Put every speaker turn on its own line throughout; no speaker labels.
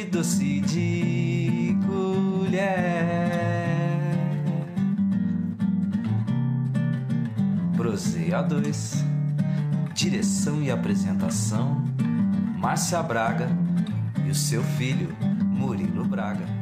doce de colher. Proseia 2. Direção e apresentação: Márcia Braga e o seu filho, Murilo Braga.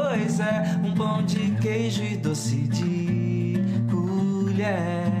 Pois é, um pão de queijo e doce de colher.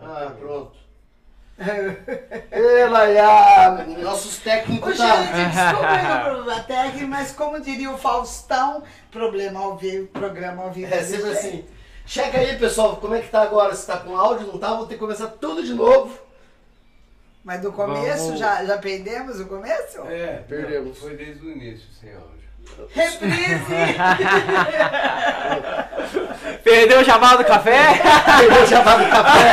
Ah, pronto. Ela, nossos técnicos
Ô,
tá...
gente, desculpa aí o problema técnico, mas como diria o Faustão, problema ao vivo, programa ao vivo.
É sempre assim. Checa aí, pessoal, como é que tá agora? Se tá com áudio, não tá? Vou ter que começar tudo de novo.
Mas do começo,
Vamos.
já, já perdemos o começo?
É,
Perdemos.
Foi desde o início, áudio.
Reprise!
Perdeu o chamado do café?
Perdeu o chamado do café.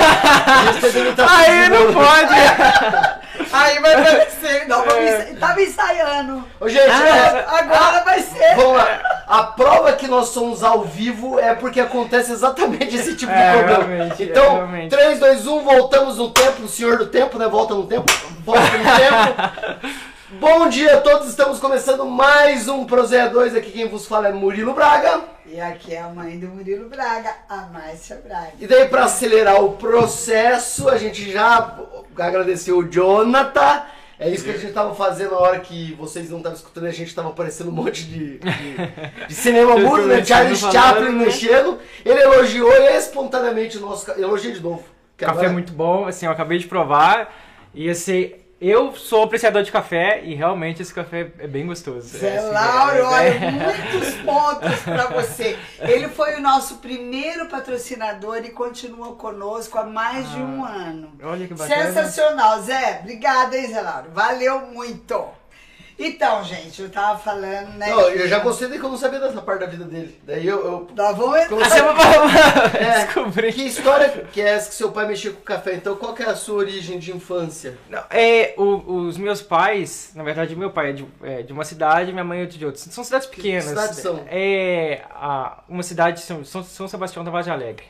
Tá
Aí não pode!
Aí vai aparecer. Não, vamos ensa- tava ensaiando.
Ô, gente, é,
Agora vai ser.
vamos lá. A prova que nós somos ao vivo é porque acontece exatamente esse tipo de
É,
problema.
realmente, é,
então,
realmente.
3, 2, 1, voltamos no tempo. O senhor do tempo, né? Volta no tempo. Volta no tempo. Bom dia a todos, estamos começando mais um Prozeia 2. Aqui quem vos fala é Murilo Braga.
E aqui é a mãe do Murilo Braga, a Márcia Braga.
E daí, para acelerar o processo, a gente já agradeceu o Jonathan. É isso que a gente tava fazendo na hora que vocês não estavam escutando, a gente tava aparecendo um monte de, de, de cinema mudo, né? Charles Chaplin
né?
mexendo. Ele elogiou espontaneamente o nosso. Elogia de novo. que
Café
agora-
é muito bom, assim, eu acabei de provar. E assim, eu sou apreciador de café e realmente esse café é bem gostoso.
Zé
É, assim,
Lauro,
é-
olha,
é-
muitos pontos pra você. Ele foi o nosso primeiro patrocinador e continua conosco há mais de um ano.
Olha que bacana.
Sensacional, Zé. Obrigada, hein, Zé Lauro? Valeu muito. Então, gente, eu tava falando, né?
Não,
que-
eu já gostei de que eu não sabia dessa parte da vida dele. Daí eu. eu...
Nós vamos entrar.
Vai
É,
descobrir.
Que história que é essa que seu pai mexia com café? Então, qual que é a sua origem de infância?
Não, é, o- os meus pais, na verdade, meu pai é de, é de uma cidade, minha mãe é de outra. São cidades pequenas.
cidades são?
É a, uma cidade, São, São Sebastião da Vargem Alegre.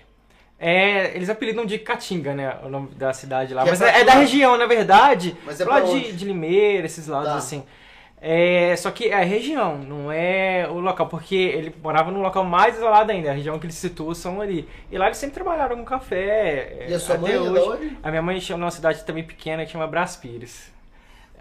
É, eles apelidam de Caatinga, né? O nome da cidade lá.
Que é
Mas é,
que
da região, na verdade.
Mas é
lá de, de Limeira, esses lados
Tá.
assim. É, só que é a região, não é o local, porque ele morava num local mais isolado ainda, a região que eles situam são ali. E lá eles sempre trabalharam com café.
E a sua mãe é
hoje.
onde?
A minha mãe chama numa cidade também pequena que chama Brás Pires.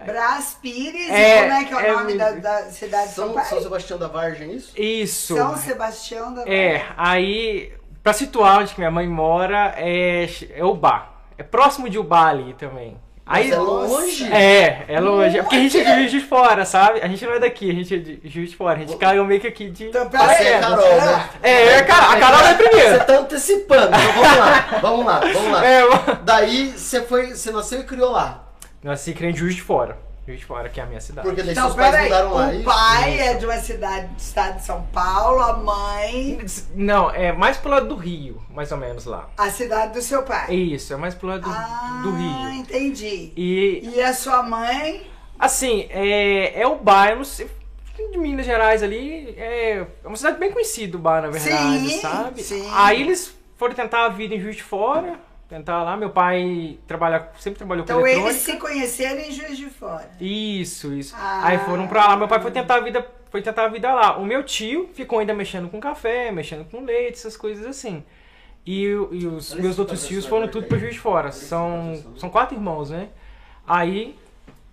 Brás Pires,
É,
e como é que é o
é
nome da, da cidade de São
São,
Paulo?
São Sebastião da Vargem, é isso?
Isso.
São Sebastião da
É, aí, pra situar onde que minha mãe mora, é, é Ubá. É próximo de Ubá ali também. Aí,
Mas é longe?
É, é longe. É porque a gente é de Juiz de Fora, sabe? A gente não é daqui, a gente é de Juiz de Fora. A gente caiu meio que aqui de...
Então,
Você é
peraí,
Carol,
pera
né?
É, é, cara, a Carol é
Você
primeiro.
tá antecipando, então vamos lá, vamos lá, vamos lá.
É.
Daí você foi, você nasceu e criou lá.
Nasci e criei em Juiz de Fora. Juiz de Fora, que é a minha cidade.
Porque daí
Então,
seus pais mudaram lá, é
o
isso?
pai é de uma cidade do estado de São Paulo, a mãe,
Não, é mais pro lado do Rio, mais ou menos lá.
a cidade do seu pai.
Isso, é mais pro lado do,
ah,
do Rio.
entendi.
E
E a sua mãe?
Assim, é, é o sei, de Minas Gerais ali, é, é uma cidade bem conhecida o bar, na verdade,
Sim,
sabe?
sim.
Aí eles foram tentar a vida em Juiz de Fora, tentar lá, meu pai trabalha, sempre trabalhou com
Então eles
eletrônica.
se conheceram em Juiz de Fora.
Isso, isso.
Ah.
Aí foram pra lá, meu pai foi tentar a vida, foi tentar a vida lá. O meu tio ficou ainda mexendo com café, mexendo com leite, essas coisas assim. E, e os
Olha
meus outros tios foram tudo pra Juiz de Fora. São, são quatro irmãos, né? Aí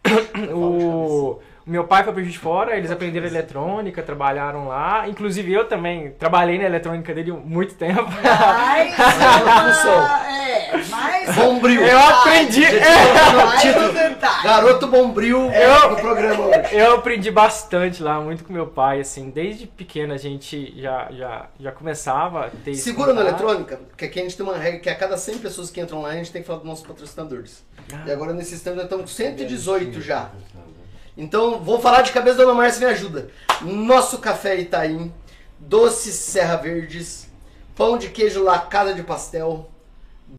o, o meu pai foi pra Juiz de Fora, eles aprenderam eletrônica, trabalharam lá. Inclusive eu também trabalhei na eletrônica dele muito tempo.
Mas,
função.
é, mas...
Bombril.
Eu aprendi.
Detalhe.
Garoto Bombril
Eu-
no programa hoje.
Eu aprendi bastante lá, muito com meu pai, assim, desde pequeno a gente já, já, já começava a ter
Segura na eletrônica, porque aqui a gente tem uma regra que a cada 100 pessoas que entram lá, a gente tem que falar dos nossos patrocinadores.
Ah.
E agora nesse stand nós estamos com 118 já. Então, vou falar de cabeça, Dona Márcia me ajuda. Nosso café Itaim, doces Serra Verdes, pão de queijo lá Casa de Pastel,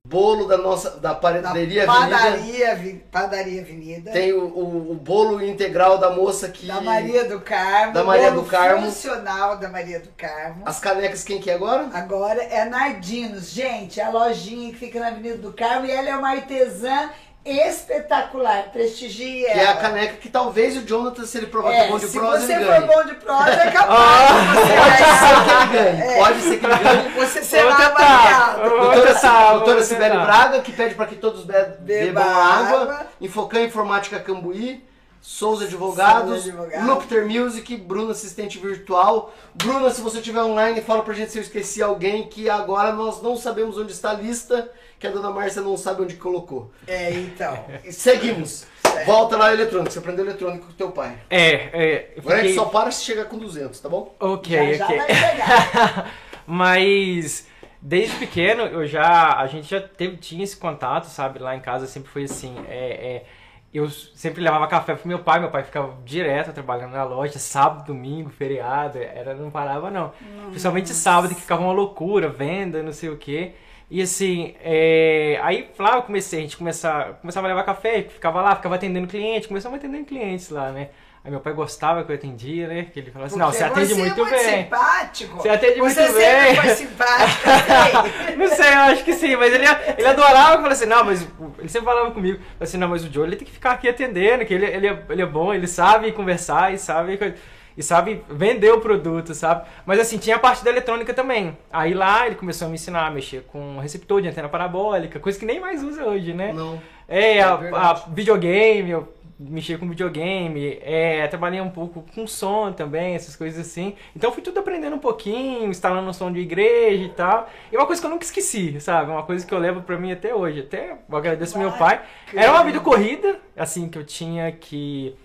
bolo da nossa da
Na
padaria Avenida.
padaria, padaria Avenida.
Tem o, o- o bolo integral da moça que
Da Maria do Carmo.
Da Maria do Carmo.
funcional da Maria do Carmo.
As canecas quem que é agora?
Agora é Nardinos. Gente, é a lojinha que fica na Avenida do Carmo e ela é uma artesã espetacular. Prestigie
Que é a caneca que talvez o Jonathan, se ele provar que é
É,
bom de
se
prosa,
você
ele
for
ganhe.
bom de prosa, é
Ah,
capaz você
Pode ser que
ganhar.
ele ganhe.
É.
Pode ser que ele ganhe.
Você
Vou
será
tentar.
avaliado.
Doutora,
tentar,
doutora Sibeli. Braga, que pede para que todos be bebam
Beba
água.
água.
Infocan Informática Cambuí. Souza Advogados,
Souza Advogados.
Lupter Music, Bruno Assistente Virtual. Bruna, se você estiver online, fala pra gente se eu esqueci alguém, que agora nós não sabemos onde está a lista, que a dona Márcia não sabe onde colocou.
É, então.
Seguimos. Volta lá eletrônico, você aprendeu eletrônico com teu pai.
É, é. eu
Agora a gente só para se chegar com 200, tá bom?
Ok,
já,
ok.
já.
Mas desde pequeno eu já a gente já teve tinha esse contato, sabe? Lá em casa sempre foi assim, é, é, eu sempre levava café pro meu pai, meu pai ficava direto trabalhando na loja, sábado, domingo, feriado, era não parava não. Principalmente sábado que ficava uma loucura, venda, não sei o quê. E assim, é, aí lá eu comecei, a gente começava, começava a levar café, ficava lá, ficava atendendo cliente, começamos atendendo clientes lá, né? Aí meu pai gostava que eu atendia, né? Que ele falava assim, não,
Porque
você atende
você
muito
é muito
bem.
simpático.
Você atende muito
Você
bem.
sempre foi simpático, sei.
Não sei, eu acho que sim, mas ele, ele adorava, falou assim, não, mas ele sempre falava comigo, assim, não, mas o Joe ele tem que ficar aqui atendendo, que ele, ele, é, ele é bom, ele sabe conversar e sabe e sabe vender o produto, sabe? Mas assim, tinha a parte da eletrônica também. Aí lá ele começou a me ensinar a mexer com receptor de antena parabólica, coisa que nem mais usa hoje, né?
Não.
É,
É
a, a videogame, eu mexia com videogame, é, trabalhei um pouco com som também, essas coisas assim. Então fui tudo aprendendo um pouquinho, instalando um som de igreja e tal. E uma coisa que eu nunca esqueci, sabe? Uma coisa que eu levo pra mim até hoje. Até eu agradeço meu pai. Era uma vida corrida, assim, que eu tinha que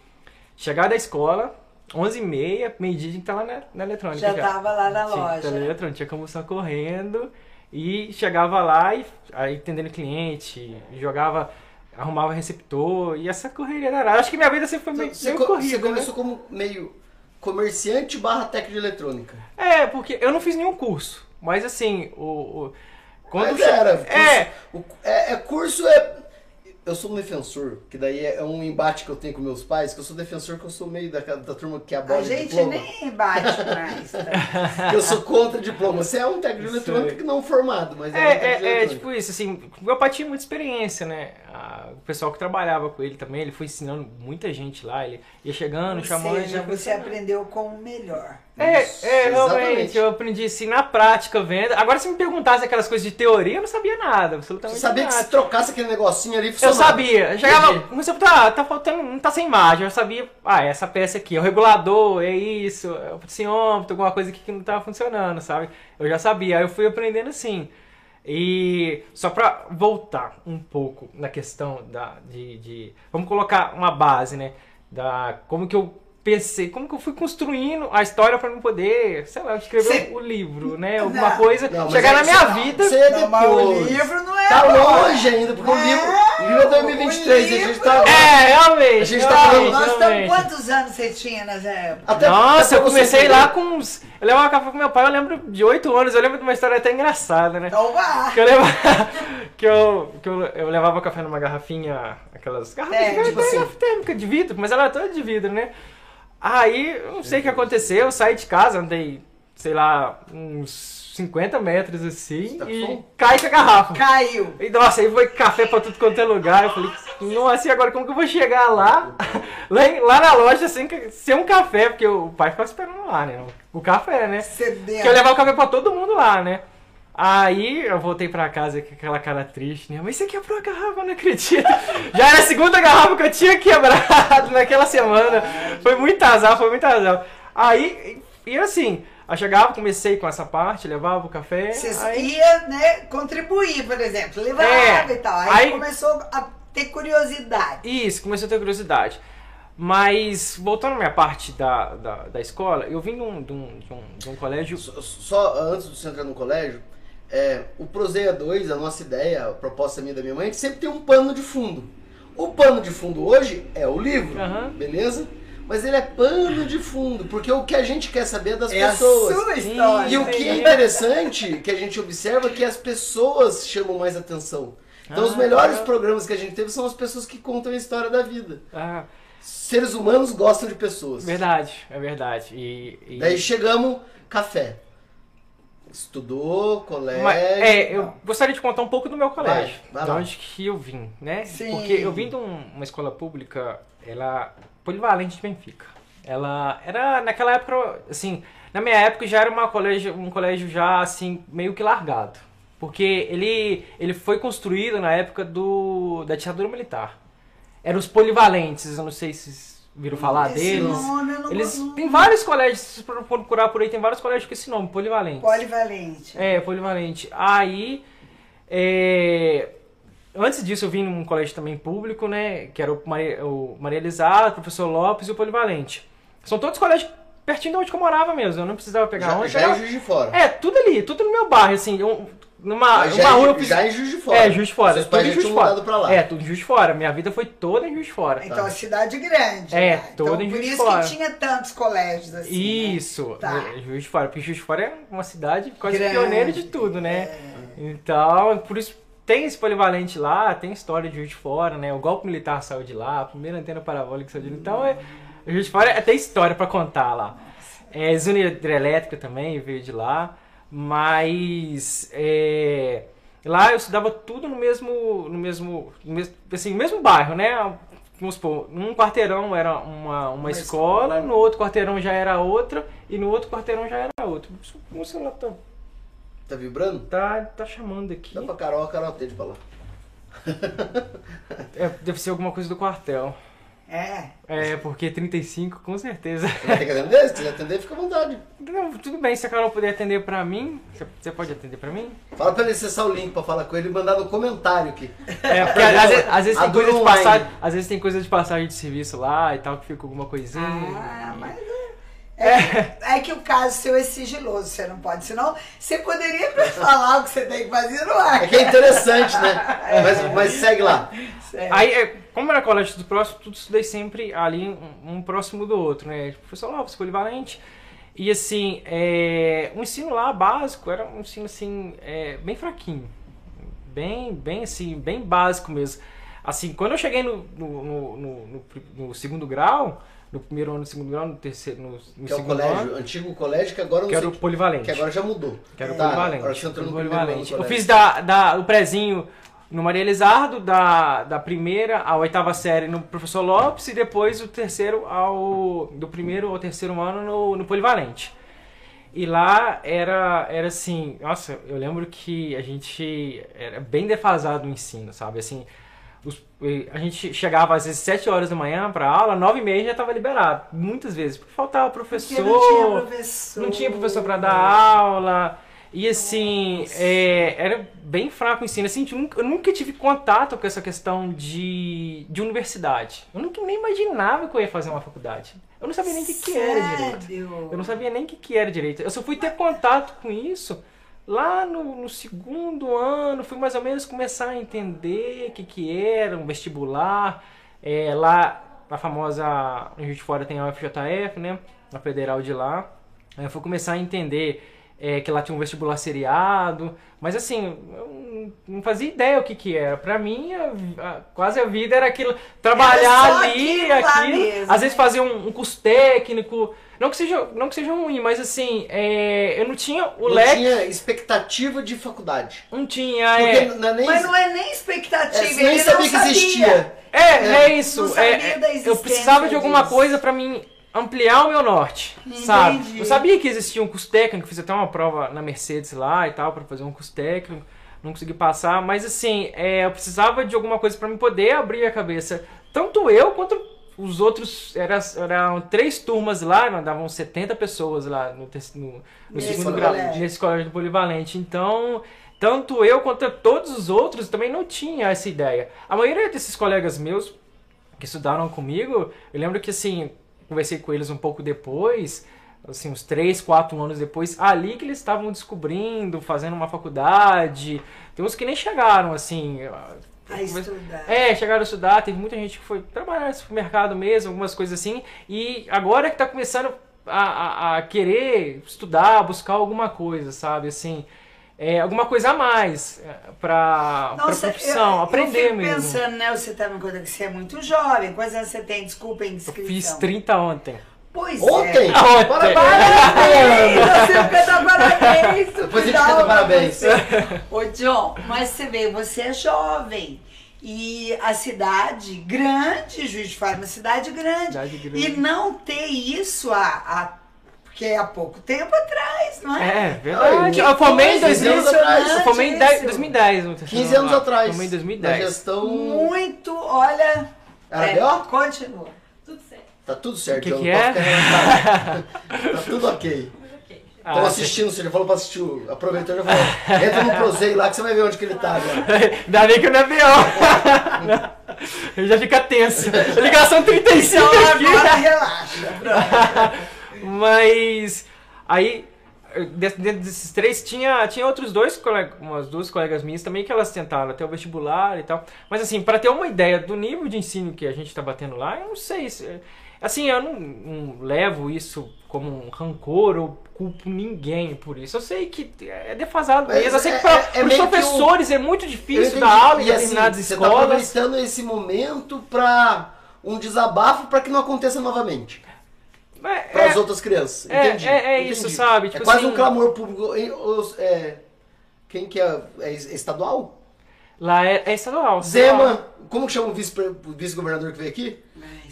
chegar da escola, 11h30, meio-dia, a gente tá lá na, na eletrônica.
Já tava lá na
Tinha
loja.
estar na eletrônica, tinha almoçar correndo e chegava lá e aí atendendo cliente, jogava, arrumava receptor e essa correria da Acho que minha vida sempre foi meio,
Você,
meio
co-
corrida.
você
né?
começou como meio comerciante barra técnico de eletrônica.
É, porque eu não fiz nenhum curso, mas assim, o. o- quando
Mas
che-
era. Curso,
É,
o- é, é curso é. Eu sou um defensor, que daí é um embate que eu tenho com meus pais, que eu sou defensor, que eu sou meio da, da turma que abole
A gente
diploma.
nem bate mais. tá?
Que eu sou contra diploma. Você é um técnico de que não formado, mas é,
É,
um
é, é, tipo isso, assim, meu pai tinha muita experiência, né? Ah, o pessoal que trabalhava com ele também, ele foi ensinando muita gente lá, ele ia chegando,
Ou
chamando.
seja,
ia
você aprendeu com o melhor.
É,
Isso,
é, realmente,
exatamente.
eu aprendi assim na prática, vendo. Agora, se me perguntasse aquelas coisas de teoria, eu não sabia nada,
Você
absolutamente
sabia que
nada.
se trocasse aquele negocinho ali,
Eu
funcionava.
sabia, eu chegava,
Entendi.
comecei a tá, tá faltando, não tá sem imagem, eu sabia, ah, essa peça aqui, é o regulador, é isso, é o potenciômetro, alguma coisa aqui que não tava funcionando, sabe? Eu já sabia, aí eu fui aprendendo assim. E só pra voltar um pouco na questão da, de, de- vamos colocar uma base, né, da, como que eu pensei, como que eu fui construindo a história pra não poder, sei lá, escrever
Cê-
um livro, né, alguma
Não.
coisa,
Não,
chegar
aí
na minha
não,
vida...
Você é
Não, mas o
depois.
livro não é
Tá longe ainda, porque o
Não,
livro, o livro é 2023, a gente tá...
É, realmente.
A gente tá falando-
Nós estamos quantos anos você tinha nessa época?
Até-
Nossa,
até
eu comecei lá com uns. Eu levava café com meu pai, eu lembro de 8 anos, eu lembro de uma história até engraçada, né?
Então.
Que eu levava. que eu, que eu, eu levava café numa garrafinha, aquelas garrafas
É,
de
tipo assim.
térmica de vidro, mas ela era toda de vidro, né? Aí, não sei o que aconteceu, eu saí de casa, andei, sei lá, uns 50 metros assim,
Tá
e caí com a garrafa.
Caiu.
E, nossa, aí foi café pra tudo quanto é lugar. Eu falei, nossa, e agora como que eu vou chegar lá? lá, em- lá na loja sem, ca- sem um café, porque o pai ficava esperando lá, né? O café, né? Porque eu levava o café pra todo mundo lá, né? Aí eu voltei pra casa com aquela cara triste, né? Mas você quebrou a garrafa, eu não acredito. Já era a segunda garrafa que eu tinha quebrado naquela semana. Foi muito azar, foi muito azar. Aí, e assim, eu chegava, comecei com essa parte, levava o café.
Você
aí...
ia, né, contribuir, por exemplo, levava
É,
e tal. Aí,
aí-
começou a ter curiosidade.
Isso, comecei a ter curiosidade. Mas, voltando à minha parte da, da, da escola, eu vim de um, de um, de um, de um colégio.
Só, só antes de você entrar no colégio, é, o Proseia 2, a nossa ideia, a proposta minha e da minha mãe, é que sempre tem um pano de fundo. O pano de fundo hoje é o livro,
Aham.
beleza? Mas ele é pano de fundo, porque o que a gente quer saber é das
É a
pessoas.
sua história.
E o que é interessante, que a gente observa, é que as pessoas chamam mais atenção. Então os
Ah,
melhores
legal.
programas que a gente teve são as pessoas que contam a história da vida.
Ah,
Seres humanos gostam de pessoas.
verdade, é verdade. E, e-
Daí chegamos, café. Estudou, colégio.
Mas, é, eu gostaria de contar um pouco do meu colégio.
vai
de
lá.
onde que eu vim, né?
Sim.
Porque eu vim de um- uma escola pública, ela polivalente de Benfica. Ela era naquela época, assim, na minha época já era uma colégio, um colégio já assim meio que largado, porque ele ele foi construído na época do da ditadura militar. Eram os polivalentes, eu não sei se viram falar
Esse
deles.
nome eu não
Eles
não-
tem vários colégios, se você procurar por aí, tem vários colégios com esse nome, polivalentes.
Polivalente.
É, polivalente. Aí, é, antes disso eu vim num colégio também público, né, que era o Maria, o Maria Elizada, o professor Lopes e o polivalente. São todos colégios pertinho de onde eu morava mesmo, eu não precisava pegar
já,
onde.
já é
chegava-
Juiz de Fora.
é, tudo ali, tudo no meu bairro, assim. eu- numa
Mas já,
uma
é-
rua eu fiz-
já em Juiz de Fora.
É, Juiz de Fora.
Seus
tudo
pais
em
já
Juiz de
tinham
Fora.
mudado pra lá.
É, tudo em Juiz de Fora. Minha vida foi toda em Juiz de Fora.
Então, a cidade grande.
É,
né?
toda
então,
em
Por
Juiz de
isso
Fora.
que tinha tantos colégios assim. né?
Isso,
Tá.
é, Juiz de Fora. Porque Juiz de Fora é uma cidade quase
Grande,
pioneira de tudo, né? Então, por isso tem esse polivalente lá, tem história de Juiz de Fora, né? O golpe militar saiu de lá, a primeira antena parabólica saiu de lá. Então, é, Juiz de Fora é, tem história pra contar lá. É, Zona Hidrelétrica também veio de lá, mas é, lá eu estudava tudo no mesmo, no mesmo, no mesmo, assim, no mesmo bairro, né? Vamos supor, num quarteirão era uma, uma, escola, no outro quarteirão já era outra, e no outro quarteirão já era outra. O celular tá,
Tá vibrando?
tá, tá chamando aqui.
Dá pra Carol, a Carol atende pra lá.
É, deve ser alguma coisa do quartel.
É.
É, porque 35, com certeza.
Você vai ter que atender? Se quiser atender, fica à vontade.
Não, tudo bem, se a Carol puder atender pra mim, você- pode atender pra mim?
Fala pra ele acessar o link pra falar com ele e mandar no comentário aqui.
É, porque às vezes, às vezes tem coisa de passagem, às vezes tem coisa de passagem de serviço lá e tal, que fica alguma coisinha.
Ah, mas é, é que o caso seu é sigiloso, você não pode. Senão, você poderia me falar o que você tem que fazer no ar.
É que é interessante, né? Mas, mas segue lá.
Aí, é, como era colégio do próximo, tudo estudei sempre ali um, um próximo do outro, né? Professor Lopes, polivalente. E assim, é, o ensino lá básico era um ensino assim, é, bem fraquinho. Bem, bem assim, bem básico mesmo. Assim, quando eu cheguei no, no, no, no- no no segundo grau, no primeiro ano do segundo grau, no terceiro, no, no
Que é o colégio,
ano,
antigo colégio que agora eu
que era o polivalente.
que agora já mudou.
Que era o
Tá,
polivalente.
agora você entrou no
polivalente. Eu fiz da, da, o prezinho no Maria Elizardo, da, da primeira à oitava série no Professor Lopes e depois o terceiro ao. do primeiro ao terceiro ano no, no Polivalente. E lá era, era assim, nossa, eu lembro que a gente era bem defasado no ensino, sabe? Assim, os- a gente chegava às vezes 7 horas da manhã pra aula, 9 e meia já estava liberado. Muitas vezes, porque faltava professor.
Porque não tinha professor.
Não tinha professor pra dar aula. E assim, é, era bem fraco o ensino. Assim, eu nunca, tive contato com essa questão de, de universidade. Eu nunca nem imaginava que eu ia fazer uma faculdade. Eu não sabia nem o que, que era direito. Eu não sabia nem o que, que era direito. Eu só fui ter contato com isso lá no, no segundo ano. Fui mais ou menos começar a entender o que, que era um vestibular. É, lá, a famosa, a Rio de Fora tem a UFJF, né? A federal de lá. Aí eu fui começar a entender é, que lá tinha um vestibular seriado. Mas assim, eu não- não fazia ideia o que que era. Pra mim, a a- quase a vida era aquilo, trabalhar
Era
ali,
aquilo mesmo,
Às vezes fazer um, um curso técnico. Não que seja, não que seja ruim, mas assim, é, eu não tinha o
Não
leque.
tinha expectativa de faculdade.
Não tinha,
Porque
é.
não é nem,
Mas não é nem expectativa,
é, nem
não
sabia que existia.
É, é, isso.
Não sabia
é,
da
é, eu precisava de alguma
disso.
coisa pra mim ampliar o meu norte,
Entendi.
sabe? Eu sabia que existia um curso técnico, fiz até uma prova na Mercedes lá e tal pra fazer um curso técnico, não consegui passar, mas assim, é, eu precisava de alguma coisa pra me poder abrir a cabeça. Tanto eu quanto os outros, era, eram três turmas lá, nós davam 70 pessoas lá no, no, no segundo grau, nesse colégio Polivalente. Então, tanto eu quanto todos os outros também não tinha essa ideia. A maioria desses colegas meus que estudaram comigo, eu lembro que assim, conversei com eles um pouco depois, assim, uns 3, 4 anos depois, ali que eles estavam descobrindo, fazendo uma faculdade. Tem uns que nem chegaram, assim.
A estudar.
É, chegaram a estudar, teve muita gente que foi trabalhar no supermercado mesmo, algumas coisas assim, e agora que tá começando a, a, a querer estudar, buscar alguma coisa, sabe, assim, é, alguma coisa a mais é, pra
Nossa,
profissão,
eu,
aprender
eu fico
mesmo.
pensando, né? Você tá me contando que você é muito jovem. Quantos anos você tem? Desculpa a
Eu fiz 30 ontem.
Pois
Ontem!
é.
Ontem.
Parabéns! Você parabéns!
Depois a gente canta parabéns.
Ô, John, mas você vê, você é jovem. E a cidade grande, Juiz de Fora, é uma cidade grande.
Cidade grande.
E não ter isso há, há, porque é há pouco tempo atrás, não é?
É, verdade.
Que
eu formei em
coisa
2000,
atrás.
eu formei em
impressionante
10 2010. no
15
terceiro
anos
ano.
atrás.
Formei em
Na
2010.
gestão.
Muito, olha.
Era
é? Continua.
Tudo certo.
Tá tudo certo,
Que
eu
que
não
é?
posso ficar relatado. Tá tudo ok.
Ah,
Estão assistindo, você já falou pra assistir. o- Aproveitou e já falou. Entra no Prozei lá que você vai ver onde que ele tá agora.
Ainda bem que não é pior. Ele já fica tenso. Ligação 35
Então
aqui.
agora relaxa.
Mas aí dentro desses três, tinha, tinha outros dois colegas, umas duas colegas minhas também que elas tentaram até o vestibular e tal. Mas assim, para ter uma ideia do nível de ensino que a gente tá batendo lá, eu não sei se. Assim, eu não, não levo isso como um rancor ou culpo ninguém por isso. Eu sei que é defasado mesmo. Eu sei que
é-
para
é- é
os
que
professores é muito difícil dar aula em
E, assim,
determinadas
Você tá
escolas.
aproveitando esse momento pra um desabafo pra que não aconteça novamente.
É,
Para
é-
as outras crianças.
é-
Entendi.
é- é
entendi.
isso, sabe?
é
Tipo
quase
assim-
um clamor público. Em- os- é, quem que é? É estadual?
Lá é, é estadual.
Zema, como que chama o vice- vice-governador que veio aqui?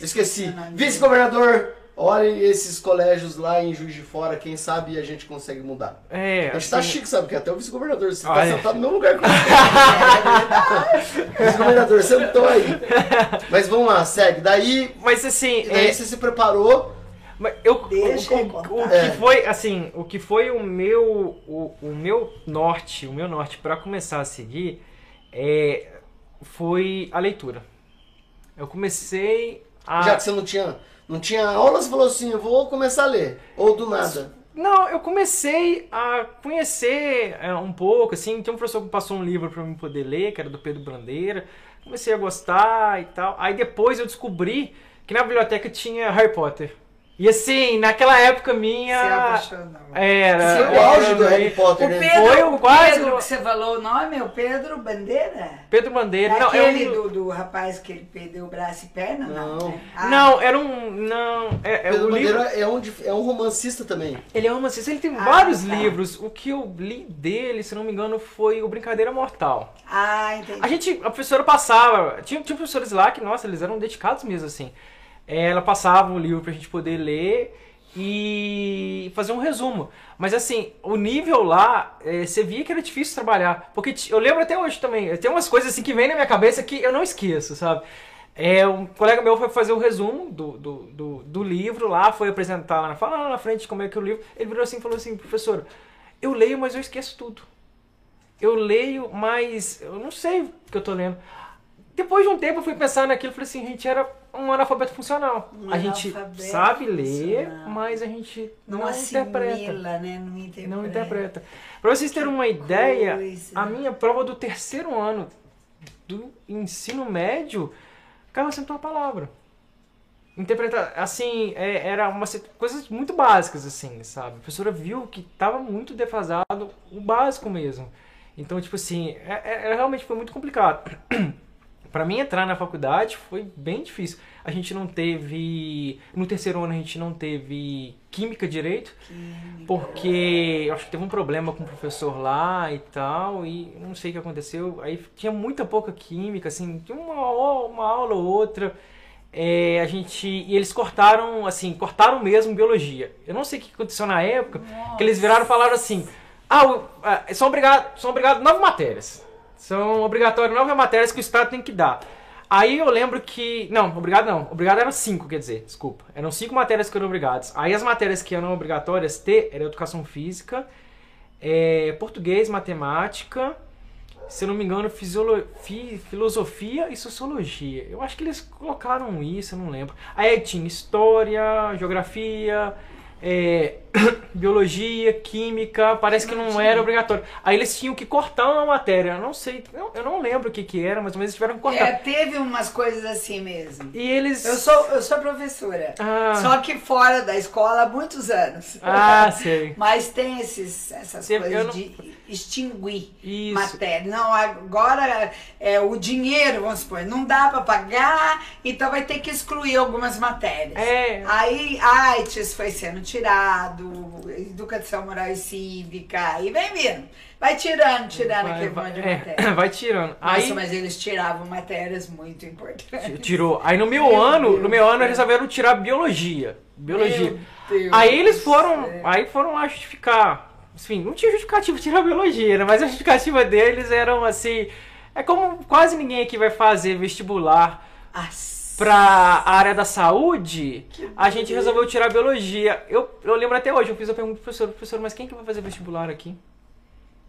Esqueci. Vice-governador, olhem esses colégios lá em Juiz de Fora, quem sabe a gente consegue mudar.
É,
A gente tá
assim,
chique, sabe? Porque até o vice-governador, você
Ah,
tá
é.
sentado no meu lugar. o vice-governador sentou aí. Mas vamos lá, segue. Daí,
Mas assim,
daí
é,
você se preparou.
Mas eu,
Deixa
o, o- o
É.
que foi assim, o que foi o meu o, o meu norte, o meu norte para começar a seguir é foi a leitura. Eu comecei a
Já que você não tinha, não tinha aula, você falou assim, eu vou começar a ler. Ou do nada.
Não, eu comecei a conhecer é, um pouco, assim, tem um professor que passou um livro para eu poder ler, que era do Pedro Brandeira. Comecei a gostar e tal. Aí depois eu descobri que na biblioteca tinha Harry Potter. E assim, naquela época
Se
minha
apaixonou.
era
Foi o auge do Harry Potter,
O
né?
Pedro,
Foi
o
o quase
Pedro que você falou o nome é o Pedro Bandeira?
Pedro Bandeira. Não, é
Aquele
um-
do, do rapaz que ele perdeu o braço e perna? Não.
Não.
né? Ah,
Não, era um. Não, é, é
Pedro
o livro.
Bandeira é um, é um romancista também.
Ele é um romancista, ele tem
Ah,
vários
tá.
livros. O que eu li dele, se não me engano, foi o Brincadeira Mortal.
Ah, entendi.
A gente, a professora passava, tinha, tinha professores lá que, nossa, eles eram dedicados mesmo, assim. É, Ela passava o livro pra gente poder ler e fazer um resumo. Mas assim, o nível lá, é, você via que era difícil trabalhar. Porque eu lembro até hoje também, tem umas coisas assim que vem na minha cabeça que eu não esqueço, sabe? É, um colega meu foi fazer o resumo do, do, do, do livro lá, foi apresentar lá, falar lá na frente como é que é o livro. Ele virou assim e falou assim, professor, eu leio, mas eu esqueço tudo. Eu leio, mas eu não sei o que eu tô lendo. Depois de um tempo eu fui pensar naquilo e falei assim, gente era um analfabeto funcional.
Um
a gente sabe ler,
funcional.
mas a gente
não,
não, interpreta.
assimila, né? Não interpreta.
Não interpreta. Pra vocês terem uma ideia,
coisa.
a minha prova do terceiro ano do ensino médio caiu sem uma palavra. Interpretar, assim, é- era uma coisas muito básicas, assim, sabe? A professora viu que tava muito defasado o básico mesmo. Então, tipo assim, é, é- é- realmente foi muito complicado. Pra mim entrar na faculdade foi bem difícil. A gente não teve. No terceiro ano a gente não teve química direito, porque eu acho que teve um problema com o professor lá e tal, e não sei o que aconteceu. Aí tinha muita pouca química, assim, tinha uma, uma aula ou outra. É, a gente. E eles cortaram, assim, cortaram mesmo biologia. Eu não sei o que aconteceu na época, que eles viraram e falaram assim: ah, ah, são obrigados são obrigados nove matérias. São obrigatórias nove matérias que o Estado tem que dar. Aí eu lembro que. Não, obrigado não. Obrigado eram cinco, quer dizer, desculpa. Eram cinco matérias que eram obrigadas. Aí as matérias que eram obrigatórias ter era educação física, é, português, matemática, se eu não me engano, fisiolo- fi- filosofia e sociologia. Eu acho que eles colocaram isso, eu não lembro. Aí tinha história, geografia, é, biologia, química, parece que não era obrigatório. Aí eles tinham que cortar uma matéria. Eu não sei, eu, eu não lembro o que, que era, mas eles tiveram que cortar.
É, teve umas coisas assim mesmo.
E eles.
Eu sou, eu sou professora.
Ah.
Só que fora da escola há muitos anos.
Ah, sei.
Mas tem esses, essas
eu
coisas
não-
de extinguir
Isso.
matéria. Não, agora é o dinheiro, vamos supor, não dá para pagar, então vai ter que excluir algumas matérias.
É.
Aí AIDS foi sendo tirado, educação moral e cívica, e vem vindo. Vai tirando, tirando
Vai,
aquele
vai,
monte de
é,
matéria.
vai tirando.
Nossa,
Aí
mas eles tiravam matérias muito importantes.
tirou. Aí no meu
Meu
ano,
Deus
no meu ano
do
eles resolveram tirar biologia. Biologia.
Deus
Aí eles foram, aí foram lá justificar. Enfim, não tinha justificativa tirar biologia, né? Mas a justificativa deles eram assim, é como quase ninguém aqui vai fazer vestibular
As-
pra área da saúde, a gente resolveu tirar biologia. Eu, eu lembro até hoje, eu fiz a pergunta pro professor, professor, mas quem que vai fazer vestibular aqui?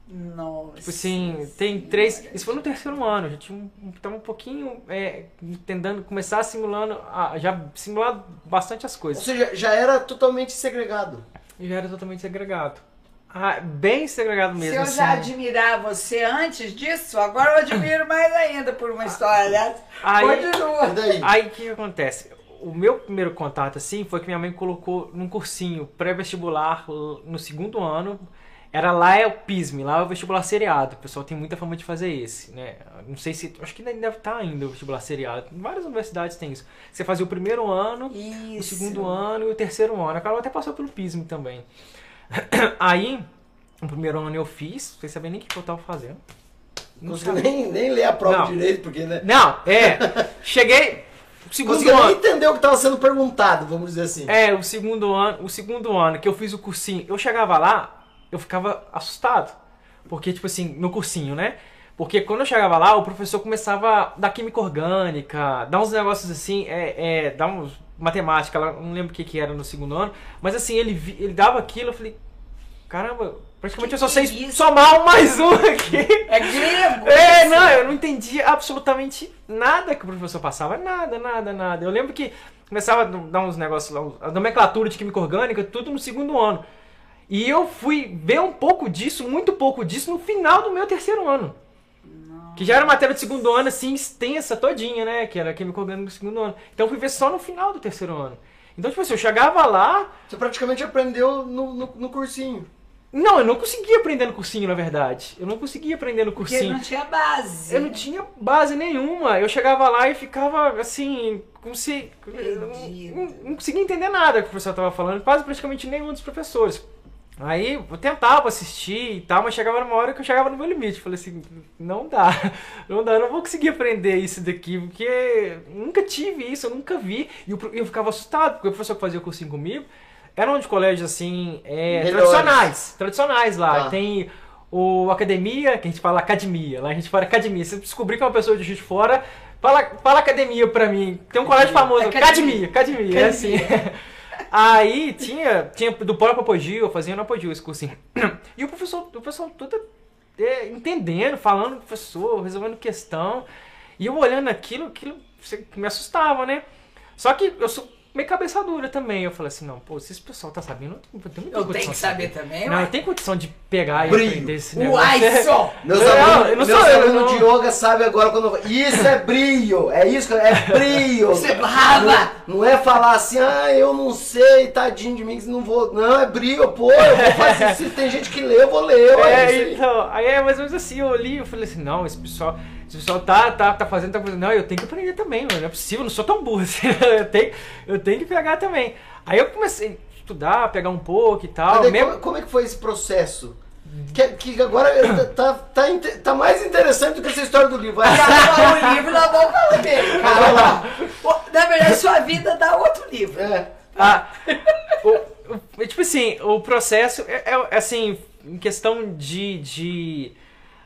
Nossa.
Tipo assim, tem três. Isso foi no terceiro ano, já tinha um, tava um pouquinho é, tentando começar simulando, a, já simular bastante as
Ou
coisas.
seja, já era totalmente segregado.
Já era totalmente segregado. Ah, bem segregado mesmo.
Se eu
assim.
já admirar você antes disso, agora eu admiro mais ainda por uma história dessa.
Aí-
Continua.
Daí?
Aí o que, que acontece? O meu primeiro contato, assim, foi que minha mãe colocou num cursinho pré-vestibular no segundo ano. Era lá é o PISM, lá é o vestibular seriado. O pessoal tem muita fama de fazer esse, né? Não sei se. Acho que ainda deve estar ainda o vestibular seriado. Várias universidades têm isso. Você fazia o primeiro ano, o
Isso.
segundo ano e o terceiro ano. A Carol até passou pelo PISM também. Aí, o primeiro ano eu fiz, sem saber nem o que eu tava fazendo.
Não consigo nem, nem ler a prova
Não.
direito, porque, né?
Não, é. Cheguei. o Segundo
Conseguia
ano.
nem entender o que estava sendo perguntado, vamos dizer assim.
É, o segundo ano, o segundo ano que eu fiz o cursinho, eu chegava lá, eu ficava assustado. Porque, tipo assim, no cursinho, né? Porque quando eu chegava lá, o professor começava a dar química orgânica, dar uns negócios assim, é, é, dar uns matemática, lá, não lembro o que, que era no segundo ano, mas assim, ele, ele dava aquilo, eu falei, caramba, praticamente
Que
eu só sei
é
somar um mais um aqui.
É grego.
É,
isso.
não, eu não entendi absolutamente nada que o professor passava. Nada, nada, nada. Eu lembro que começava a dar uns negócios lá, a nomenclatura de química orgânica, tudo no segundo ano. E eu fui ver um pouco disso, muito pouco disso, no final do meu terceiro ano. Que já era matéria de segundo ano, assim, extensa todinha, né? Que era química orgânica do segundo ano. Então eu fui ver só no final do terceiro ano. Então, tipo assim, eu chegava lá,
Você praticamente aprendeu no, no, no cursinho.
Não, eu não conseguia aprender no cursinho, na verdade. Eu não conseguia aprender no
Porque
cursinho.
não tinha base.
Eu não tinha base nenhuma. Eu chegava lá e ficava assim, como se. não- não conseguia entender nada que o professor estava falando, quase praticamente nenhum dos professores. Aí eu tentava assistir e tal, mas chegava numa hora que eu chegava no meu limite. Falei assim, não dá, não dá, eu não vou conseguir aprender isso daqui, porque eu nunca tive isso, eu nunca vi. E pro- eu ficava assustado, porque o professor que fazia o cursinho comigo eram de colégios assim, é, tradicionais. Tradicionais lá.
Tá.
Tem o academia, que a gente fala academia. Lá a gente fala academia. Se você descobrir que é uma pessoa de Juiz de Fora, fala, fala academia pra mim. Tem um colégio famoso,
Academia.
academia, academia, é assim. Aí tinha, tinha do próprio Apogeu, eu fazia no Apogeu esse cursinho. E o professor, o pessoal todo é, entendendo, falando com o professor, resolvendo questão. E eu olhando aquilo, aquilo me assustava, né? Só que eu sou meio cabeça dura também. Eu falei assim, não, pô, se esse pessoal tá sabendo, eu tenho
Eu tenho que saber também,
Não,
ué.
eu tenho condição de pegar e
Brilho.
aprender esse negócio.
Uai, só!
Meus
Não,
alunos,
eu não
meus
sou- eu
alunos
não-
de yoga sabem agora quando eu falo, Isso é brilho! É isso, que- é brilho!
Você brava!
Não, não é falar assim, ah, eu não sei, tadinho de mim, que não vou. Não, é brilho, pô, eu vou fazer. Se tem gente que lê, eu vou ler. ué,
É,
isso aí.
então, aí é mais ou menos assim, eu olhei e falei assim, não, esse pessoal, esse pessoal tá, tá, tá fazendo, tá fazendo, não, eu tenho que aprender também, mano, não é possível, eu não sou tão burro assim, eu tenho, eu tenho que pegar também. Aí eu comecei a estudar, pegar um pouco e tal,
daí,
mesmo...
como, como é que foi esse processo? Que, que agora tá, tá, tá mais interessante do que essa história do livro. Vai.
Acabou o livro, nós vamos falar dele. Na verdade, sua vida dá outro livro.
É.
Ah, o- o- tipo assim, o processo é, é, assim, em questão de, de.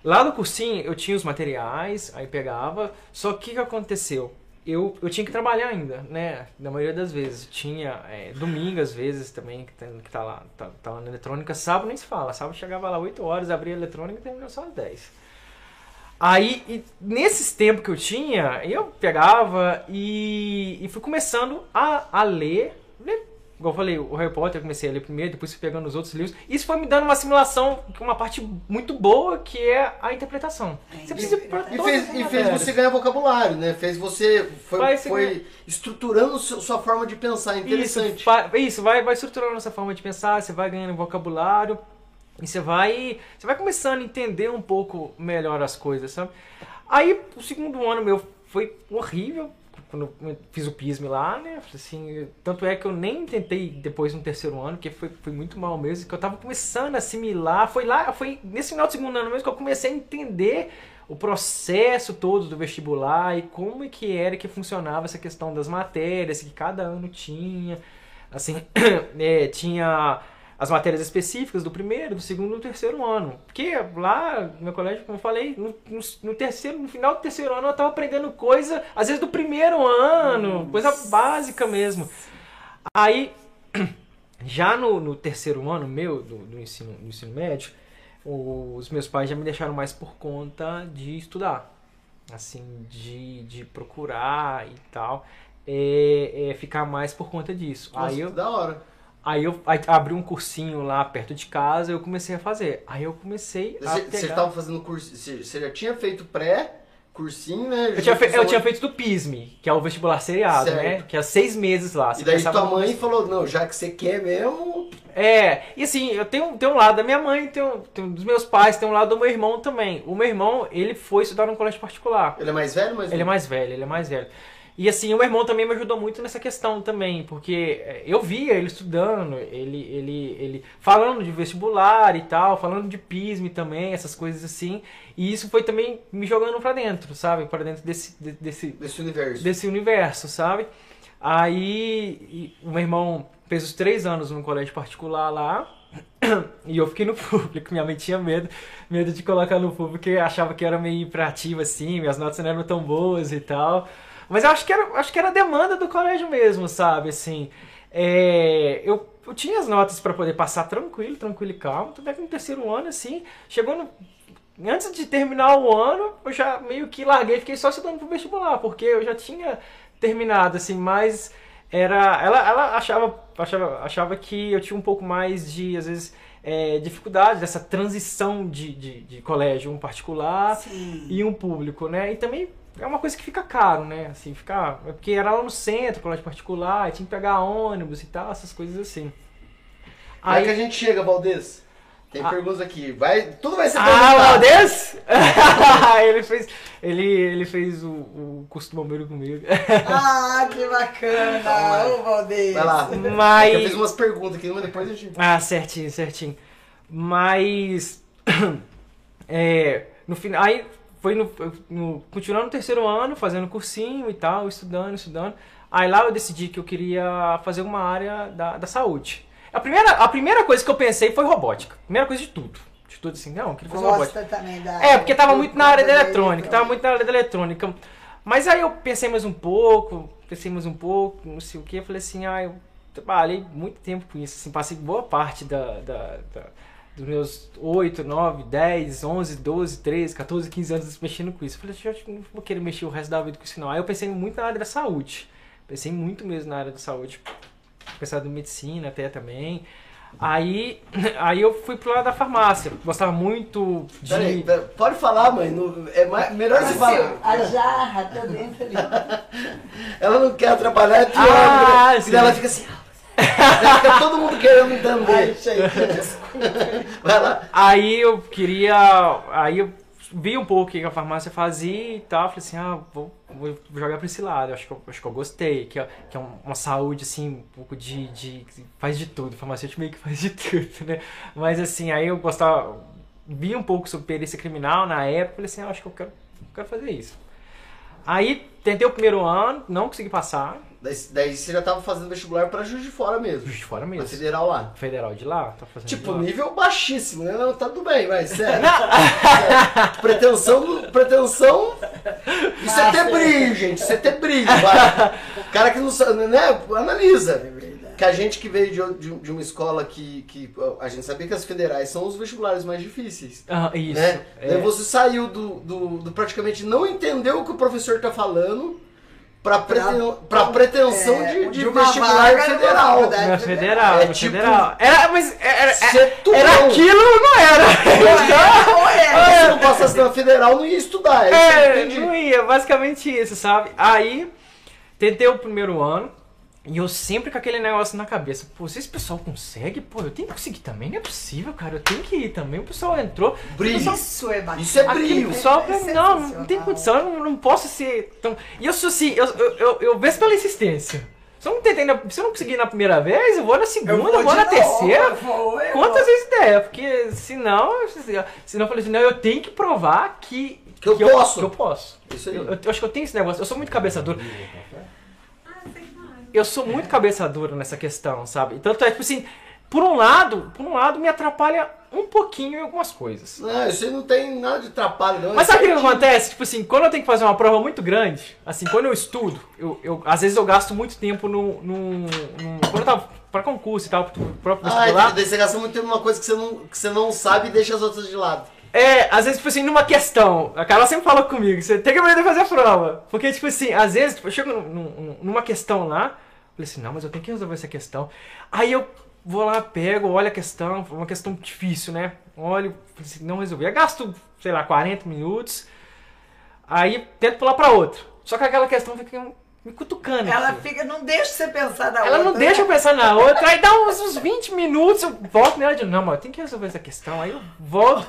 Lá no cursinho eu tinha os materiais, aí pegava, só que o que aconteceu? Eu, eu tinha que trabalhar ainda, né? Na maioria das vezes. Tinha é, domingo, às vezes, também, que tá, que tá lá, tá, tá lá na eletrônica. Sábado nem se fala. Sábado chegava lá 8 horas, abria a eletrônica e terminava só às 10. Aí, nesses tempos que eu tinha, eu pegava e, e fui começando a, a ler, Igual eu falei, o Harry Potter eu comecei a ler primeiro, depois fui pegando os outros livros. Isso foi me dando uma assimilação, uma parte muito boa, que é a interpretação. Você precisa ir pra
E fez, e fez você ganhar vocabulário, né? Fez você. Foi,
Vai,
foi estruturando su- sua forma de pensar. Interessante.
Isso, isso vai, vai estruturando essa forma de pensar, você vai ganhando vocabulário e você vai, você vai começando a entender um pouco melhor as coisas, sabe? Aí o segundo ano meu foi horrível, quando fiz o PISM lá, né? Assim, tanto é que eu nem tentei depois no terceiro ano, porque foi, foi muito mal mesmo, que eu tava começando a assimilar. Foi lá, foi nesse final do segundo ano mesmo que eu comecei a entender o processo todo do vestibular e como é que era que funcionava essa questão das matérias que cada ano tinha. Assim, é, tinha as matérias específicas do primeiro, do segundo e do terceiro ano. Porque lá no meu colégio, como eu falei, no, no, no terceiro, no final do terceiro ano eu estava aprendendo coisa, às vezes do primeiro ano, coisa básica mesmo. Aí, já no, no terceiro ano meu, do, do ensino, do ensino médio, os meus pais já me deixaram mais por conta de estudar. Assim, de, de procurar e tal. É, é ficar mais por conta disso.
Nossa,
Aí eu,
da hora.
Aí eu aí abri um cursinho lá perto de casa, eu comecei a fazer. Aí eu comecei a
Você,
pegar...
você tava fazendo curso. Você, já tinha feito pré, cursinho, né?
Eu tinha, fe- eu tinha feito do PISME, que é o vestibular seriado,
Certo.
né? Que é seis meses lá.
E
Você
daí
passava
tua mãe falou, não, já que você quer mesmo.
É, e assim, eu tenho, tenho um lado da minha mãe, tenho, tenho dos meus pais, tem um lado do meu irmão também. O meu irmão, ele foi estudar num colégio particular.
Ele é mais velho, mas.
Ele é mais velho, ele é mais velho. E assim, o meu irmão também me ajudou muito nessa questão também, porque eh, eu via ele estudando, ele, ele, ele falando de vestibular e tal, falando de PISME também, essas coisas assim. E isso foi também me jogando pra dentro, sabe? Pra dentro desse, de- desse,
Desse universo.
desse universo, sabe? Aí o meu irmão fez os três anos num colégio particular lá. E eu fiquei no público, minha mãe tinha medo, medo de colocar no público, porque achava que era meio hiperativo assim, minhas notas não eram tão boas e tal. Mas eu acho que era, acho que era demanda do colégio mesmo, sabe? Assim, é, eu, eu tinha as notas para poder passar tranquilo, tranquilo e calmo. Tanto é que no terceiro ano, assim, chegou no, antes de terminar o ano, eu já meio que larguei, fiquei só estudando pro vestibular, porque eu já tinha terminado, assim, mas era. Ela, ela achava, achava, achava que eu tinha um pouco mais de, às vezes, é, dificuldade dessa transição de, de, de colégio, um particular
Sim.
e um público, né? E também é uma coisa que fica caro, né? Assim, fica. é Porque era lá no centro, colégio particular, e tinha que pegar ônibus e tal, essas coisas assim.
Como é que a gente chega, Valdez? Tem
Ah.
perguntas aqui. Vai, tudo vai ser
Ah, o
perguntado.
Valdez? ele fez, ele, ele fez o, o curso do bombeiro comigo.
Ah, que bacana! Ô, Valdez.
Vai lá. É que Eu fiz
Mas.
umas perguntas aqui, mas depois a gente.
Ah, certinho, certinho. Mas. é, no final. Aí foi no, no. Continuando no terceiro ano, fazendo cursinho e tal, estudando, estudando. Aí lá eu decidi que eu queria fazer uma área da, da saúde. A primeira, a primeira coisa que eu pensei foi robótica. Primeira coisa de tudo. De tudo assim, não, eu queria fazer robótica.
Gosta também da.
É, porque tava muito na área da eletrônica,
dele,
tava muito na área da eletrônica. Mas aí eu pensei mais um pouco, pensei mais um pouco, não sei o que, eu falei assim, ah, eu trabalhei muito tempo com isso, assim, passei boa parte da, da, da- dos meus 8, 9, 10, 11, 12, 13, 14, 15 anos mexendo com isso. Eu falei, eu não vou querer mexer o resto da vida com isso não. Aí eu pensei muito na área da saúde, pensei muito mesmo na área da saúde, pensava em medicina até também. Aí, aí eu fui pro lado da farmácia, gostava muito de...
Peraí, pera- pode falar, mãe. não- é mais- melhor você falar.
A jarra tá dentro ali.
Ela não quer atrapalhar, é pior.
Ah,
né?
sim.
E ela fica assim. fica todo mundo querendo
Ai,
entender.
gente.
Vai lá.
Aí eu queria. Aí eu vi um pouco o que a farmácia fazia e tal. Falei assim, ah, vou, vou jogar pra esse lado. Acho que eu, acho que eu gostei. Que é, que é um- uma saúde, assim, um pouco de, de. Faz de tudo. Farmacêutico meio que faz de tudo, né? Mas assim, aí eu gostava. Vi um pouco sobre perícia criminal na época. Falei assim, ah, acho que eu quero, eu quero fazer isso. Aí tentei o primeiro ano, não consegui passar.
Daí, daí você já tava fazendo vestibular pra Juiz de Fora mesmo.
Juiz de fora mesmo.
federal lá.
Federal de lá, tá fazendo
Tipo,
de lá.
nível baixíssimo, né? Não, tá tudo bem, mas sério. Sério. pretensão, pretensão. Isso é ter brilho, gente. Isso é ter brilho. O cara que não sabe, né? Analisa. Que a gente que veio de, de, uma escola que, que a gente sabia que as federais são os vestibulares mais difíceis.
Ah, isso.
né?
é.
Daí você saiu do, do, do praticamente não entender o que o professor tá falando pra, preten, pra pretensão
É,
de, de
uma
vestibular federal.
faculdade.
Na federal,
É
na
tipo-
federal. Era, mas era,
Ser
era, era aquilo ou não era?
Ou é?
Se não passasse na federal, não ia estudar. É,
É, não ia, basicamente isso, sabe? Aí, tentei o primeiro ano, e eu sempre com aquele negócio na cabeça, pô, se esse pessoal consegue, pô, eu tenho que conseguir também, não é possível, cara, eu tenho que ir também. O pessoal entrou,
Brilho.
o pessoal
Isso é bacana.
Isso é brilho.
pessoal,
É
não, não tem condição, eu não, não posso ser tão. E eu sou assim, eu, eu, eu, eu vejo pela insistência. Se eu não tentei na- se eu não conseguir na primeira vez, eu vou na segunda, eu vou,
de
na
novo,
terceira.
eu vou, eu
Quantas
vou.
vezes der? Porque senão, senão eu falei assim, não, eu tenho que provar que,
Que eu posso.
que eu posso.
Isso aí.
Eu, eu- eu acho que eu tenho esse negócio, eu sou muito cabeça dura. Eu sou muito cabeça dura nessa questão, sabe? Tanto é, tipo assim, por um lado, por um lado me atrapalha um pouquinho em algumas coisas.
Não, isso aí não tem nada de atrapalho, não.
Mas
É
sabe o que que
certinho.
acontece? Tipo assim, quando eu tenho que fazer uma prova muito grande, assim, quando eu estudo, eu, eu- às vezes eu gasto muito tempo no, no, no- Quando eu tava pra concurso e tal, pro próprio
Ah,
vestibular.
você gasta muito tempo numa coisa que você não, que você não sabe e deixa as outras de lado.
É, às vezes, tipo assim, numa questão, a Carla sempre fala comigo, você tem que aprender a fazer a prova. Porque, tipo assim, às vezes, tipo, eu chego num- num- numa questão lá, falei assim, não, mas eu tenho que resolver essa questão. Aí eu vou lá, pego, olho a questão, uma questão difícil, né? Olho, falei assim, não resolvi. Eu gasto, sei lá, 40 minutos, aí tento pular pra outra. Só que aquela questão fica me cutucando.
Ela
assim.
fica, não deixa você pensar na
Ela
outra.
não deixa eu pensar na outra, aí dá uns, uns 20 minutos, eu volto nela de não, mas eu tenho que resolver essa questão. Aí eu volto,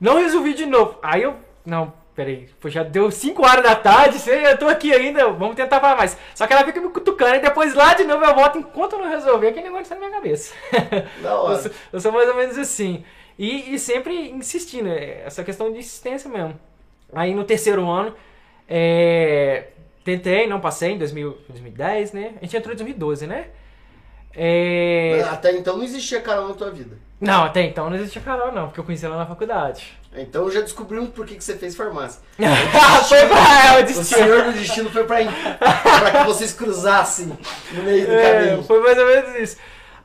não resolvi de novo. Aí eu, não, peraí, pô, já deu 5 horas da tarde, sei, eu tô aqui ainda, vamos tentar falar mais. Só que ela fica me cutucando, e depois lá de novo eu volto, enquanto eu não resolver, aquele negócio tá na minha cabeça.
Hora.
Eu sou, eu sou mais ou menos assim. E, e sempre insistindo, é, essa questão de insistência mesmo. Aí no terceiro ano, é, tentei, não passei em 2000, 2010, né? A gente entrou em 2012, né? É,
Até então não existia Carol na tua vida.
não, até então não existia Carol, não, porque eu conheci ela na faculdade.
Então já descobrimos por que, que você fez farmácia.
Foi pra ela,
O
destino.
senhor do destino foi pra, pra que vocês cruzassem no meio do
É,
caminho.
foi mais ou menos isso.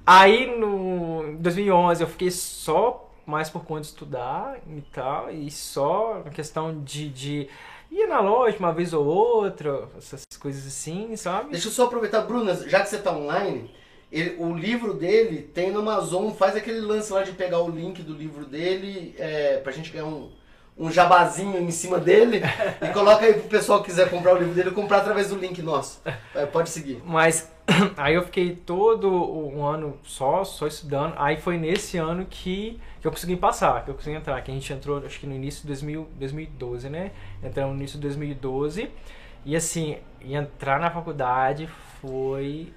Aí no em 2011 eu fiquei só mais por conta de estudar e tal, e só na questão de, de ir na loja uma vez ou outra, essas coisas assim, sabe?
Deixa eu só aproveitar, Bruna, já que você tá online, ele- o livro dele tem no Amazon, faz aquele lance lá de pegar o link do livro dele é, pra gente ganhar um, um jabazinho em cima dele e coloca aí pro pessoal que quiser comprar o livro dele comprar através do link nosso. É, pode seguir.
Mas aí eu fiquei todo um ano só, só estudando. Aí foi nesse ano que, que eu consegui passar, que eu consegui entrar. Que a gente entrou, acho que no início de 2000, 2012, né? Entramos no início de 2012. E assim, entrar na faculdade foi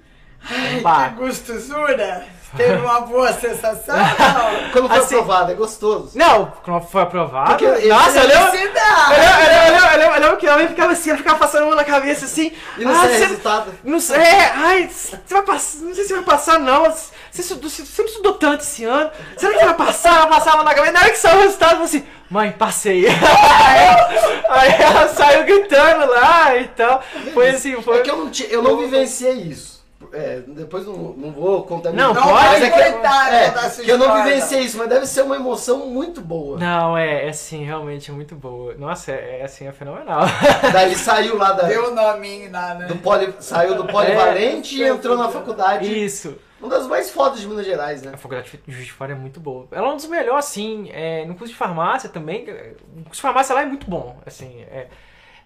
um
Que gostosura! Teve uma boa sensação? Não.
Quando foi
Assim-
aprovado, é gostoso.
Não, quando foi aprovado.
Porque
nossa, eu lembro. Eu
Felicidade!
lembro, eu lembro, eu lembro, eu lembro, eu lembro que ela ficava assim, ela ficava passando a mão na cabeça assim.
E não
ah,
sai
você-
resultado.
Não sei, é, ai, você vai passar, não sei se vai passar não. Você, estudou, você sempre estudou tanto esse ano. Será que vai passar? Ela passava na cabeça. Na hora que saiu o resultado, eu falei assim, mãe, passei. aí, aí ela saiu gritando lá e tal. Foi assim, foi.
É que eu não, ti- eu não vivenciei isso. É, depois não, não vou contar
Não,
muito.
pode,
Mas é que,
coitada
é,
sua
que eu não vivenciei isso, mas deve ser uma emoção muito boa.
Não, é, é assim, realmente é muito boa. Nossa, é, é assim, é fenomenal.
Daí saiu lá da,
Deu o nominho lá, né?
do poli, saiu do polivalente
É,
e entrou na faculdade.
Isso.
Uma das mais fodas de Minas Gerais, né?
A faculdade de Juiz de Fora é muito boa. Ela é um dos melhores, assim, é, no curso de farmácia também. O curso de farmácia lá é muito bom, assim, é...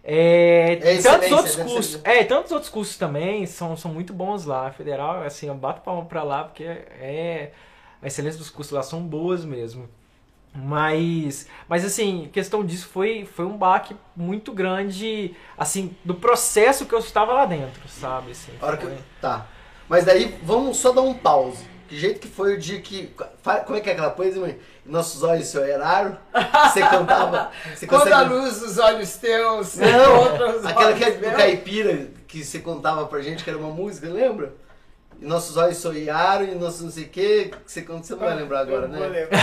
É,
É
tantos outros
deve
cursos, é, tantos outros cursos também são, são muito bons lá. Federal, assim, eu bato palma pra lá porque é a excelência dos cursos lá são boas mesmo. Mas, mas assim, questão disso foi, foi um baque muito grande, assim, do processo que eu estava lá dentro, sabe? Assim,
A hora que eu- Tá. Mas daí vamos só dar um pause. Que jeito que foi o dia que. Como é que é aquela coisa, mãe? Nossos olhos se olharam. Você cantava. Você
Quando a
consegue-
luz dos olhos teus
Não,
os
aquela que é do caipira que você contava pra gente que era uma música, lembra? E nossos olhos sonharam e nossos não sei o que, que você, você não vai lembrar agora, né?
vou lembrar.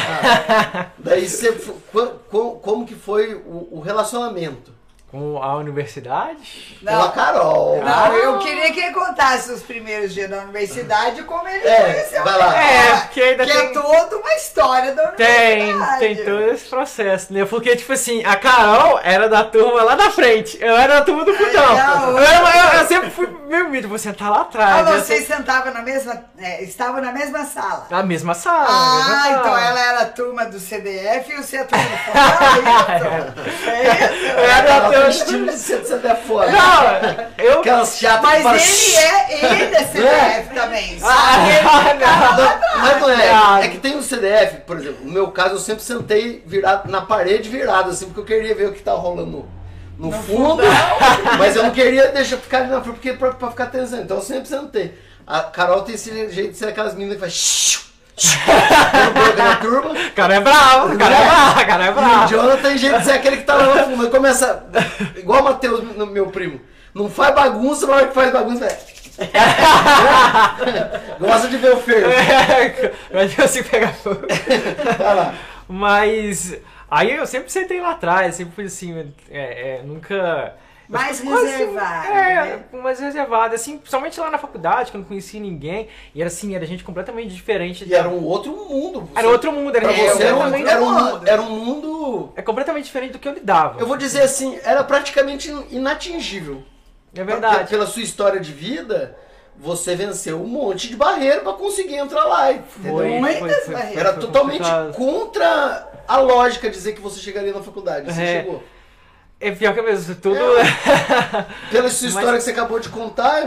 Ah, daí você. fo- co- co- Como que foi o, o relacionamento?
Com a universidade?
Com a
Não,
Carol.
não, eu queria que ele contasse os primeiros dias da universidade como ele
É,
conheceu
vai lá.
É, porque ainda
que
tem...
é toda uma história da
Tem,
universidade.
tem todo esse processo, né? Porque, tipo assim, a Carol era da turma lá da frente, eu era da turma do fundão.
não.
Eu, eu- eu sempre fui meio mito, vou sentar lá
Ah,
atrás. eu
vocês
sou-
sentavam na mesma. é, estavam na mesma sala.
Na mesma sala. na mesma
Ah,
sala.
então ela era a turma do CDF e você é a turma do fundão, é isso? É isso?
Eu era da
Ela
turma.
estilo de ser é foda.
Não, eu.
Aquelas chatas
Mas ele é, ele é CDF também.
Ah,
Não, mas não é. É que tem o CDF, por exemplo, no meu caso eu sempre sentei virado na parede virado, assim, porque eu queria ver o que tava rolando no, no fundo, mas eu não queria deixar ficar ali na frente porque pra, pra ficar atenção. Então eu sempre sentei. A Carol tem esse jeito de ser aquelas meninas que faz. Turma.
O cara é bravo, o cara é bravo, o cara é
E o
bravo.
Jonathan tem jeito de ser aquele que tá lá no fundo. Começa. Igual o Matheus, meu primo. Não faz bagunça, na hora que faz bagunça, velho. Gosta de ver o feio.
Eu não consigo pegar fogo.
Vai lá.
Mas. Aí eu sempre sentei lá atrás, sempre fui assim, é, é, nunca.
Mais
Quase-
reservado,
É,
né?
mais reservado, assim, principalmente lá na faculdade, que eu não conhecia ninguém. E era assim, era gente completamente diferente.
E era um outro mundo. Você-
Era outro mundo, era
Pra
gente
você era um, era, um,
mundo.
era um mundo.
É completamente diferente do que eu lidava.
Eu vou dizer assim, era praticamente inatingível.
É verdade.
Pela sua história de vida, você venceu um monte de barreira pra conseguir entrar lá.
Foi,
Muitas
foi, foi,
barreiras.
Era
foi
totalmente
complicado.
contra a lógica dizer que você chegaria na faculdade. Você
É.
chegou.
É pior que é mesmo, tudo.
Pela sua história
Mas-
que você acabou de contar,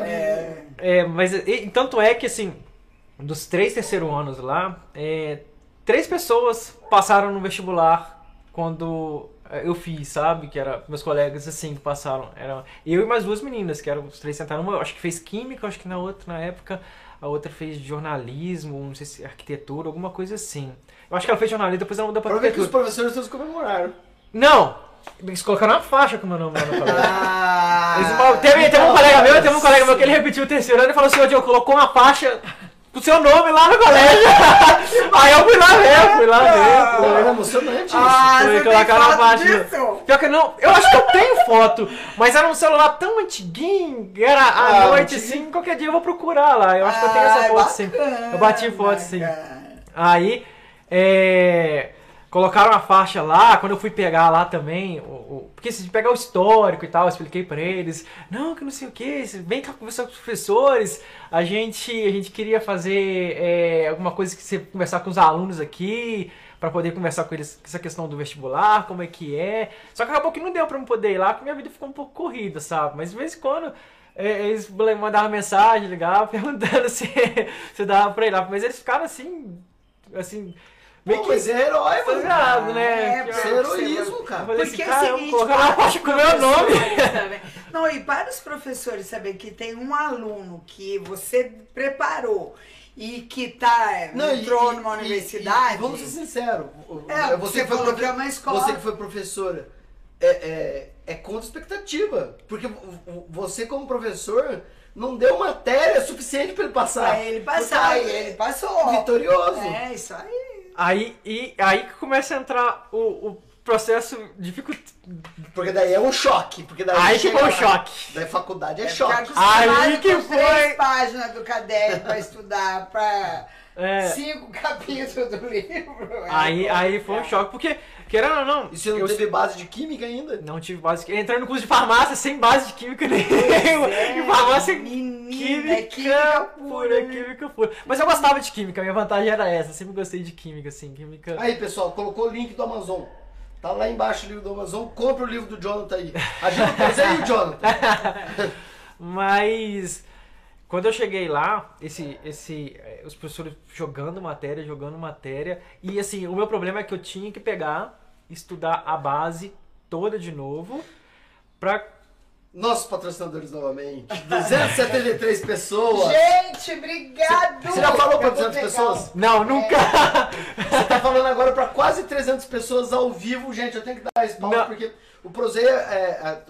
É, mas e, tanto é que assim, dos três terceiro anos lá, é, três pessoas passaram no vestibular quando é, eu fiz, sabe? Que era meus colegas assim que passaram. Era eu e mais duas meninas, que eram os três sentaram. Uma acho que fez química, acho que na outra, na época, a outra fez jornalismo, não sei se arquitetura, alguma coisa assim. Eu acho que ela fez jornalismo, depois ela mudou pra
pra ver que os
arquitetura.
professores todos comemoraram.
Não! Eles colocaram uma faixa com o meu nome lá no colégio.
Ah,
Eles- teve, teve um colega meu, teve um colega meu que ele repetiu o terceiro ano e falou assim, ô Diogo, colocou uma faixa com seu nome lá no colégio. Aí eu fui lá ver, fui lá ver.
Pô, era emocionante isso.
Ah,
Foi
você tem
colocar na
foto
página.
disso?
Pior que não, eu acho que eu tenho foto, mas era um celular tão antiguinho, era à
Ah,
noite
antiguinho.
assim, qualquer dia eu vou procurar lá. Eu acho que eu tenho essa
Ai,
foto sim. Eu bati foto sim. Aí, é, colocaram a faixa lá, quando eu fui pegar lá também, o, o- porque se pegar o histórico e tal, eu expliquei pra eles, não, que não sei o que, vem cá conversar com os professores, a gente, a gente queria fazer é, alguma coisa que você conversar com os alunos aqui, pra poder conversar com eles essa questão do vestibular, como é que é. Só que acabou que não deu pra eu poder ir lá, porque minha vida ficou um pouco corrida, sabe? Mas de vez em quando é, eles mandavam mensagem, ligavam, perguntando se, se dava pra ir lá. Mas eles ficaram assim, assim, meio que
é herói, mano.
fascinado, né?
É,
eu-
é heroísmo, cara.
Porque
assim,
é o
cara,
seguinte,
uma
para
faixa
os
com o meu nome.
Não, e para os professores saber que tem um aluno que você preparou e que tá,
Não, e-
entrou
e-
numa
e-
universidade.
e vamos ser sinceros.
É, você
que foi
falou
profe-
que é uma escola.
Você que foi professora. É, é, é contra expectativa. Porque vo- vo- você, como professor, não deu matéria suficiente pra ele passar.
Pra ele passar,
Porque
e ele passou.
Vitorioso.
É, isso aí.
Aí, e, aí que começa a entrar o, o processo dificultoso.
Porque daí é um choque. Porque daí
Aí que foi o choque.
Daí faculdade é,
É
choque.
Aí que foi.
três páginas do caderno pra estudar, pra
É,
cinco capítulos do livro. É,
aí, aí foi um choque, porque, querendo ou não,
E você não
eu
teve base de química ainda?
não tive base de Entrei no curso de farmácia sem base de química nenhuma.
É,
E farmácia
menina, é
química
química
pura,
pura,
química pura. Mas eu gostava de química, minha vantagem era essa. Sempre gostei de química, assim, química.
Aí, pessoal, colocou o link do Amazon. Tá lá embaixo o livro do Amazon. Compre o livro do Jonathan aí. Ajuda o o Jonathan.
Mas quando eu cheguei lá, esse, esse, eh, os professores jogando matéria, jogando matéria, e assim, o meu problema é que eu tinha que pegar, estudar a base toda de novo, pra.
Nossos patrocinadores novamente. 273 pessoas.
Gente, obrigado!
Você já falou pra
Eu vou
200
pegar
pessoas?
Não, nunca!
Você tá falando agora pra quase 300 pessoas ao vivo. Gente, eu tenho que dar esse palco porque o Prozeia é... é-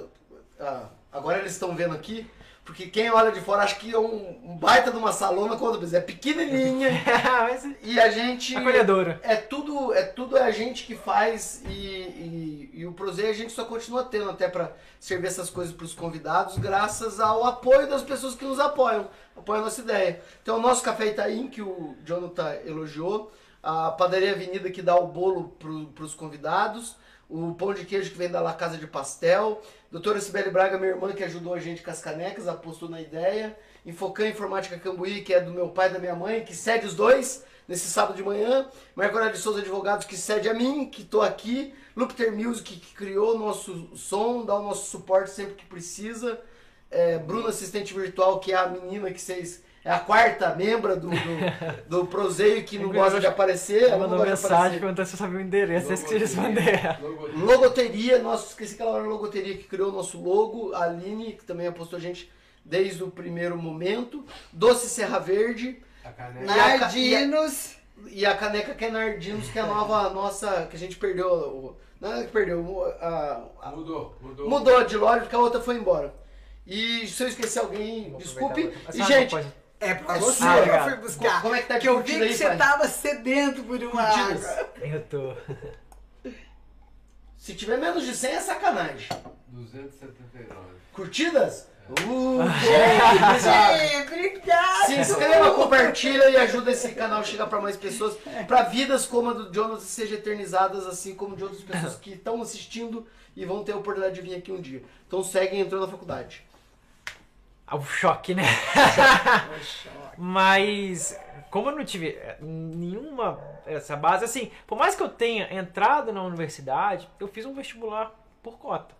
ah, agora eles estão vendo aqui. Porque quem olha de fora acha que é um, um baita de uma salona quando é pequenininha.
Mas,
E a gente...
acolhedora.
É tudo, é tudo a gente que faz e, e, e o Prozei a gente só continua tendo até pra servir essas coisas pros convidados, graças ao apoio das pessoas que nos apoiam, apoiam a nossa ideia. Então, o nosso Café Itaim, que o Jonathan elogiou, a Padaria Avenida que dá o bolo pro, pros convidados, o pão de queijo que vem da La Casa de Pastel, doutora Sibeli Braga, minha irmã, que ajudou a gente com as canecas, apostou na ideia, Infocan Informática Cambuí, que é do meu pai e da minha mãe, que cede os dois nesse sábado de manhã, Marco Aurélio Souza Advogados, que cede a mim, que tô aqui, Lupter Music, que criou o nosso som, dá o nosso suporte sempre que precisa, é, Bruna Assistente Virtual, que é a menina que vocês... É a quarta membra do, do, do Prozeio que não gosta de aparecer.
Ela mandou mensagem perguntando se eu sabia o endereço, é isso que você responder.
Logoteria, nossa, esqueci que ela era a logoteria que criou o nosso logo, a Aline, que também apostou a gente desde o primeiro momento, Doce Serra Verde. E
Nardinos.
e a caneca que é Nardinos, que é a nova nossa, que a gente perdeu, o- não é que perdeu, a, a-
Mudou, mudou.
mudou de loja porque a outra foi embora. E se eu esquecer alguém, desculpe. E gente,
É pra
É
você
sua.
que eu fui buscar.
como é que tá de
que eu vi que
aí,
você
pai?
tava sedento por uma
Curtidas.
água.
Eu tô.
Se tiver menos de 100 é sacanagem.
279.
Curtidas? Uh, gente, obrigado. Se inscreva, compartilha e ajuda esse canal a chegar para mais pessoas, para vidas como a do Jonas sejam eternizadas, assim como de outras pessoas que estão assistindo e vão ter a oportunidade de vir aqui um dia. Então segue e entrou na faculdade.
Ah, O choque, né? Mas como eu não tive eh, nenhuma essa base, assim, por mais que eu tenha entrado na universidade, eu fiz um vestibular por cota.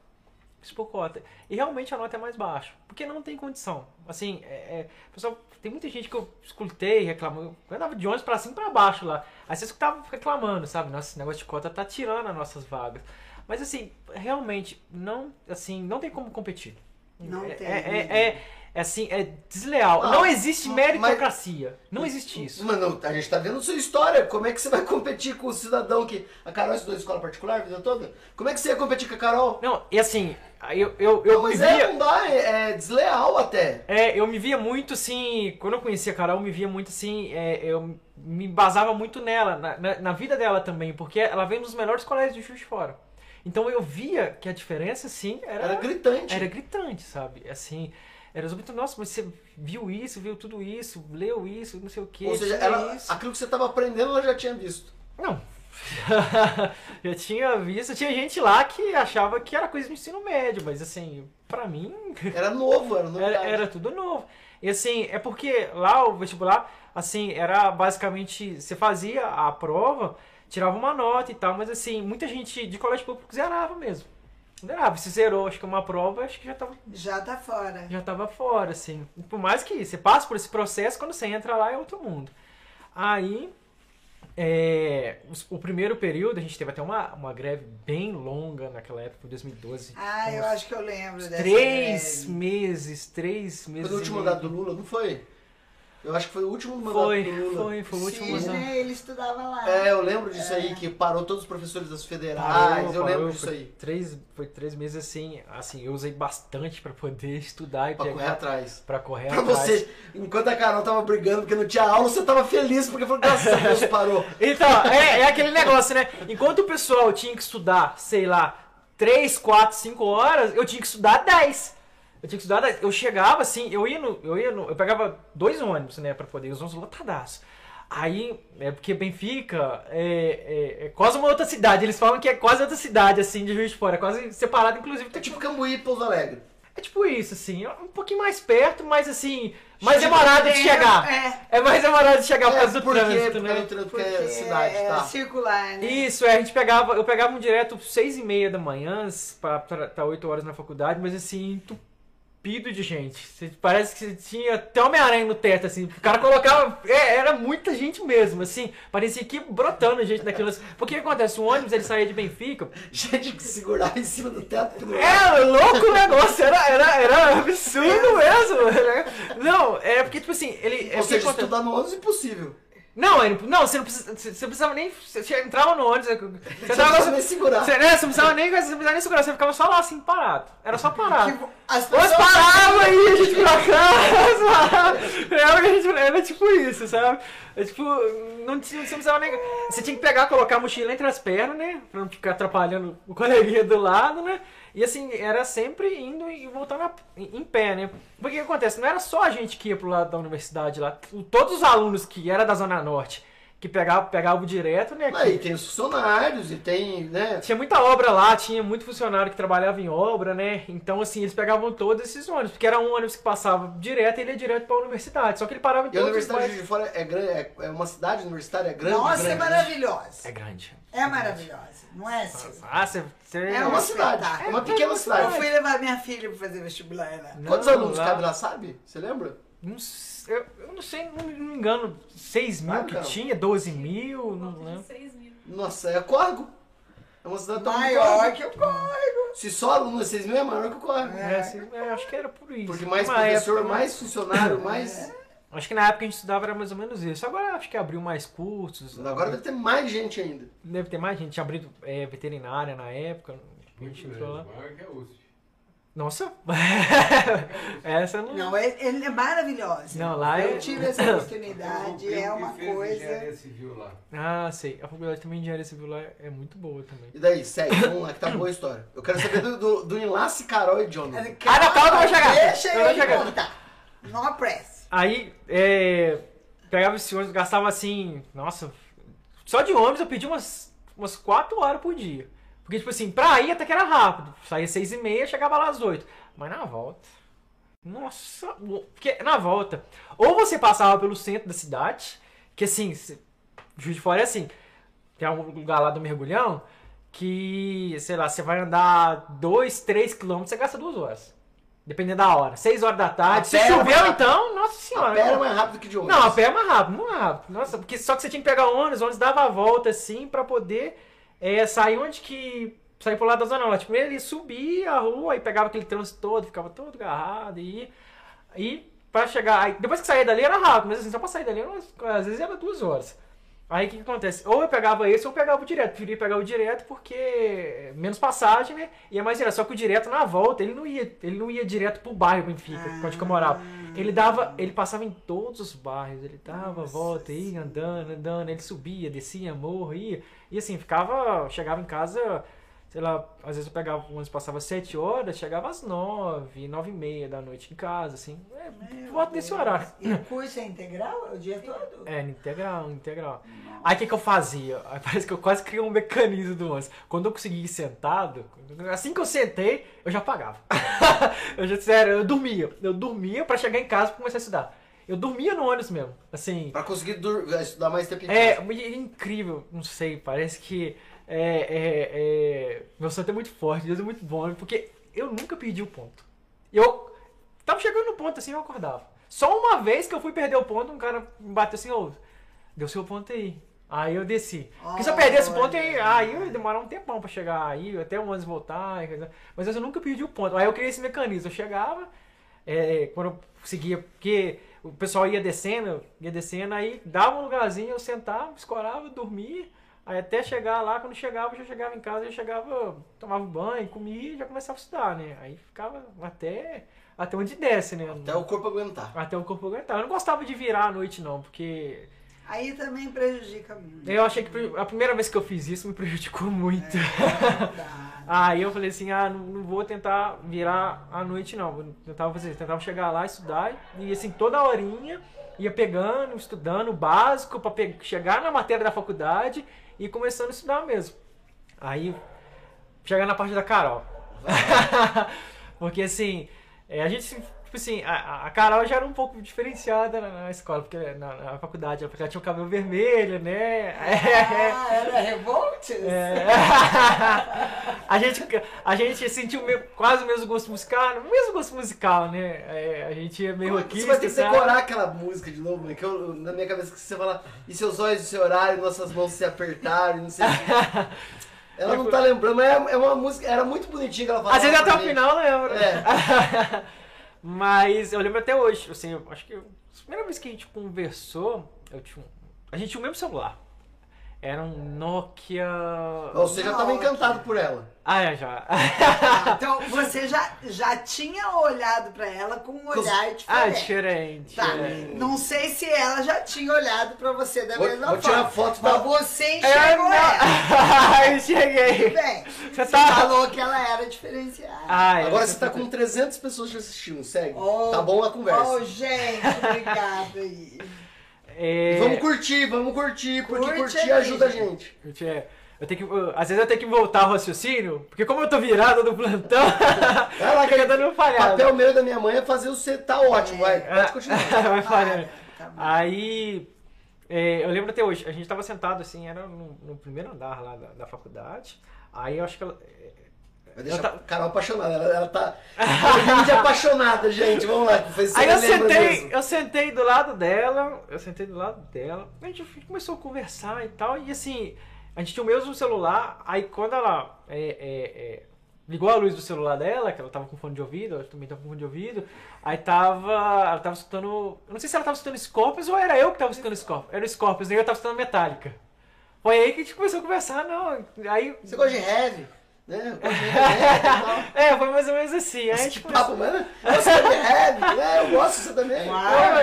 Fiz por cota. E realmente a nota é mais baixa. Porque não tem condição. Assim, é, é, pessoal, tem muita gente que eu escutei reclamando. Eu andava de ônibus pra cima e pra baixo lá. Aí você escutava reclamando, sabe? Nossa, esse negócio de cota tá tirando as nossas vagas. Mas assim, realmente, não, assim, não tem como competir.
Não
é,
tem.
É, é, é- é assim, é desleal.
Ah,
não existe
mas-
meritocracia. Não existe isso.
Mano, a gente tá vendo sua história. Como é que você vai competir com o cidadão que. A Carol estudou em escola particular a vida toda? Como é que você ia competir com a Carol?
Não, e assim, eu, eu, eu
Não,
me
mas é,
via.
não dá, é, é desleal até.
É, eu me via muito assim. Quando eu conhecia a Carol, eu me via muito assim. é, eu me basava muito nela, na, na, na vida dela também, porque ela vem dos melhores colégios de Juiz de Fora. Então eu via que a diferença, assim, era,
Era gritante.
era gritante, sabe? Assim, era muito, nossa, mas você viu isso, viu tudo isso, leu isso, não sei o que.
Ou seja, ela, aquilo que você tava aprendendo, ela já tinha visto.
Não. eu tinha visto, tinha gente lá que achava que era coisa de ensino médio, mas assim, pra mim
Era novo, era novidade.
era, era tudo novo. E assim, é porque lá o vestibular, assim, era basicamente, você fazia a prova, tirava uma nota e tal, mas assim, muita gente de colégio público zerava mesmo. Zerava, se zerou, acho que uma prova, acho que já tava,
Já tá fora.
já tava fora, assim. Por mais que você passe por esse processo, quando você entra lá é outro mundo. Aí, é, o primeiro período, a gente teve até uma, uma greve bem longa naquela época, 2012.
Ah, eu acho que eu lembro dessa
Três
greve.
meses, três meses.
Foi no último mandato do Lula, não foi? Eu acho que foi o último mandato
Foi,
do Lula.
foi, foi o último
Sim,
mandato.
né? Ele estudava lá.
É, eu lembro disso aí, que parou todos os professores das federais.
Parou,
eu
parou,
lembro disso
foi
aí.
Três, foi três meses assim, assim, eu usei bastante pra poder estudar e
Pra correr atrás.
pra correr
Pra
atrás.
você, enquanto a Carol tava brigando porque não tinha aula, você tava feliz porque falou, graças a Deus parou.
Então, é, é aquele negócio, né? Enquanto o pessoal tinha que estudar, sei lá, 3, 4, 5 horas, eu tinha que estudar 10. Eu tinha que estudar 10. Eu chegava assim, eu ia no. Eu ia no. Eu pegava dois ônibus, né, pra poder, os ônibus lotadaços. Aí, é porque Benfica é, é, é quase uma outra cidade. Eles falam que é quase outra cidade, assim, de Juiz de Fora. É quase separado, inclusive.
É tipo Cambuí e Pouso Alegre.
É tipo isso, assim, é um pouquinho mais perto, mas assim, mais
Chega
demorado de
É,
chegar.
É,
É mais demorado de chegar por causa do
porque,
trânsito,
porque,
né?
é trânsito, porque
porque
é cidade,
é
tá.
circular, né?
Isso, é, a gente pegava, eu pegava um direto seis e meia da manhã, pra estar oito horas na faculdade, mas assim, entupido de gente. Você- Parece que tinha até Homem-Aranha no teto, assim. O cara colocava. é, era muita gente mesmo, assim. Parecia que brotando gente naquilo. Porque o que acontece? O ônibus ele saía de Benfica.
Gente que segurava em cima do teto. pendurado.
É louco o negócio, era, era, era absurdo mesmo. né? Não, é porque, tipo assim, ele. é
Ou
porque
seja, estudar no ônibus impossível.
Não, ele- não, você não precisa, você não precisava nem. Você entrava no ônibus, você,
Você não
tava,
precisa nem segurar.
você, né, você não precisava nem, você não precisava nem segurar, você ficava só lá assim, parado. Era só parado.
Que as pessoas
parava aí, a gente pra casa. Era, gente, era tipo isso, sabe? É tipo, não tinha, você não precisava nem. Você tinha que pegar, colocar a mochila entre as pernas, né? Pra não ficar atrapalhando o coleguinha do lado, né? E assim, era sempre indo e voltando a- em em pé, né? Porque o que acontece? Não era só a gente que ia pro lado da universidade lá. Todos os alunos que eram da Zona Norte, que pegavam, pegavam direto, né?
Aí tem os funcionários e tem, né?
Tinha muita obra lá, tinha muito funcionário que trabalhava em obra, né? Então, assim, eles pegavam todos esses ônibus, porque era um ônibus que passava direto e ele ia direto pra universidade. Só que ele parava em
E a
todos
Universidade de Fora é grande, é, é uma cidade universitária é grande.
Nossa,
grande,
é maravilhosa.
É grande.
É maravilhosa, não é, Silvia?
Ah, você.
É
É
um
uma cidade,
espetáculo.
é uma pequena
Eu
cidade.
fui levar minha filha pra fazer vestibular lá.
Não,
Quantos alunos
lá-
cabe lá, sabe? Você lembra?
Não sei, eu, eu não sei, não me engano, 6 mil
Ah,
que
não.
tinha, 12 mil, não lembro.
6 mil.
Nossa, é Córrego. É uma cidade tão
Maior que o córrego.
Se só aluno é 6 mil, é maior que o Córrego.
É, assim, é, acho que era por isso.
Porque mais
Uma
professor,
época, né?
mais funcionário, mais.
Acho que na época a gente estudava era mais ou menos isso. Agora acho que abriu mais cursos.
Agora deve ter mais gente ainda.
Deve ter mais gente. Tinha abrido é, veterinária na época. A gente
Muito
entrou lá.
maior que a USP.
Nossa! Essa eu não.
Não, é, ele é maravilhosa.
Não, lá
Eu
é-
tive essa oportunidade, é uma
fez engenharia
coisa.
civil lá.
Ah, sei. A faculdade também de engenharia civil lá é muito boa também.
E daí, segue, vamos lá, que tá boa a história. Eu quero saber do, do, do enlace Carol e Jonathan.
Ah, não, que eu vou chegar.
Deixa
Eu vou
ele
chegar.
contar. Não apresse.
Aí, é, pegava esse ônibus, gastava assim, nossa, só de ônibus eu pedi umas, umas 4 horas por dia. Porque, tipo assim, pra ir até que era rápido. Saía seis e meia, chegava lá às 8. Mas na volta. Nossa, porque na volta, ou você passava pelo centro da cidade, que assim, Juiz de Fora é assim, tem algum lugar lá do mergulhão que, sei lá, você vai andar 2, 3 quilômetros, você gasta duas horas. Dependendo da hora. 6 horas da tarde.
A
Se choveu,
mais
então, nossa
A
senhora.
pé era mais rápido que de ônibus.
Não, a pé é mais rápido, muito mais rápido. Nossa, porque só que você tinha que pegar ônibus, ônibus dava a volta assim pra poder é, sair onde que. Sair pro lado da zona norte. Primeiro ele subia a rua e pegava aquele trânsito todo, ficava todo agarrado e. E pra chegar. Aí, depois que saía dali era rápido, mas assim, só pra sair dali, às vezes era duas horas. Aí o que, que acontece? Ou eu pegava esse ou eu pegava o direto. Preferia pegar o direto porque é menos passagem, né? E é mais direto. Só que o direto na volta, ele não ia, ele não ia direto pro bairro Benfica, onde que eu morava. Ele dava, ele passava em todos os bairros, ele dava a volta, ia andando, andando, ele subia, descia, morro, ia. E assim, ficava, chegava em casa, sei lá, às vezes eu pegava, o ônibus passava sete horas, chegava às nove, nove e meia da noite em casa, assim. É,
Meu
volta desse horário.
E o curso é integral? É o dia todo?
É, integral, integral. Aí o que, que eu fazia? Aí parece que eu quase criei um mecanismo do ônibus. Quando eu conseguia ir sentado, assim que eu sentei, eu já pagava. eu já, sério, eu dormia. Eu dormia pra chegar em casa e começar a estudar. Eu dormia no ônibus mesmo. Assim,
Pra conseguir dur- estudar mais tempo em
é,
casa.
é incrível, não sei, parece que é, é, é, meu santo é muito forte, Deus é muito bom, porque eu nunca perdi o ponto. Eu tava chegando no ponto assim, eu acordava. Só uma vez que eu fui perder o ponto, um cara me bateu assim, ô, deu seu ponto aí. Aí eu desci. Porque se eu perdesse o ponto, aí, aí eu ia demorar um tempão pra chegar aí, até o ônibus voltar. Mas eu nunca perdi o ponto. Aí eu criei esse mecanismo. Eu chegava, é, quando eu conseguia, porque o pessoal ia descendo, ia descendo, aí dava um lugarzinho, eu sentava, escorava, dormia. Aí até chegar lá, quando chegava, eu já chegava em casa, eu chegava, tomava banho, comia e já começava a estudar, né? Aí ficava até, até onde desce, né?
Até o corpo aguentar.
Até o corpo aguentar. Eu não gostava de virar à noite, não, porque
Aí também prejudica muito.
eu achei que a primeira vez que eu fiz isso me prejudicou muito.
Não dá.
Aí eu falei assim, ah, não, não vou tentar virar à noite não. Vou tentar fazer, isso. tentava chegar lá, estudar e assim toda horinha ia pegando, estudando o básico para chegar na matéria da faculdade e começando a estudar mesmo. Aí chegar na parte da Carol. porque assim, é, a gente tipo assim, a, a Carol já era um pouco diferenciada na, na escola, porque na, na faculdade, porque ela tinha o cabelo vermelho, né?
Ah, era revoltes?
É. a, gente, a gente sentiu meio- quase o mesmo gosto musical, o mesmo gosto musical, né? É, a gente é meio
Como é Você vai ter que
sabe?
decorar aquela música de novo, né? Que eu, na minha cabeça que você fala, e seus olhos do seu horário, nossas mãos se apertaram, e não sei o que. Ela não tá lembrando, mas é, é uma música, era muito bonitinha que ela falava.
Às vezes até o final eu lembro.
É.
Mas eu lembro até hoje, assim, eu acho que a primeira vez que a gente conversou, eu tinha um- a gente tinha o mesmo celular. Era um Nokia.
Você já tava
Não,
encantado por ela.
Ah, é, já.
Ah, então você já, já tinha olhado pra ela com um olhar
Ah,
diferente.
diferente.
Tá,
é.
não sei se ela já tinha olhado pra você da
Vou-
mesma
vou
forma.
tirar foto
mas
da-
você
É,
enxergou
não.
ela.
eu cheguei.
Bem,
Você
você
tá-
falou que ela era diferenciada.
Ah, é,
Agora você tá com 300 pessoas te assistindo, segue.
Oh,
tá bom a conversa.
Oh, gente, obrigada aí.
É,
Vamos curtir, vamos curtir, porque
Curte
curtir
aí.
ajuda a gente.
Gente, é, eu tenho que, eu- às vezes eu tenho que voltar ao raciocínio, porque como eu tô virado do plantão,
Vai lá,
fica dando um
O
falhado.
papel meu da minha mãe é fazer você tá ótimo, vai. Pode continuar.
Vai falhando.
Tá bom.
Aí, é, eu lembro até hoje, a gente tava sentado assim, era no, no primeiro andar lá da, da faculdade. Aí eu acho que ela.
Vai deixar
tá-
Carol apaixonada. Ela, ela tá. Ela de apaixonada, gente. Vamos lá. Que
Aí
você
eu sentei,
mesmo.
eu sentei do lado dela, eu sentei do lado dela, a gente começou a conversar e tal, e assim, a gente tinha o mesmo celular, aí quando ela é, é, é, ligou a luz do celular dela, que ela tava com fone de ouvido, eu também tava com fone de ouvido, aí tava, ela tava escutando, eu não sei se ela tava escutando Scorpions ou era eu que tava escutando Scorpions, era o Scorpions, e eu tava escutando Metallica. Foi aí que a gente começou a conversar, não, aí...
Você gosta de heavy? Né? Heavy e tal.
É, foi mais ou menos assim, aí a
Esse
gente
papo, mano. Você de heavy? né? Eu gosto, você também.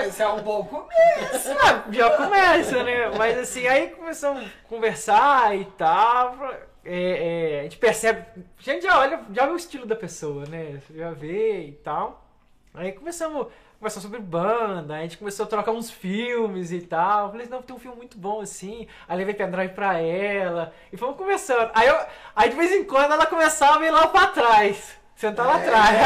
Isso é um bom começo.
Ah, já começa, né? Mas assim, aí começamos a conversar e tal. é, é, a gente percebe, a gente já olha, já vê o estilo da pessoa, né? Você já vê e tal. Aí começamos conversar sobre banda, a gente começou a trocar uns filmes e tal. Eu falei, não, tem um filme muito bom assim. Aí levei pendrive pra ela e fomos conversando. Aí, eu, aí de vez em quando ela começava a ir lá pra trás. sentar lá atrás.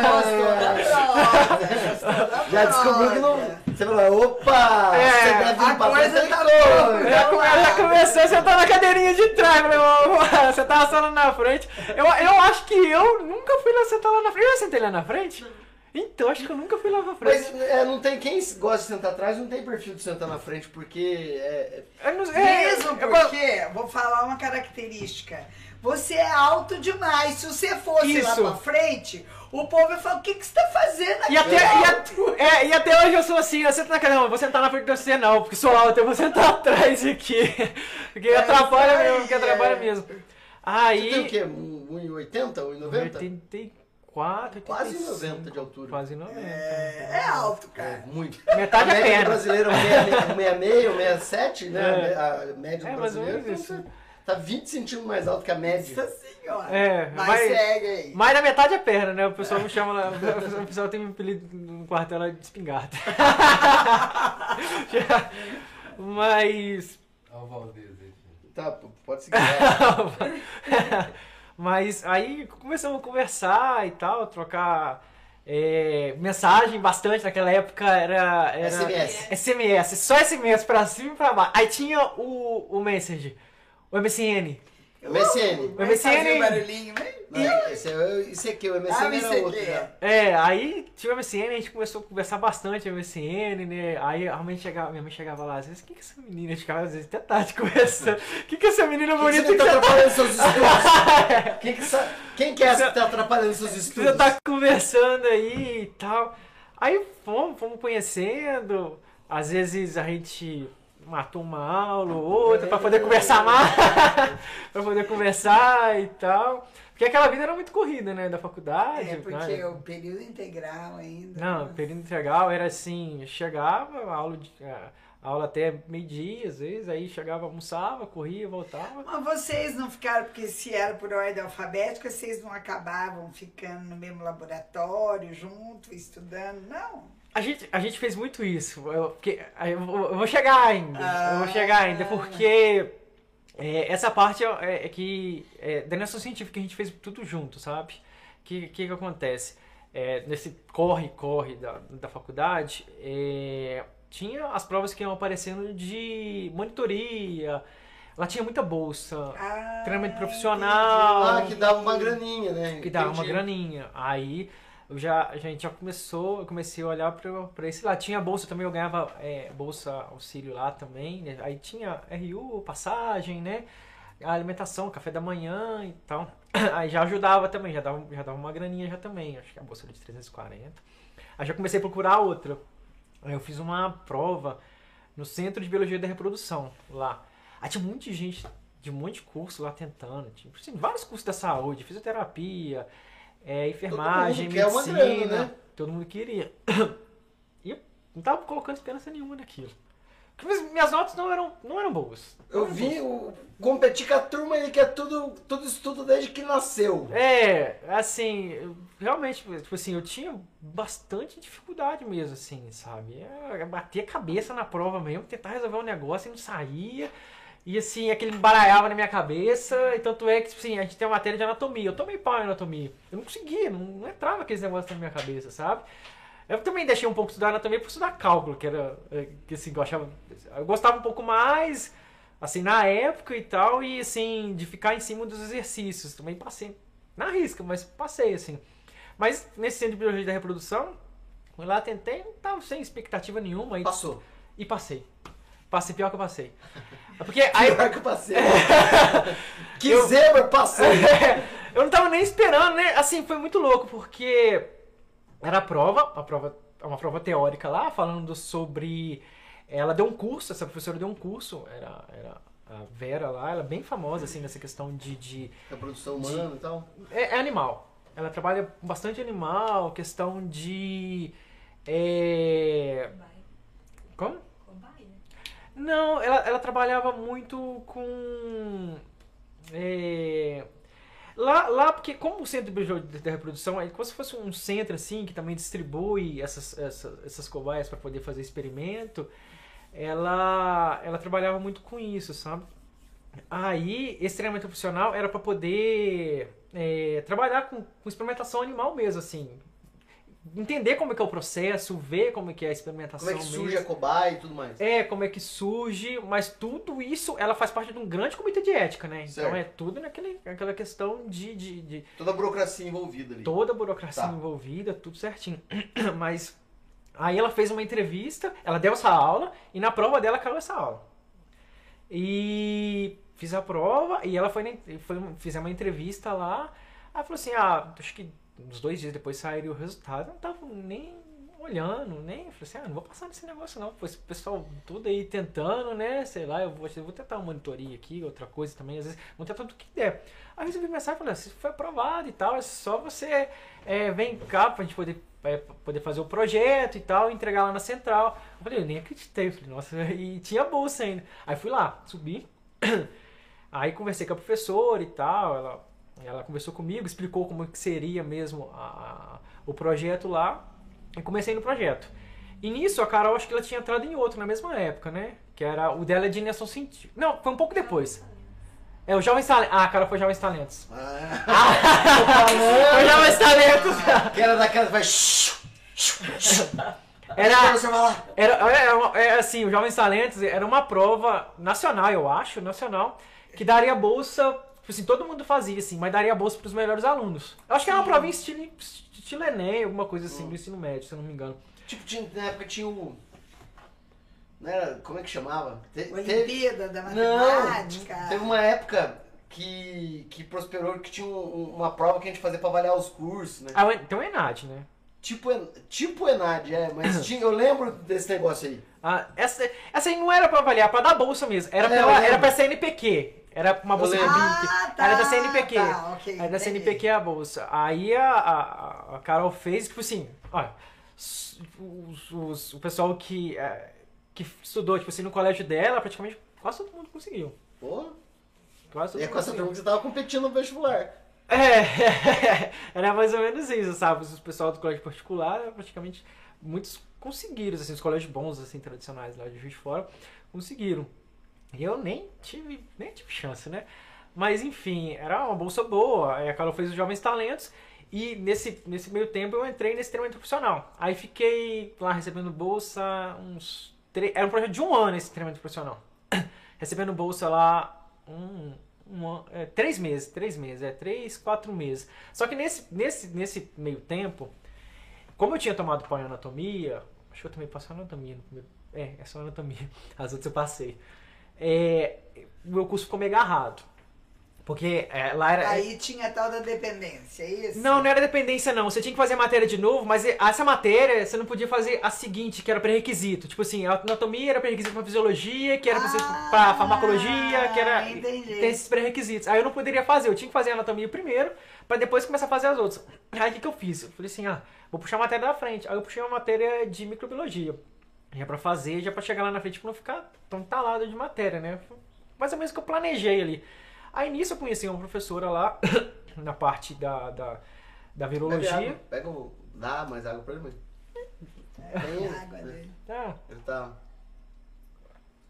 Prosa, gostou da
Já descobriu que não. Você falou, opa!
É,
você deve vir
a
pra trás,
tá
coisa.
Já, come- já começou a sentar na cadeirinha de trás, falei, "Ô, você tava sentando na frente. Eu, eu acho que eu nunca fui lá sentar lá na frente. Eu já sentei lá na frente? Então, acho que eu nunca fui lá na frente.
Mas é, não tem quem gosta de sentar atrás, não tem perfil de sentar na frente, porque é,
Eu não- é,
Mesmo
eu-
porque, vou falar uma característica. Você é alto demais. Se você fosse
Isso.
lá pra frente, o povo ia falar: o que, que você tá fazendo aqui?
E até, e,
alto?"
a- é, e até hoje eu sou assim, eu sento na cadeira, não, vou sentar na frente de você não, porque sou alto, eu vou sentar atrás aqui. Porque
É
atrapalha
aí,
mesmo, porque atrapalha
é.
Você
mesmo.
tem o
Aí.
quê? Um- 1,80? 1,90?
84, 85.
Quase 90 de altura.
Quase 90.
É, é alto,
É,
cara.
muito.
Metade
a
é
média do
perna.
brasileiro é um 66, um 67, né?
É.
A média do
É, mais ou
brasileiro então,
isso.
tá 20 centímetros mais alto que a média.
Nossa senhora.
É,
mas,
mas-
segue aí.
Mais da metade é perna, né? O pessoal me chama lá. O pessoal tem um apelido no quartel lá de espingarda. Mas.
Olha o Valdez aí.
Tá, pode seguir.
Mas aí começamos a conversar e tal, trocar é, mensagem bastante. Naquela época era. era
SMS.
SMS, só SMS pra cima e pra baixo. Aí tinha o, o Messenger, o MSN.
MSN.
Vai
MSN.
barulhinho, né?
Esse, é, esse aqui, o MSN
Ah,
era
esse
outro
aqui.
já.
É, aí tinha o MSN, a gente começou a conversar bastante MSN, né? Aí a mãe chegava, minha mãe chegava lá, às vezes, o que que é essa menina? A gente ficava às vezes até tarde conversando. O que que é essa menina bonita
que
que
tá
você
atrapalhando seus estudos? Quem que, sa- quem que é essa que tá atrapalhando seus
Você
estudos?
tá conversando aí e tal. Aí fomos, fomos conhecendo. Às vezes a gente matou uma aula ou outra pra poder conversar mais. pra poder conversar e tal. Porque aquela vida era muito corrida, né? Da faculdade.
É, porque
né?
o período integral ainda.
Não, período integral era assim, chegava, aula, de, a- aula até meio-dia, às vezes, aí chegava, almoçava, corria, voltava.
Mas vocês não ficaram, porque se era por ordem alfabética, vocês não acabavam ficando no mesmo laboratório, junto, estudando, não?
A gente, a gente fez muito isso, eu, porque, eu, vou, eu vou chegar ainda, eu vou chegar ainda, porque é, essa parte é, é que, é, da iniciação científica a gente fez tudo junto, sabe? O que, que que acontece? É, nesse corre-corre da, da faculdade, é, tinha as provas que iam aparecendo de monitoria, lá tinha muita bolsa,
Ah,
treinamento profissional,
Ah, que dava uma graninha, né?
que dava uma
Entendi.
graninha. Aí eu já, a gente já começou, eu comecei a olhar pra esse lá. Tinha bolsa também, eu ganhava é, bolsa auxílio lá também. né? Aí tinha RU, passagem, né? A alimentação, café da manhã e tal. Aí já ajudava também, já dava, já dava uma graninha já também. Acho que a bolsa era de 340. Aí já comecei a procurar outra. Aí eu fiz uma prova no Centro de Biologia da Reprodução, lá. Aí tinha muita gente de um monte de curso lá tentando. Tinha assim, vários cursos da saúde, fisioterapia, é, enfermagem,
Todo quer
medicina.
grana, né?
Todo mundo queria. E eu não tava colocando esperança nenhuma naquilo. Porque minhas- notas não eram, não eram boas.
Eu vi o, competir com a turma aí que é tudo, tudo estudo desde que nasceu.
É, assim, eu- realmente, tipo assim, eu tinha bastante dificuldade mesmo, assim, sabe? É, bater a cabeça na prova mesmo, tentar resolver um negócio e não saía. E assim, aquele embaralhava na minha cabeça, e tanto é que, tipo assim, a gente tem uma matéria de anatomia. Eu tomei pau em anatomia. Eu não conseguia, não, não entrava aqueles negócios na minha cabeça, sabe? Eu também deixei um pouco de estudar anatomia para estudar cálculo, que era, é, que assim, eu achava, eu gostava um pouco mais, assim, na época e tal, e assim, de ficar em cima dos exercícios. Também passei na risca, mas passei, assim. Mas nesse centro de biologia da reprodução, fui lá, tentei, não tava sem expectativa nenhuma, e,
Passou.
e passei. Passei pior que eu passei. É Porque aí,
Pior que eu passei. que
Eu-
zebra, passou.
eu não tava nem esperando, né? Assim, foi muito louco, porque era a prova, a prova, uma prova teórica lá, falando sobre. Ela deu um curso, essa professora deu um curso, era, era a Vera lá, ela é bem famosa, assim, nessa questão de. de
Reprodução humana e tal.
é, é animal. Ela trabalha com bastante animal, questão de. É... Não, ela, ela trabalhava muito com. é, Lá, lá, porque como o centro de reprodução é como se fosse um centro assim que também distribui essas, essas, essas cobaias para poder fazer experimento, ela, ela trabalhava muito com isso, sabe? Aí, esse treinamento profissional era para poder é, trabalhar com, com experimentação animal mesmo, assim. Entender como é que é o processo, ver como é que é a experimentação
Como é que
mesmo.
surge a cobaia e tudo mais.
É, como é que surge, mas tudo isso, ela faz parte de um grande comitê de ética, né? Então
Certo.
é tudo naquele, naquela questão de, de, de
Toda a burocracia envolvida ali.
toda a burocracia
Tá.
envolvida, tudo certinho. Mas aí ela fez uma entrevista, ela deu essa aula e na prova dela caiu essa aula. E fiz a prova e ela foi, na- foi fizemos uma entrevista lá. Aí falou assim: ah, acho que uns dois dias depois sairia o resultado. Eu não tava nem olhando, nem. Falei assim: ah, não vou passar nesse negócio não. Pois o pessoal tudo aí tentando, né? Sei lá, eu vou, eu vou tentar uma monitoria aqui, outra coisa também. Às vezes, vou tentar tudo que der. Aí eu recebi mensagem falando: se foi aprovado e tal, é só você é, vem cá pra gente poder, é, poder fazer o projeto e tal, entregar lá na central. Eu falei: eu nem acreditei. Falei: nossa, e tinha bolsa ainda. Aí fui lá, subi. Aí conversei com a professora e tal, ela, ela conversou comigo, explicou como que seria mesmo a- a- o projeto lá, e comecei no projeto. E nisso a Carol acho que ela tinha entrado em outro na mesma época, né? Que era o dela é de iniciação científica. Não, foi um pouco depois. É, o Jovens Talentos. Ah, a Carol foi Jovens Talentos.
Ah,
Foi Jovens Talentos!
que era daquela que vai.
Era. Era, era, uma- é, assim, o Jovens Talentos era uma prova nacional, eu acho, nacional, que daria bolsa, tipo assim, todo mundo fazia, assim, mas daria bolsa para os melhores alunos. Eu acho que era uma prova em estilo, estilo Enem, alguma coisa assim, do ensino médio, se eu não me engano.
Tipo, tinha, na época tinha o. Não era. Como é que chamava? Te- teve-
Olimpíada da
Não!
Matemática.
Teve uma época que, que prosperou que tinha um- uma prova que a gente fazia pra avaliar os cursos, né?
Ah, o En- tem o Enad, né?
Tipo, tipo Enad, é, mas tinha, eu lembro desse negócio aí.
Ah, essa, essa aí não era pra avaliar, pra dar bolsa mesmo, era,
É, lembro.
era pra CNPq. Era uma bolsa de
lembro.
BIC.
Ah, tá,
Era da CNPq.
tá, ok,
Era da
entendi.
CNPq a bolsa. Aí a, a, a Carol fez, tipo assim, olha, os, os- o pessoal que, é, que estudou, tipo assim, no colégio dela, praticamente quase todo mundo conseguiu.
Pô,
Quase todo
e é
mundo
com essa turma que você tava competindo no vestibular.
É, era mais ou menos isso, sabe? Os pessoal do colégio particular, praticamente, muitos conseguiram, assim, os colégios bons, assim, tradicionais lá de Juiz de Fora, conseguiram. Eu nem tive, nem tive chance, né? Mas, enfim, era uma bolsa boa, aí a Carol fez os Jovens Talentos, e nesse, nesse meio tempo eu entrei nesse treinamento profissional. Aí fiquei lá recebendo bolsa uns... tre- Era um projeto de um ano esse treinamento profissional. recebendo bolsa lá um, um é, três meses, três meses, é três, quatro meses. Só que nesse, nesse, nesse meio tempo, como eu tinha tomado em anatomia, acho que eu também passei anatomia no primeiro. É, é só anatomia. As outras eu passei. É, o meu curso ficou meio agarrado. Porque é, lá era.
Aí tinha a tal da dependência, é isso?
Não, não era dependência, não. Você tinha que fazer a matéria de novo, mas essa matéria você não podia fazer a seguinte, que era pré-requisito. Tipo assim, a anatomia era pré-requisito pra fisiologia, que era
Ah,
pra farmacologia, que era.
entendi.
Tem esses pré-requisitos. Aí eu não poderia fazer, eu tinha que fazer a anatomia primeiro, pra depois começar a fazer as outras. Aí o que, que eu fiz? Eu falei assim, ah, vou puxar a matéria da frente. Aí eu puxei uma matéria de microbiologia. Já pra fazer, já pra chegar lá na frente, pra não ficar tão talado de matéria, né? Mais ou menos o que eu planejei ali. Aí nisso eu conheci uma professora lá, na parte da, da, da virologia.
Pega o. Dá mais água pra ele, mãe. Tem,
A água dele.
Ah,
Ele tá.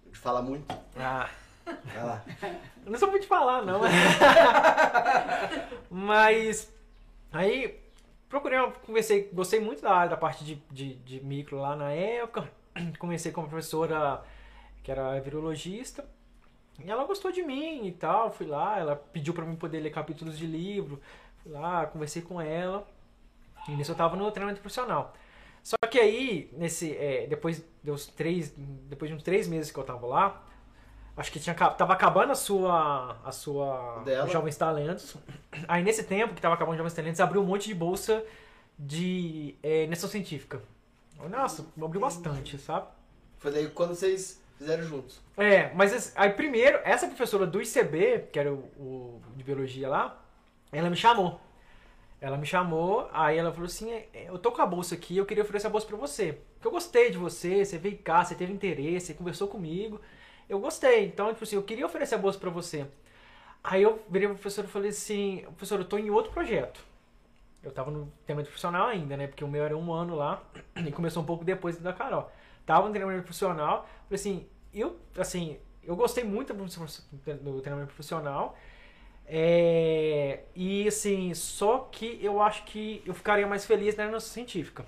Ele fala muito.
ah,
Vai lá.
eu não sou muito de falar, não. Mas aí procurei, uma- conversei, gostei muito da, da parte de, de, de micro lá na época. Conversei com uma professora que era virologista. E ela gostou de mim e tal. Fui lá, ela pediu pra mim poder ler capítulos de livro. Fui lá, conversei com ela. E nisso eu tava no treinamento profissional. Só que aí, nesse, é, depois, dos três, depois de uns três meses que eu tava lá, acho que tinha, tava acabando a sua, a sua
Dela.
Jovens Talentos. Aí nesse tempo que tava acabando Jovens Talentos, abriu um monte de bolsa de é, iniciação científica. Nossa, abriu bastante, sabe?
Foi daí quando vocês fizeram juntos.
É, mas esse- aí primeiro, essa professora do ICB, que era o, o de biologia lá, ela me chamou. Ela me chamou, aí ela falou assim: "É, Eu tô com a bolsa aqui, eu queria oferecer a bolsa pra você. Porque eu gostei de você, você veio cá, você teve interesse, você conversou comigo. Eu gostei, então, tipo assim, eu queria oferecer a bolsa pra você. Aí eu virei pra professora e falei assim: Professor, eu tô em outro projeto. Eu tava no treinamento profissional ainda, né? Porque o meu era um ano lá e começou um pouco depois da Carol. Tava no treinamento profissional, falei assim, eu, assim, eu gostei muito do treinamento profissional. É, e assim, só que eu acho que eu ficaria mais feliz na aeronáutica científica.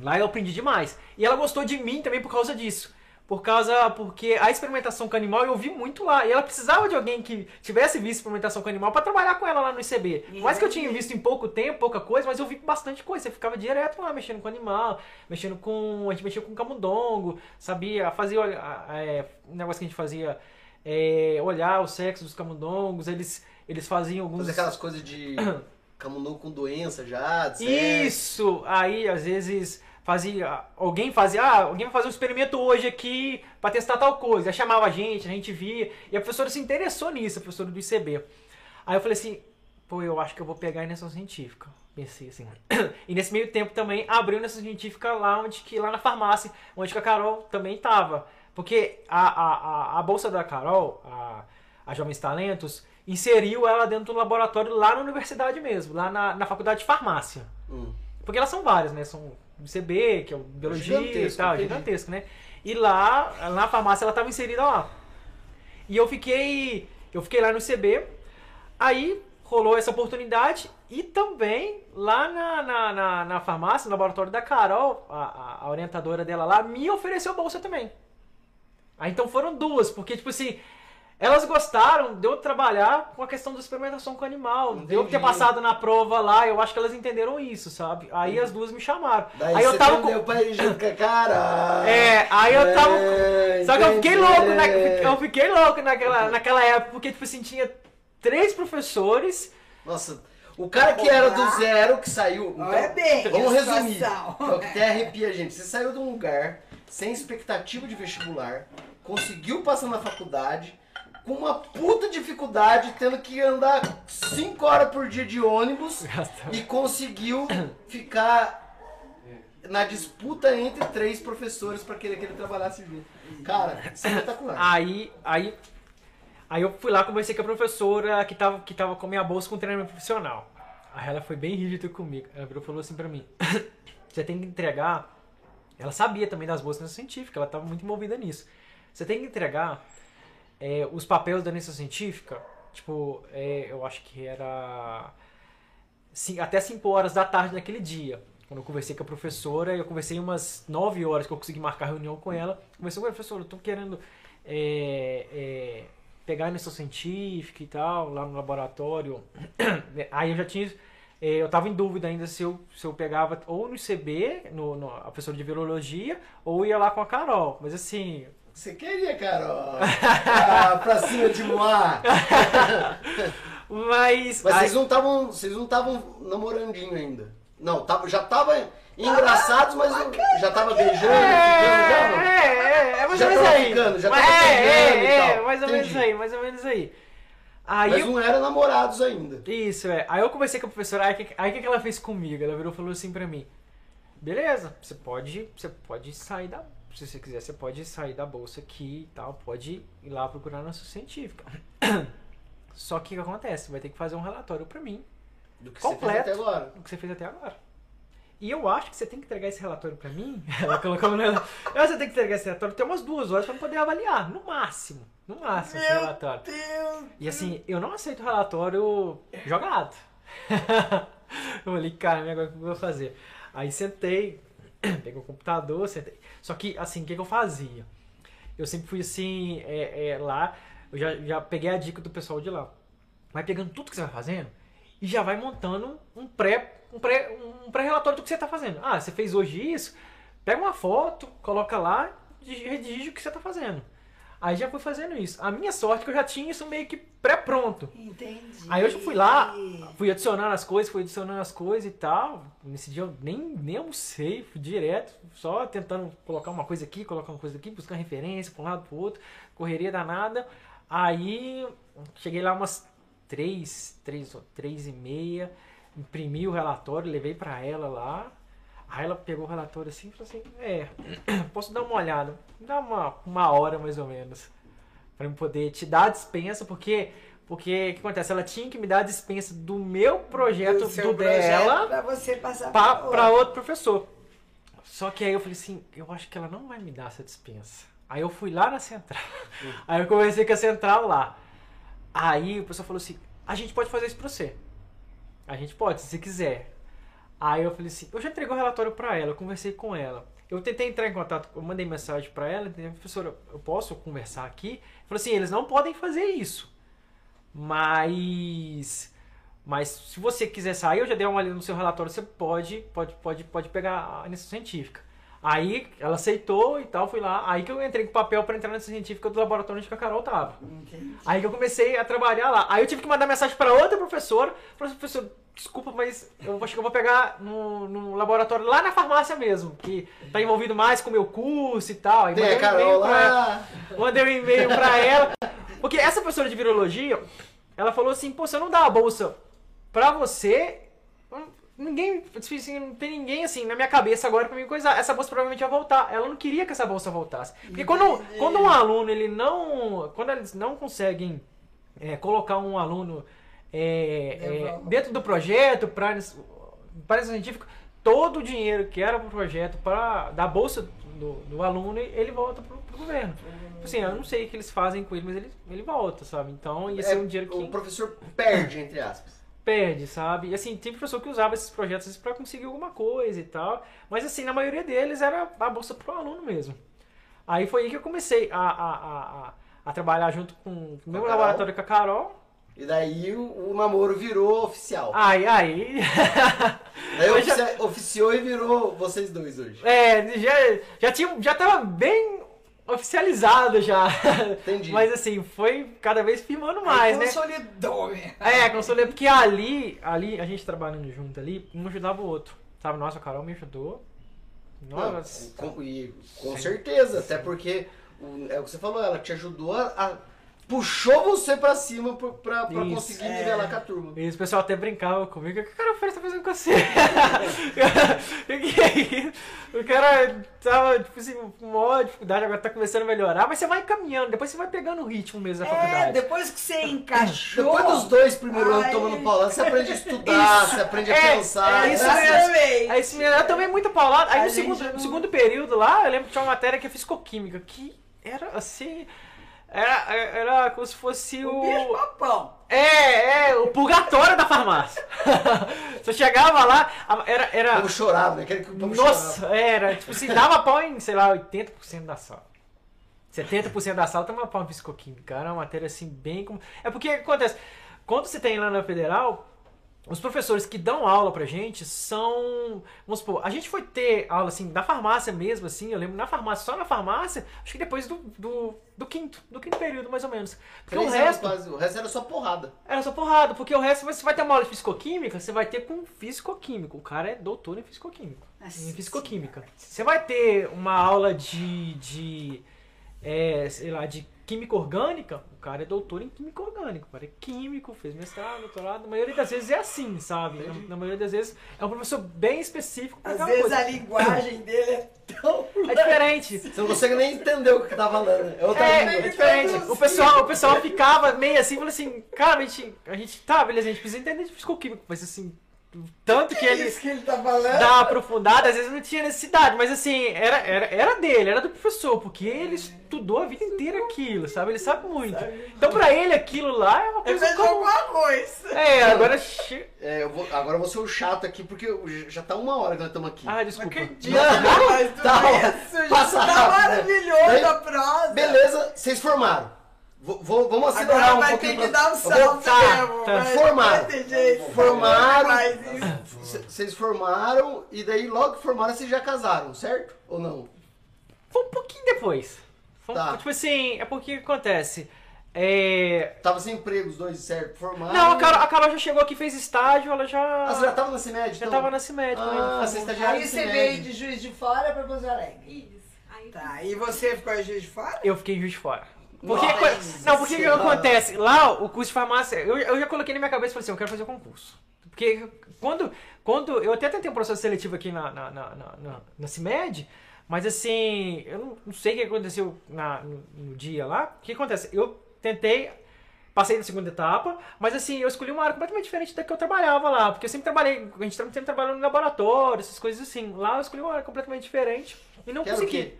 Lá eu aprendi demais. E ela gostou de mim também por causa disso. Por causa. Porque a experimentação com animal eu vi muito lá. E ela precisava de alguém que tivesse visto experimentação com animal para trabalhar com ela lá no ICB. Por mais que eu tinha visto em pouco tempo, pouca coisa, mas eu vi bastante coisa. Você ficava direto lá mexendo com animal, mexendo com. A gente mexia com camundongo, sabia? Fazia é, um negócio que a gente fazia. É, olhar o sexo dos camundongos, eles, eles faziam alguns.
Fazer aquelas coisas de camundongo com doença já, de sexo.
Isso! Aí, às vezes, fazia. Alguém fazia. Ah, alguém vai fazer um experimento hoje aqui pra testar tal coisa. Aí chamava a gente, a gente via. E a professora se interessou nisso, a professora do ICB. Aí eu falei assim, pô, eu acho que eu vou pegar a iniciação científica. Pensei assim. e nesse meio tempo também abriu a iniciação científica lá onde que lá na farmácia, onde que a Carol também tava. Porque a, a, a, a bolsa da Carol, a, a Jovens Talentos, inseriu ela dentro do laboratório lá na universidade mesmo, lá na, na faculdade de farmácia.
Hum.
Porque elas são várias, né? São CB, que é o biologia e
Gigantesco,
tal, gigantesco, né? E lá, na farmácia, ela estava inserida lá. E eu fiquei, eu fiquei lá no CB, aí rolou essa oportunidade e também lá na, na, na, na farmácia, no laboratório da Carol, a, a- a orientadora dela lá, me ofereceu bolsa também. Aí então foram duas, porque tipo assim, elas gostaram de eu trabalhar com a questão da experimentação com animal, de eu ter
Entendi.
passado na prova lá, eu acho que elas entenderam isso, sabe? Aí as duas me chamaram.
Daí
aí eu tava com...
pra ir junto com a cara.
É, aí eu tava.
É,
Só que eu fiquei
entendi.
louco, né? Eu fiquei louco naquela, naquela época, porque, tipo assim, tinha três professores.
Nossa, o cara que era do zero, que saiu. Então,
Olha bem,
vamos resumir. É o que até arrepia gente. Você saiu de um lugar sem expectativa de vestibular, conseguiu passar na faculdade, com uma puta dificuldade, tendo que andar 5 horas por dia de ônibus e conseguiu ficar na disputa entre três professores para querer que ele trabalhasse junto. Cara, espetacular.
Aí, aí, aí eu fui lá, conversei com a professora que tava, que tava com a minha bolsa com treinamento profissional. Aí ela foi bem rígida comigo. Ela virou falou assim pra mim: Você tem que entregar. Ela sabia também das bolsas científicas, ela tava muito envolvida nisso. Você tem que entregar é, os papéis da iniciação científica, tipo, é, eu acho que era até 5 horas da tarde naquele dia. Quando eu conversei com a professora, eu conversei umas 9 horas que eu consegui marcar reunião com ela. Conversei com a professora, eu tô querendo é, é, pegar a iniciação científica e tal, lá no laboratório. Aí eu já tinha. é, eu tava em dúvida ainda se eu, se eu pegava ou no ICB, no, no, a professora de virologia, ou ia lá com a Carol. Mas assim,
Você queria, Carol? Ah, pra cima de Moá.
mas.
Mas
aí-
vocês não estavam, vocês não estavam namorandinho ainda. Não, tava, já tava engraçados, mas já tava beijando, ficando já, não?
É, é, é mais
Já
ou menos
tava
aí.
ficando, já
Mas
tava
é,
pegando e
é, é,
tal.
mais ou menos
Entendi.
aí, mais ou menos aí. Aí
Mas
eu-
não eram namorados ainda.
Isso, é. Aí eu conversei com a professora, aí o que, aí que ela fez comigo? Ela virou e falou assim pra mim: Beleza, você pode, você pode sair da. Se você quiser, você pode sair da bolsa aqui e tal, pode ir lá procurar na sua científica. Só que o que acontece? Você vai ter que fazer um relatório pra mim
Do que
Completo.
você fez até agora.
do que você fez até agora. E eu acho que você tem que entregar esse relatório pra mim. Ela colocou que você tem que entregar esse relatório até umas duas horas pra eu poder avaliar. No máximo. No máximo esse
Meu
relatório.
Deus.
E assim, eu não aceito relatório jogado. eu falei, cara, agora o que eu vou fazer? Aí sentei, peguei o computador, sentei. Só que, assim, o que, que eu fazia? Eu sempre fui assim, é, é, lá, eu já, já peguei a dica do pessoal de lá. Vai pegando tudo que você vai fazendo e já vai montando um pré um pré um pré-relatório do que você está fazendo. Ah, você fez hoje isso? Pega uma foto, coloca lá e redige o que você está fazendo. Aí já fui fazendo isso. A minha sorte é que eu já tinha isso meio que pré-pronto.
Entendi.
Aí eu fui lá, fui adicionando as coisas, fui adicionando as coisas e tal. Nesse dia eu nem, nem almocei, fui direto, só tentando colocar uma coisa aqui, colocar uma coisa aqui, buscar referência para um lado para outro, correria danada. Aí cheguei lá umas três, três, três e meia, imprimi o relatório, levei para ela lá. Aí ela pegou o relatório assim e falou assim: É, posso dar uma olhada? Dá uma, uma hora mais ou menos. Pra eu poder te dar a dispensa, porque. Porque o que acontece? Ela tinha que me dar a dispensa do meu projeto,
Do
do
projeto
dela,
Pra você passar
pra,
pra
pra
outro.
professor. Só que aí eu falei assim: eu acho que ela não vai me dar essa dispensa. Aí eu fui lá na central. Aí eu conversei com a central lá. Aí o pessoal falou assim: a gente pode fazer isso pra você. A gente pode, se você quiser. Aí eu falei assim, eu já entreguei o relatório pra ela, eu conversei com ela. Eu tentei entrar em contato, eu mandei mensagem pra ela, entendeu? professora, eu posso conversar aqui? Falou assim, eles não podem fazer isso. Mas mas se você quiser sair, eu já dei uma olhada no seu relatório, você pode pode pode pode pegar a iniciação científica. Aí ela aceitou e tal, fui lá. Aí que eu entrei com papel para entrar na iniciação científica do laboratório onde a Carol tava.
Entendi.
Aí que eu comecei a trabalhar lá. Aí eu tive que mandar mensagem para outra professora. Falei, professor, desculpa, mas eu acho que eu vou pegar no, no laboratório lá na farmácia mesmo, que tá envolvido mais com o meu curso e tal. Aí mandei
a
um e-mail pra ela. Mandei um e-mail pra ela. Porque essa professora de virologia, ela falou assim, pô, se eu não dar a bolsa pra você, ninguém, assim, não tem ninguém assim na minha cabeça agora pra me coisar. Essa bolsa provavelmente vai voltar. Ela não queria que essa bolsa voltasse. Porque quando, quando um aluno, ele não. Quando eles não conseguem é, colocar um aluno é, é, dentro do projeto para para científico, todo o dinheiro que era pro projeto para da bolsa do, do aluno, ele volta pro, governo. Assim, eu não sei o que eles fazem com ele, mas ele, ele volta, sabe? Então ia ser
É,
um dinheiro que
O professor perde, entre aspas.
Perde, sabe? E assim, tem professor que usava esses projetos para conseguir alguma coisa e tal. Mas assim, na maioria deles era a bolsa pro aluno mesmo. Aí foi aí que eu comecei a, a, a, a, a trabalhar junto com o meu laboratório com a Carol.
E daí o, o namoro virou oficial.
Aí, aí.
daí
eu já-
oficiou e virou vocês dois hoje.
é, já, já, tinha, já tava bem oficializado já.
Entendi.
Mas assim, foi cada vez firmando mais,
Aí
né?
Consolidou, né?
É, consolei, porque ali, ali, a gente trabalhando junto ali, um ajudava o outro. Sabe, nossa, a Carol me ajudou.
Não,
Nossa.
com, e com certeza, até porque o- é o que você falou, ela te ajudou a. a- puxou você pra cima pra, pra, pra
Isso.
conseguir
É.
nivelar com a turma.
E o pessoal até brincava comigo. O que o cara fez tá fazendo com você? É isso? o cara tava, tipo assim, com maior dificuldade, agora tá começando a melhorar, mas você vai caminhando, depois você vai pegando o ritmo mesmo da
É,
faculdade.
depois que você encaixou.
Depois dos dois primeiros anos tomando paulada, você aprende a estudar, você aprende a
É,
pensar.
é isso
né?
mesmo.
Exatamente.
Aí esse eu tomei muita paulada. Aí
A
no segundo,
não-
no segundo período lá, eu lembro que tinha uma matéria que é fisicoquímica, que era assim. Era, era como se fosse
O
o.
papão.
É, é, o purgatório da farmácia. Você chegava lá, era. era
Como chorava, né? Aquele que
nossa, era, tipo assim, dava pau em, sei lá, 80% da sala. 70% da sala tomava pau em psicoquímica. Era uma matéria assim, bem como. É porque o que acontece? Quando você tem lá na federal, os professores que dão aula pra gente são. Vamos supor, a gente foi ter aula assim, da farmácia mesmo, assim, eu lembro, na farmácia, só na farmácia, acho que depois do, do, do quinto, do quinto período, mais ou menos. Porque
Três
o resto.
quase, o resto era só porrada.
Era só porrada, porque o resto você vai ter uma aula de fisicoquímica, você vai ter com fisicoquímico. O cara é doutor em fisicoquímico.
Nossa
Em fisicoquímica. Você vai ter uma aula de. de é, sei lá, de química orgânica, cara é doutor em química orgânica. O cara é químico, fez mestrado, doutorado. Na maioria das vezes é assim, sabe? Na, na maioria das vezes é um professor bem específico
Às vezes
coisa.
a linguagem dele é tão.
É diferente.
Você não consegue nem entender o que tá falando. É outra
É, é diferente. O pessoal, o pessoal ficava meio assim, falou assim, cara, a gente, a gente tá, beleza, a gente precisa entender de fisicoquímico, mas assim, tanto que
É
ele
isso que ele tá falando.
dá aprofundada, às vezes não tinha necessidade, mas assim, era, era, era dele, era do professor, porque ele estudou a vida inteira aquilo, sabe? Ele sabe muito. Então pra ele aquilo lá é uma
Ele
coisa comum.
alguma coisa.
É, agora.
É, eu vou- agora eu vou ser o chato aqui, porque já tá uma hora que nós estamos aqui.
Ah, desculpa.
Mas que dia, mas tudo
Tá,
isso, já
passa
tá
né?
maravilhoso a prosa.
Beleza, vocês formaram. Vou, vou- vamos acelerar
Agora
um
vai
pouquinho.
ter que
pra-
dar um salto
tá,
mesmo.
tá.
vai-
Formaram.
Vai ter vai.
C- Vocês formaram e daí logo que formaram vocês já casaram, certo? Ou não?
Foi um pouquinho depois. Foi um-
Tá.
Tipo assim, é porque o que acontece? É.
Tava sem emprego os dois, certo? Formaram.
Não, a Carol, a Carol já chegou aqui, fez estágio, ela já.
Ah, você já tava na CIMED?
já
então?
tava na CIMED
Ah,
também.
você é estagiário
Aí você veio de Juiz de Fora pra Pouso Alegre.
Isso. Aí
Tá, e você ficou em Juiz de Fora?
Eu fiquei em Juiz de Fora. Porque,
Nossa
não, porque o que acontece? Lá, o curso de farmácia, eu, eu já coloquei na minha cabeça e falei assim, eu quero fazer o concurso. Porque quando, quando eu até tentei um processo seletivo aqui na, na, na, na, na, CIMED, mas assim, eu não, não sei o que aconteceu na, no, no dia lá. O que acontece? Eu tentei, passei na segunda etapa, mas assim, eu escolhi uma área completamente diferente da que eu trabalhava lá. Porque eu sempre trabalhei, a gente sempre trabalhou no laboratório, essas coisas assim. Lá eu escolhi uma área completamente diferente e não
Que era o
consegui.
quê?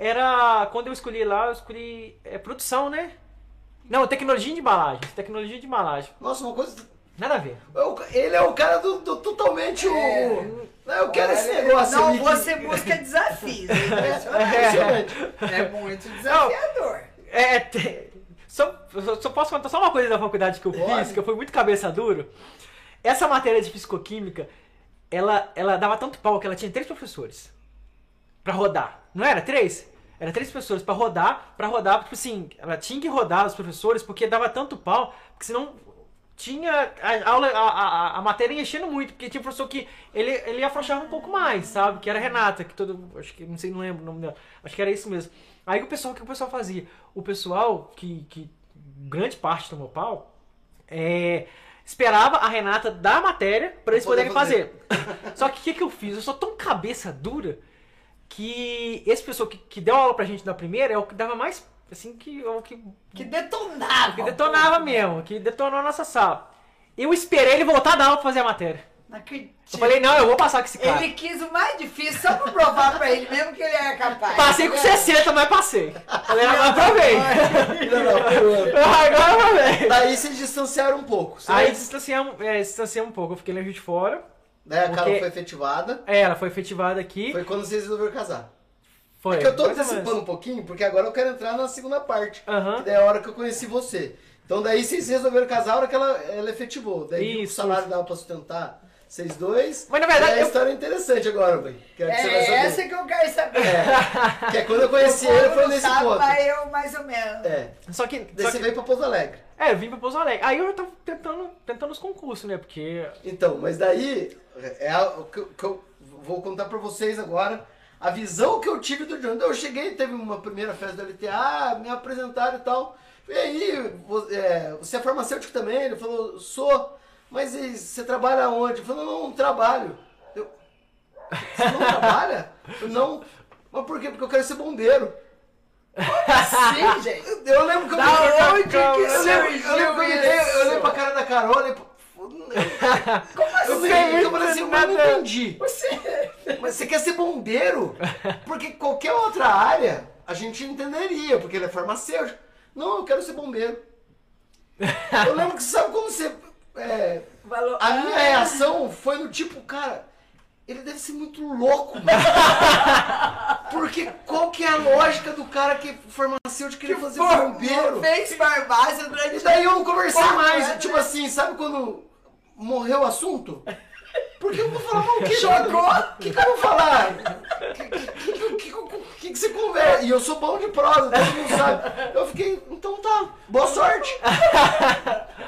Era. Quando eu escolhi lá, eu escolhi é, produção, né? Não, tecnologia de embalagem. Tecnologia de embalagem.
Nossa, uma coisa.
Nada a ver.
eu- Ele é o cara do, do totalmente o. Né, Eu quero esse negócio
Não,
que-
você busca desafios. É
Impressionante.
impressionante. É muito desafiador.
É, te- só, só- posso contar só uma coisa da faculdade que eu fiz, que eu fui muito cabeça dura. Essa matéria de fisicoquímica, ela, ela dava tanto pau que ela tinha três professores pra rodar. Não era três? Era três professores pra rodar, pra rodar, tipo assim, ela tinha que rodar os professores porque dava tanto pau, porque senão tinha a aula, a, a, a matéria ia enchendo muito, porque tinha professor que ele, ele afrouxava um pouco mais, sabe? Que era a Renata, que todo. Acho que não sei, não lembro o nome dela. Acho que era isso mesmo. Aí o pessoal, o que o pessoal fazia? O pessoal, que, que grande parte tomou pau, é, esperava a Renata dar a matéria pra eles poderem fazer. Só que o que, que eu fiz? Eu sou tão cabeça dura que esse pessoal que, que deu aula pra gente na primeira é o que dava mais. Assim, que, é o que
Que detonava.
que detonava mesmo, que detonou a nossa sala. Eu esperei ele voltar da aula pra fazer a matéria.
Não acredito.
Eu falei, não, eu vou passar com esse cara.
Ele quis o mais difícil só pra provar pra ele mesmo que ele era capaz.
Passei com 60, mas passei. Falei, agora provei. Agora provei.
Daí vocês distanciaram um pouco. certo?
Aí distanciamos, é, distanciamos um pouco, eu fiquei lá de fora.
Daí a
porque-
foi efetivada.
É, ela foi efetivada aqui.
Foi quando vocês resolveram casar.
Foi.
É que eu tô antecipando um pouquinho, porque agora eu quero entrar na segunda parte.
Aham.
Que daí é a hora que eu conheci você. Então daí vocês resolveram casar a hora que ela, ela efetivou. Daí que o
Isso,
salário
isso.
dava pra sustentar vocês dois.
Mas, na verdade,
E a
eu-
história é interessante agora, velho. Que, é que você vai
É
saber.
essa que eu quero saber.
É, que é quando eu conheci ele, foi nesse
sabe,
ponto.
Mas eu mais ou menos.
É.
Só que.
Daí
só
você
que-
veio pra Pouso Alegre.
É, eu vim pra Pouso Alegre. Aí eu já tava tentando, tentando os concursos, né? Porque.
Então, mas daí é a- o que, eu- que eu vou contar pra vocês agora a visão que eu tive do John. Eu cheguei, teve uma primeira festa do LTA, me apresentaram e tal. E aí, é, você é farmacêutico também? Ele falou, sou. Mas e você trabalha onde? Eu falei, não, não trabalho. Eu, você não trabalha? Eu, não. Mas por quê? Porque eu quero ser bombeiro.
Sim, gente.
Eu, eu lembro que eu
Da
me-
onde que
eu lembro, eu lembro que eu olhei- eu olhei pra cara da Carol e
Como
eu
assim?
falei, eu falei assim, mas eu não entendi.
Você...
Mas você quer ser bombeiro? Porque qualquer outra área a gente entenderia, porque ele é farmacêutico. Não, eu quero ser bombeiro. Eu lembro que sabe como você. É,
Falou,
a minha
ah,
reação foi no tipo, cara, ele deve ser muito louco, mano. Porque qual que é a lógica do cara que é farmacêutico querer fazer bombeiro?
Fez farmácia durante...
E daí eu não conversei mais. Tipo
né?
assim, sabe quando morreu o assunto? Porque eu vou falar, mas o que
Chocou?
O que, que eu vou falar? O que, que, que, você conversa? E eu sou bom de prosa, todo mundo sabe. Eu fiquei, então tá, boa sorte.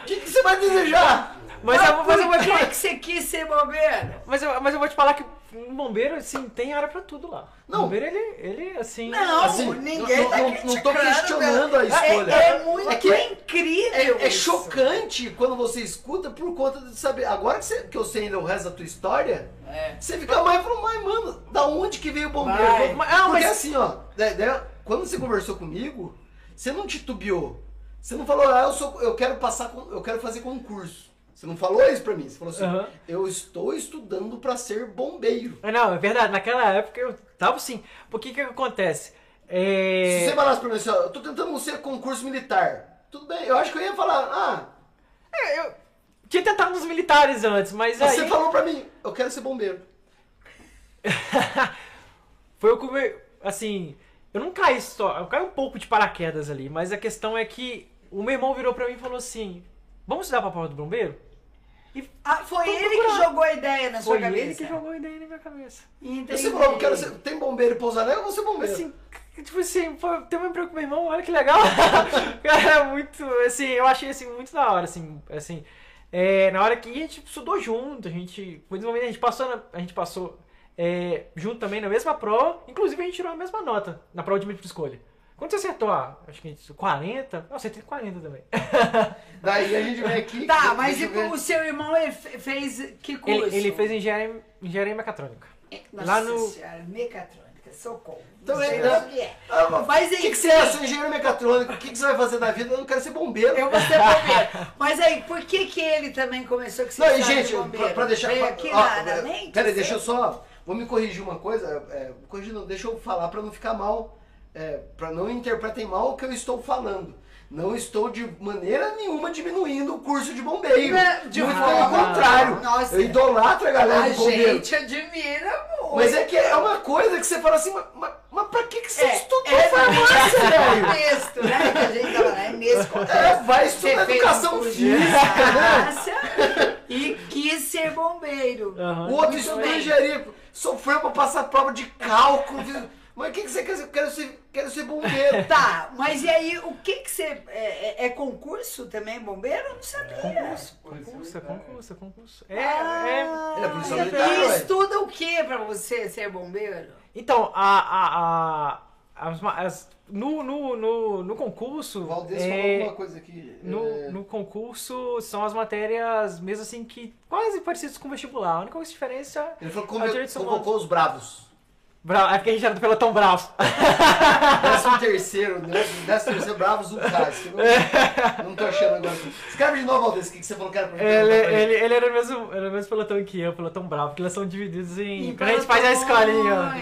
O que, que você vai desejar?
Mas, eu, mas, eu vou te falar,
que, que você quis ser bombeiro?
mas, eu, mas eu vou te falar que um bombeiro, assim, tem área pra tudo lá.
Não.
O bombeiro, ele, ele assim.
Não,
Assim,
ninguém
não-
tá
não- não tô
criticando,
questionando a
né?
escolha.
É, é muito
É que é-
incrível
É, é chocante quando você escuta por conta de saber. Agora que, você- que eu sei ainda o resto da tua história,
É.
você fica mais e fala, mas mano, da onde que veio o bombeiro?
Vai.
Mas- ah,
Porque
mas-
assim, ó, da- da- quando você conversou comigo, você não titubeou. Você não falou, ah, eu, sou, eu quero passar, com- eu quero fazer concurso. Você não falou isso pra mim. Você falou assim,
Aham.
eu estou estudando pra ser bombeiro.
Mas Não, é verdade. Naquela época eu tava assim. Porque que que acontece? É...
Se você falasse pra mim assim, ó, eu tô tentando ser concurso militar. Tudo bem, eu acho que eu ia falar, ah,
É, eu tinha tentado nos militares antes, mas aí...
você falou pra mim, eu quero ser bombeiro.
Foi o que assim, eu não caí só, eu caí um pouco de paraquedas ali, mas a questão é que o meu irmão virou pra mim e falou assim: "Vamos estudar pra prova do bombeiro?" E
Ah, foi ele que
procurando.
jogou a ideia na sua
foi
cabeça.
ele que jogou a ideia na minha cabeça.
Entendi.
Você falou, quero ser, tem bombeiro em Pouso Alegre, eu vou ser bombeiro.
Assim, tipo assim, pô, tem um emprego com meu irmão, olha que legal. Cara, é muito, assim, eu achei assim muito da hora, assim, assim. É, na hora que a gente estudou junto, a gente, foi desenvolvendo, a gente passou, na- a gente passou é, junto também na mesma prova, inclusive a gente tirou a mesma nota na prova de múltipla escolha. Quando você acertou, ah, acho que a gente 40, não, eu acertei 40 também.
Daí a gente vem aqui.
Tá, mas e
ver.
o seu irmão fez que curso?
Ele, ele fez engenharia, engenharia mecatrônica.
Nossa
lá no-
senhora, mecatrônica, socorro.
Então,
Não
é,
que é.
Ah, mas
Mas
o que,
aí-
que você é? Eu sou engenheiro mecatrônico. O que, que você vai fazer na vida? Eu não quero ser bombeiro.
Eu vou ser bombeiro. Mas aí, por que que ele também começou com
Não, e gente, pra, pra deixar.
Veio
pra-
aqui
ó,
na, na
é,
mente?
Peraí, deixa eu
você?
só. Vou me corrigir uma coisa. É, corrigir não, deixa eu falar pra não ficar mal. É, pra não interpretem mal o que eu estou falando. Não estou de maneira nenhuma diminuindo o curso de bombeiro.
De
Muito pelo contrário.
Nossa.
eu idolatro a galera
A
do bombeiro.
gente admira muito.
Mas é que é uma coisa que você fala assim, mas, mas, mas pra que, que você
É,
estudou
é
farmácia, velho?
contexto, né? Que a gente tava lá, é nesse contexto.
É, vai estudar educação
um
física, né?
E quis ser bombeiro.
Aham.
O outro estudou engenharia, sofreu pra passar prova de cálculo. Mas o que, que você quer ser? Quero ser, quero ser bombeiro.
Tá, mas e aí, o que que você... É, é- é concurso também, bombeiro? Eu não sabia.
Concurso, concurso, é concurso, é concurso. É,
Ah,
é.
É
e
militar,
estuda o que pra você ser bombeiro?
Então, a, a, a, as as- no, no, no, no concurso.
O Valdez
é,
falou alguma coisa aqui.
no,
é,
no concurso são as matérias mesmo assim que quase parecidas com o vestibular. A única diferença.
Ele falou que
é
convocou os bravos.
Bra- É porque a gente era do pelotão bravo.
Décimo terceiro, né? Décimo terceiro bravos, um que eu Não, não tô achando agora. Escreve de novo, Valdez, o que, que você falou que era pra gente
Ele, ele, ele era o mesmo, era o mesmo pelotão que eu, pelotão bravo, porque eles são divididos em.
Em
quando a gente faz a escolinha.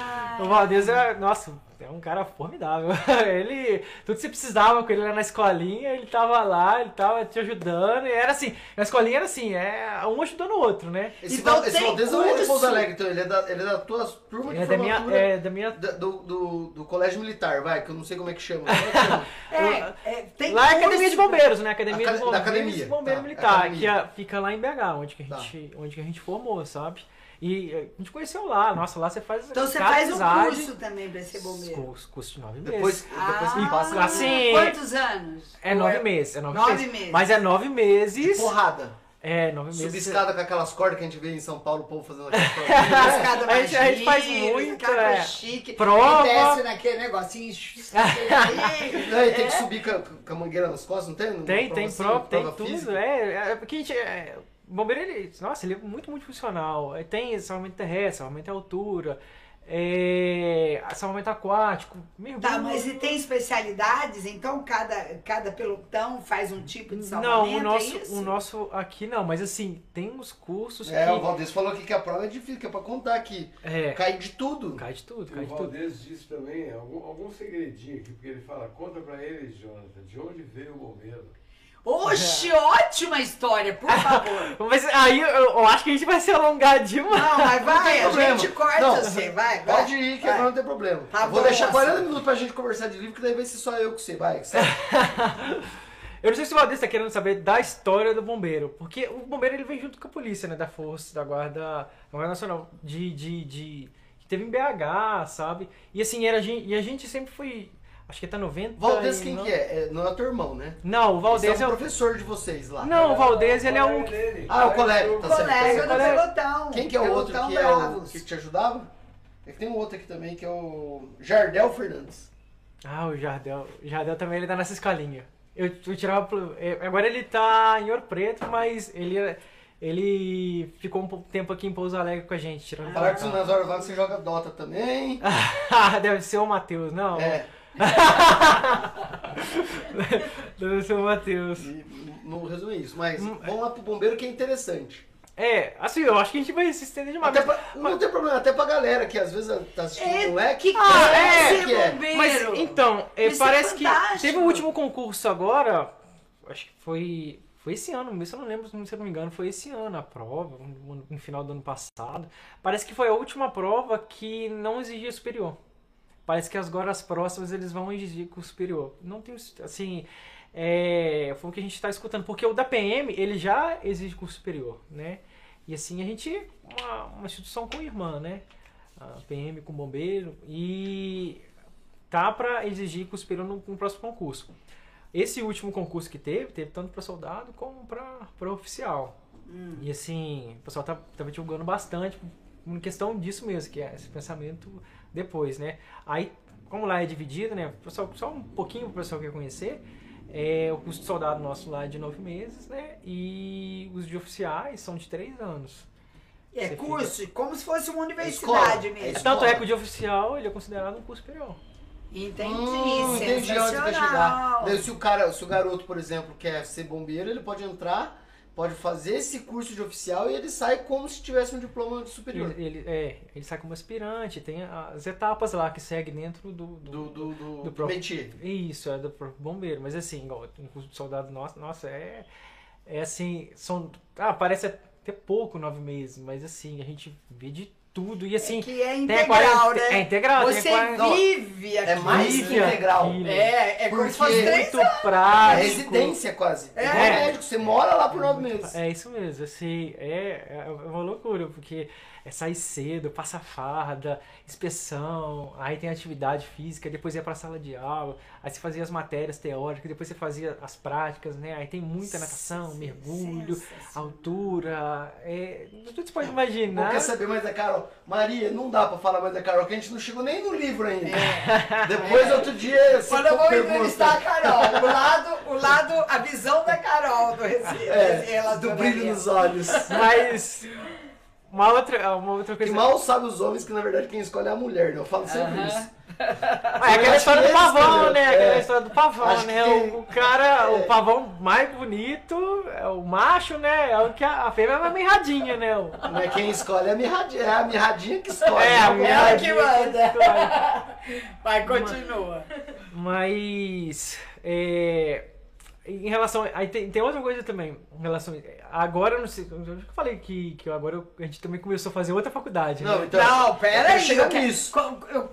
O Valdez é, nossa, é um cara formidável. Ele, tudo que você precisava com ele lá na escolinha, ele tava lá, ele tava te ajudando. E era assim, na escolinha era assim, é um ajudando o outro, né?
Esse,
Então
esse Valdez não é de. Pouso Alegre, então ele é da, ele é da tua turma de
É da minha,
formatura
é da minha
da- do, do, do colégio militar, vai, que eu não sei como é que chama. Como é que chama?
É, é, tem
Lá é a
curso.
Academia de Bombeiros, né? Academia
Aca-
de
da
Bombeiros
academia,
Bombeiro
tá,
Militar,
academia.
que é- fica lá em BH, onde que a
Tá.
gente, onde que a gente formou, sabe? E a gente conheceu lá, nossa, lá você faz
Então você faz um curso também pra ser bombeiro.
Curso, curso de nove meses.
Depois, depois que
Ah,
passa
assim-
Quantos anos?
É nove meses, é nove,
Nove
meses.
meses.
Mas é nove meses.
porrada.
É, nove meses.
Subescada com aquelas cordas que a gente vê em São Paulo, o povo fazendo aquelas cordas.
Escada
A gente- a gente faz muito, é.
chique.
Prova.
Desce naquele negocinho.
Não, e tem que subir com a, com a mangueira nas costas, não tem? Numa
Tem,
prova
tem
assim,
prova, tem
prova
tudo.
física?
É, é porque a gente. É, bombeiro, ele. Nossa, ele é muito, muito funcional. É, Tem salvamento terrestre, salvamento à altura, é, salvamento aquático, mergulho.
Tá, mas e tem especialidades? Então cada, cada pelotão faz um tipo de
Não,
salvamento?
o nosso,
é
o nosso aqui não, mas assim, tem uns cursos
É,
que.
o Valdez falou aqui que a prova é difícil, que é pra contar aqui.
É,
Cai de tudo.
cai de tudo, cai
o
de tudo.
Valdez disse também algum, algum segredinho aqui, porque ele fala, conta pra eles, Jonathan, de onde veio o bombeiro.
Oxe, ótima história, por favor.
Mas aí eu, eu acho que a gente vai se alongar demais.
Não, mas vai, a
problema.
gente corta
Não,
você, vai, vai.
Pode ir, que
vai.
agora não tem problema.
Tá
vou
bom,
deixar
assim.
40 minutos pra gente conversar de livro, que daí vai ser só eu com você. Vai.
Eu não sei se o Valdez tá querendo saber da história do bombeiro, porque o bombeiro ele vem junto com a polícia, né, da força, da guarda, da guarda nacional, de, de, de que teve em BH, sabe? E assim, era, a gente- e a gente sempre foi, acho que tá 90
Valdez quem
não-
que é? é? Não é teu irmão, né?
Não, o Valdez
Esse
é
é um
o...
professor de vocês lá.
Não, o Valdez, ele é o...
Colega dele,
Ah, o colega, tá certo.
Colega do
Colega.
pelotão.
Quem que é o outro que é o que te ajudava? É que tem um outro aqui também que é o Jardel Fernandes.
Ah, o Jardel. O Jardel também ele tá nessa escolinha. Eu, eu tirava. é, Agora ele tá em Ouro Preto, mas ele, ele ficou um pouco tempo aqui em Pouso Alegre com a gente, tirando
Falar que nas horas vagas você joga Dota também.
Ah, Deve ser o Matheus, não.
É.
Deve ser o Matheus.
E não resume isso, mas
Hum,
vamos lá pro bombeiro que é interessante.
É, assim, eu acho que a gente vai se estender demais.
Até
mas-
pra- não tem problema, até pra galera que às vezes tá assistindo
É,
não é
que
Ah, é,
ser
que é.
bombeiro.
Mas então, é,
é
parece que teve o último concurso agora, acho que foi foi esse ano, se eu não lembro, se eu não me engano, foi esse ano a prova, no, no final do ano passado. Parece que foi a última prova que não exigia superior. Parece que agora as próximas eles vão exigir com superior. Não tem, assim, é, foi o que a gente está escutando, porque o da PM ele já exige curso superior, né? E assim a gente uma, uma instituição com irmã, né? A PM com bombeiro e tá para exigir curso superior no, no próximo concurso. Esse último concurso que teve, teve tanto para soldado como para oficial. E assim, o pessoal tá, tava divulgando bastante em questão disso mesmo, que é esse pensamento depois, né? Aí, como lá é dividido, né? Pessoal, só um pouquinho para o pessoal que quer conhecer, é, o curso de soldado nosso lá é de nove meses, né? E os de oficiais são de três anos.
É
Você
curso, como se fosse uma universidade
Escola.
mesmo.
É.
Tanto é que o de oficial ele é considerado um curso superior.
Entendi,
Hum, entendi onde quer chegar. se o cara, se o garoto, por exemplo, quer ser bombeiro, ele pode entrar pode fazer esse curso de oficial e ele sai como se tivesse um diploma de superior.
Ele, ele- é, ele sai como aspirante, tem as etapas lá que segue dentro do, do,
Do, do, do,
próprio-. Isso, é do próprio bombeiro. Mas assim, igual um curso de soldado nosso, nossa, é, é assim, são. Ah, parece até pouco nove meses, mas assim, a gente vê de tudo. E assim,
que é integral,
quarenta-
né?
É integral,
Você
quarenta-
vive aqui.
É mais
Vive
integral.
aquilo.
É, é como se fosse três
muito
É
prático.
residência quase. É.
É.
médico, você mora lá por nove meses.
É isso mesmo, assim, é, é uma loucura, porque é sair cedo, passa farda, inspeção, aí tem atividade física, depois ia pra sala de aula, aí você fazia as matérias teóricas, depois você fazia as práticas, né? Aí tem muita natação, mergulho, altura, é, tudo você pode
Não
imaginar.
quer saber mais da Carol? Maria, não dá pra falar mais da Carol, que a gente não chegou nem no livro ainda.
É.
Depois, outro dia, você
Quando eu vou
pergunta-
entrevistar a Carol, o lado, o lado, a visão da Carol do Recife.
É, do brilho nos olhos.
Mas uma outra, uma outra
Que
coisa.
mal sabe os homens que, na verdade, quem escolhe é a mulher, né? Eu falo sempre
Aham.
isso.
Ah, é aquela história
que
do pavão,
entendeu?
né? Aquela
É.
história do pavão,
Acho
né?
que-
O, o cara,
É.
o pavão mais bonito, é o macho, né? É o que a, a fêmea é mais mirradinha, né? O-
Não é quem escolhe, é a mirradinha, é a mirradinha que escolhe.
É, a
Não
Ela que
mirradinha.
manda. Vai, continua.
Mas é, em relação. Aí tem, tem outra coisa também. Em relação. Agora eu não sei. Eu falei que, que agora eu- a gente também começou a fazer outra faculdade.
Não,
né?
então.
Não, pera
eu
aí. eu quero-
nisso.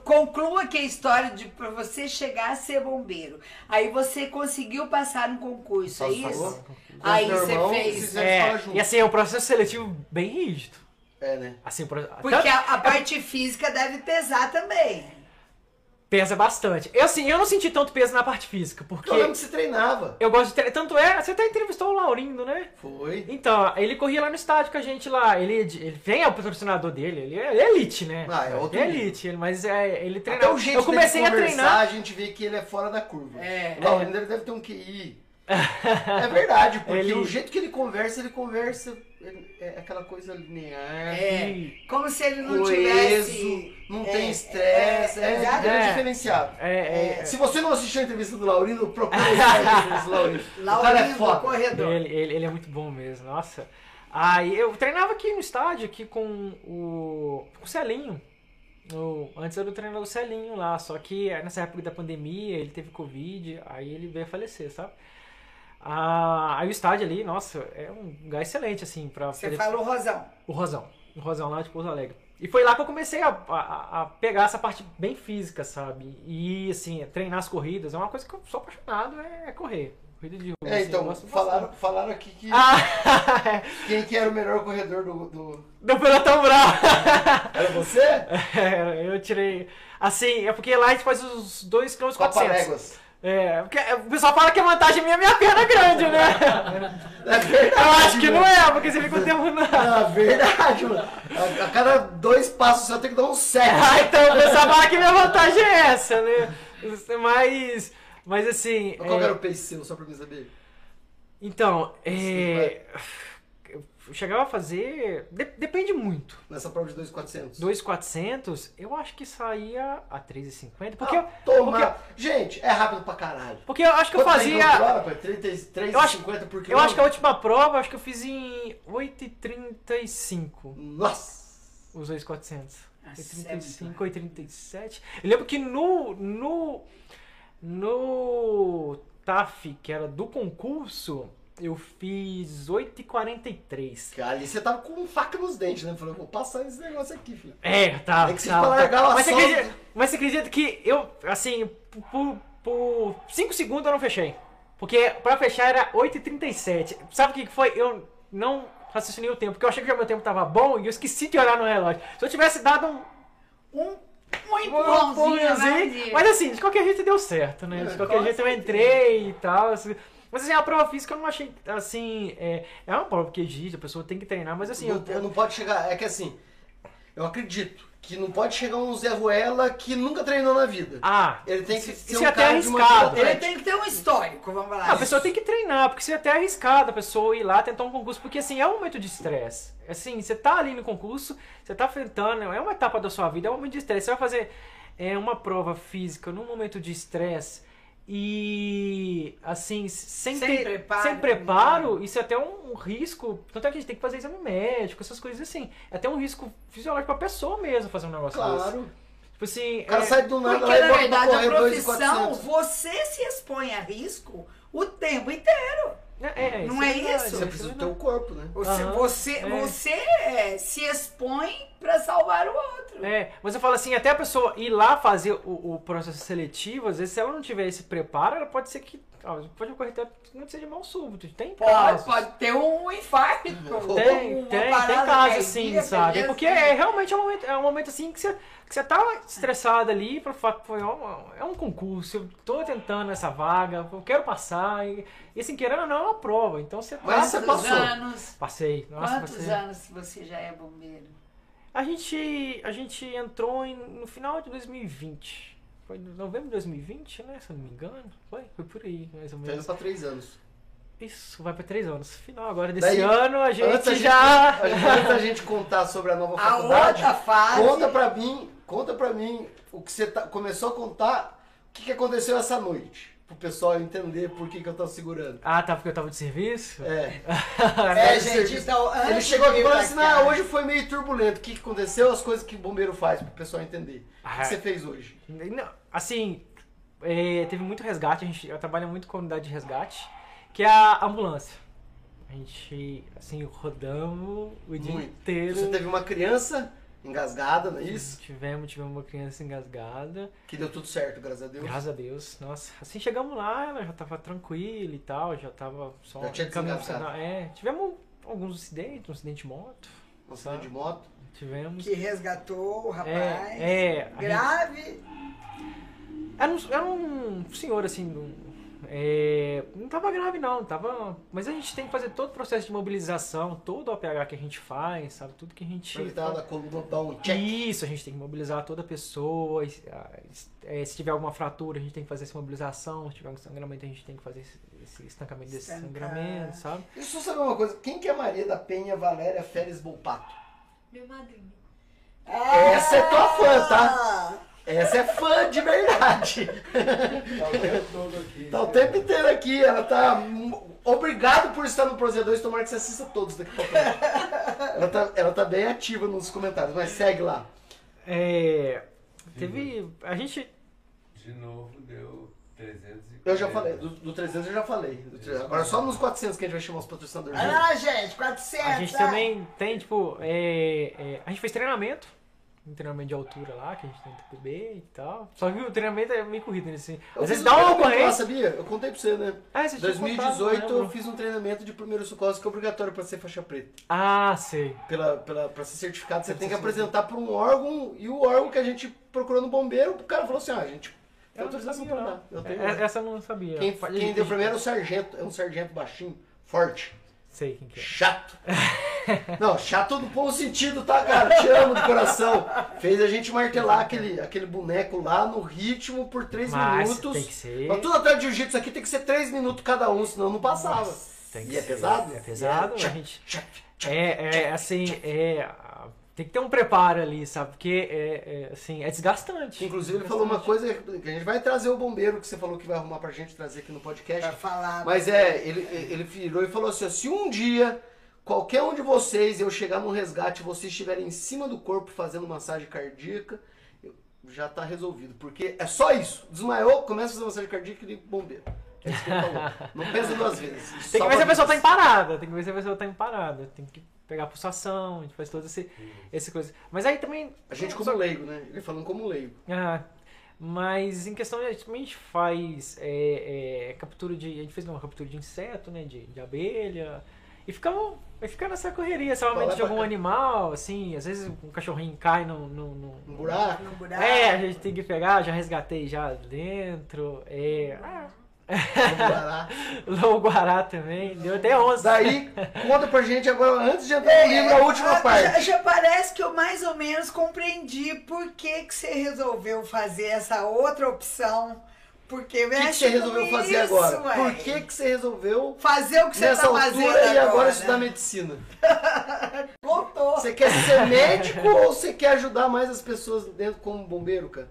Conclua que a história de pra você chegar a ser bombeiro. Aí você conseguiu passar no concurso, é isso? Aí você
irmão,
fez.
É,
junto.
e assim, é um processo seletivo bem rígido.
É, né?
Assim, pro-
Porque
tanto-
a, a parte física deve pesar também.
Pesa bastante. Eu assim, eu não senti tanto peso na parte física, porque
Eu lembro que você treinava.
eu gosto de treinar. Tanto é, você até entrevistou o Laurindo, né?
Foi.
Então, ele corria lá no estádio com a gente lá. Ele, ele tem é o patrocinador dele, ele é, é elite, né?
Ah, é outro
Ele é elite, ele- mas é, ele
Até
treinava.
o jeito
Eu comecei a treinar.
a gente vê que ele é fora da curva.
É.
O Laurindo ele deve ter um QI. é verdade, porque
Ele-
o jeito que ele conversa, ele conversa. Ele- é aquela coisa linear.
É. Como se ele não
Coeso,
tivesse.
não
é,
tem estresse, é, ele é
É.
diferenciado.
É, é,
Se você não assistiu a entrevista do Laurindo, procura a entrevista do Laurindo. O cara é
Laurindo,
foda.
corredor.
Ele, ele, ele é muito bom mesmo, nossa. Aí eu treinava aqui no estádio, aqui com o, com o Celinho. O- antes era o treinador do Celinho lá, só que aí nessa época da pandemia ele teve Covid, aí ele veio a falecer, sabe? Ah, aí o estádio ali, nossa, é um lugar excelente, assim, pra
Você
poder-
fala o Rosão.
O Rosão. O Rosão lá de Pouso Alegre. E foi lá que eu comecei a, a, a pegar essa parte bem física, sabe? E, assim, treinar as corridas é uma coisa que eu sou apaixonado, é, é correr. Corrida de rua.
É,
assim,
então, falaram, falaram aqui que
Ah,
quem que era o melhor corredor do. do...
do pelotão bravo.
Era você?
É, eu tirei. Assim, é porque lá a gente faz os 2 km 400.
Papaléguas.
É, porque o pessoal fala que a vantagem minha é minha perna grande, né?
É verdade.
Eu acho que
mano.
não é, porque você fica o tempo na.
Ah, verdade, mano. A, a cada dois passos você tem que dar um sete.
Ah, então o pessoal fala que minha vantagem é essa, né? Mas. Mas assim.
Qual
é,
era o pace seu, só pra mim saber?
Então, é. Eu chegava a fazer. de- depende muito.
Nessa prova de 2,400.
2,400, eu acho que saía a 3,50. Porque,
Ah,
eu-
toma!
porque,
Gente, é rápido pra caralho.
porque eu acho que eu
Quanto em
fazia.
quilômetro por hora, pai? 33,
Eu acho-
50 por quilômetro?
Eu acho que a última prova, eu acho que eu fiz em 8,35.
Nossa!
Os 2,400.
Nossa,
8,35, 8,37. Eu lembro que no. No. No. TAF, que era do concurso, eu fiz 8,43.
Que Ali você tava com faca nos dentes, né? Falou, vou passar esse negócio aqui, filho.
É, tá.
É que se
tá, tá.
largar o
mas, você acredita, mas você acredita que eu, assim, por, por 5 segundos eu não fechei. Porque pra fechar era 8h37. Sabe o que foi? Eu não raciocinei o tempo, porque eu achei que o meu tempo tava bom e eu esqueci de olhar no relógio. Se eu tivesse dado um,
Um, um
um
empurrãozinho,
empurrãozinho,
né?
mas assim, de qualquer jeito deu certo, né? De
É,
qualquer
com
jeito eu entrei e tal. assim. Mas assim, a prova física eu não achei, assim, é, é uma prova que exige, a pessoa tem que treinar, mas assim,
não,
eu,
não pode chegar. É que assim, eu acredito que não pode chegar um Zé Ruela que nunca treinou na vida.
ah,
Ele tem que
se-
ser um
é até
cara de uma
arriscado.
vida
Ele tem que ter um histórico, vamos falar.
Ah, a pessoa tem que treinar, porque seria até arriscado a pessoa ir lá tentar um concurso, porque assim, é um momento de estresse. Assim, você tá ali no concurso, você tá enfrentando, é uma etapa da sua vida, é um momento de estresse. Você vai fazer é, uma prova física num momento de estresse, E assim, sem,
Sem
ter-
preparo
sem preparo, isso é até um, um risco. Tanto é que a gente tem que fazer exame médico, essas coisas assim. É até um risco fisiológico pra pessoa mesmo fazer um negócio desse.
Claro.
Tipo assim.
O cara
é-
sai do nada
Porque,
lá
na verdade, a profissão, você se expõe a risco o tempo inteiro.
é,
Não é
verdade,
isso?
Você
é
precisa do teu corpo, né?
Você,
Aham,
você,
é.
você é, se expõe pra salvar o outro.
É, mas eu falo assim, até a pessoa ir lá fazer o, o processo seletivo, às vezes se ela não tiver esse preparo, ela pode ser que. Pode ocorrer até não seja mal súbito. Tem
Pode,
casos.
pode ter um infarto.
Tem, tem, tem casos assim,
cardíaca,
sabe? Porque é realmente é um momento, é um momento assim que você, que você tá estressado ali, pelo fato foi um, é um concurso, eu tô tentando essa vaga, eu quero passar, e, e assim, querendo ou não, é uma prova. Então você
Mas
tá-
Quantos
passou.
anos?
Passei. Nossa,
Quantos
passei.
anos você já é bombeiro?
A gente, a gente entrou em- no final de 2020. Foi em novembro de 2020, né? Se eu não me engano. Foi? Foi por aí, mais ou menos.
pra três anos.
Isso, vai pra três anos. Final agora desse
Daí,
ano, a gente
Antes, a
já.
gente, antes da gente contar sobre a nova
A
faculdade,
outra fase.
conta pra mim, conta pra mim o que você tá- começou a contar, o que, que aconteceu essa noite. Pro pessoal entender por que, que eu tô segurando.
Ah, tá, porque eu tava de serviço?
É.
É,
ser
gente, então.
Ele chegou aqui e falou assim: não, hoje foi meio turbulento. O que, que aconteceu? As coisas que o bombeiro faz pro pessoal entender. O que
Ah.
você fez hoje?
Não, assim, é, teve muito resgate, a gente eu trabalho muito com a unidade de resgate, que é a ambulância. A gente, assim, rodamos o dia
Muito.
inteiro.
Você teve uma criança engasgada, não é isso?
Tivemos, tivemos uma criança engasgada.
Que deu tudo certo, graças a Deus.
Graças a Deus. Nossa, assim chegamos lá, ela já tava tranquila e tal, já tava só
Já tinha
pra- É, tivemos alguns acidentes, um acidente de moto.
Um acidente de moto.
Tivemos.
Que resgatou o rapaz.
É, é, a gente-
grave.
Era um, era um senhor assim, um- é, não tava grave não, tava. Mas a gente tem que fazer todo o processo de mobilização, todo o OPH que a gente faz, sabe? Tudo que a gente.
Coluna dar um check.
Isso, a gente tem que mobilizar toda a pessoa. ah, é, se tiver alguma fratura, a gente tem que fazer essa mobilização. Se tiver um sangramento, a gente tem que fazer esse, esse estancamento desse
Estancar.
sangramento, sabe?
Deixa eu só saber uma coisa. Quem que é Maria da Penha Valéria Félix Volpato?
Meu madrinho.
Essa é tua fã, tá?
Ah,
Essa é fã de verdade.
Tá o tempo todo aqui.
Tá o tempo inteiro aqui. Ela tá. Obrigado por estar no Prozeia 2. Tomara que você assista todos daqui pra pouco. Ela tá, ela tá bem ativa nos comentários, mas segue lá.
É, teve. A gente.
De novo deu 300
Eu já falei, do, do 300 eu já falei. Do 300. Agora só nos 400 que a gente vai chamar os patrocinadores.
Lá, gente, 400.
A gente
ah.
também tem, tipo, é, é, a gente fez treinamento, um treinamento de altura lá, que a gente no TPB e tal. Só que o treinamento é meio corrido, né? Assim,
Eu
às vezes
um
dá uma ocorrência.
sabia? Eu contei pra você, né?
Ah, você tinha contado,
2018
não
eu fiz um treinamento de primeiro socorro que é obrigatório pra ser faixa preta.
Ah, sei.
Pela, pela, pra ser certificado, você tem que apresentar pra um órgão e o órgão que a gente procurou no bombeiro, o cara falou assim: ah, a gente tem
Eu
autorização pra tenho.
É, Essa eu não sabia.
Quem, quem deu primeiro é o sargento, é um sargento baixinho, forte.
Sei quem que é.
Chato. Não, chato no bom sentido, tá, cara? Te amo do coração. Fez a gente martelar aquele, aquele boneco lá no ritmo por 3
Mas
minutos.
tem que ser.
Mas tudo atrás de jiu-jitsu aqui tem que ser 3 minutos cada um, senão não passava.
Tem que
E é pesado?
É pesado,
é-
a gente. É, é assim, é. Tem que ter um preparo ali, sabe? Porque é, é, assim, é desgastante.
Inclusive, ele falou uma coisa que a gente vai trazer o bombeiro que você falou que vai arrumar pra gente trazer aqui no podcast.
Pra falar.
Mas é, ele, ele virou e falou assim: ó, se um dia qualquer um de vocês eu chegar num resgate e vocês estiverem em cima do corpo fazendo massagem cardíaca, já tá resolvido. Porque é só isso. Desmaiou, começa a fazer massagem cardíaca e liga o bombeiro. É isso que ele falou. Não pensa duas vezes.
Tem que ver se a pessoa tá em parada. Tem que ver se a pessoa tá em parada. Tem que pegar a pulsação, a gente faz toda esse, essa coisa. Mas aí também.
A gente
só-
como leigo, né? Ele falando como leigo.
Ah, mas em questão de a gente também faz é, é, captura de. A gente fez uma captura de inseto, né? De, de abelha. E ficava. Vai ficar nessa correria, realmente de algum animal, assim, às vezes um cachorrinho cai no. no, no-
Um buraco.
No buraco.
É, a gente tem que pegar, já resgatei já dentro. É. Ah,
um burará.
Lobo Guará também, deu até 11.
Daí, conta pra gente agora, antes de entrar no livro, a última
Ah,
parte.
Já, já parece que eu mais ou menos compreendi por que, que você resolveu fazer essa outra opção. Porque
O que, que você resolveu fazer agora? Por que, que você resolveu
Fazer o que você
nessa
tá
altura
fazendo
e agora
agora.
estudar medicina?
Voltou.
Você quer ser médico ou você quer ajudar mais as pessoas dentro como bombeiro, cara?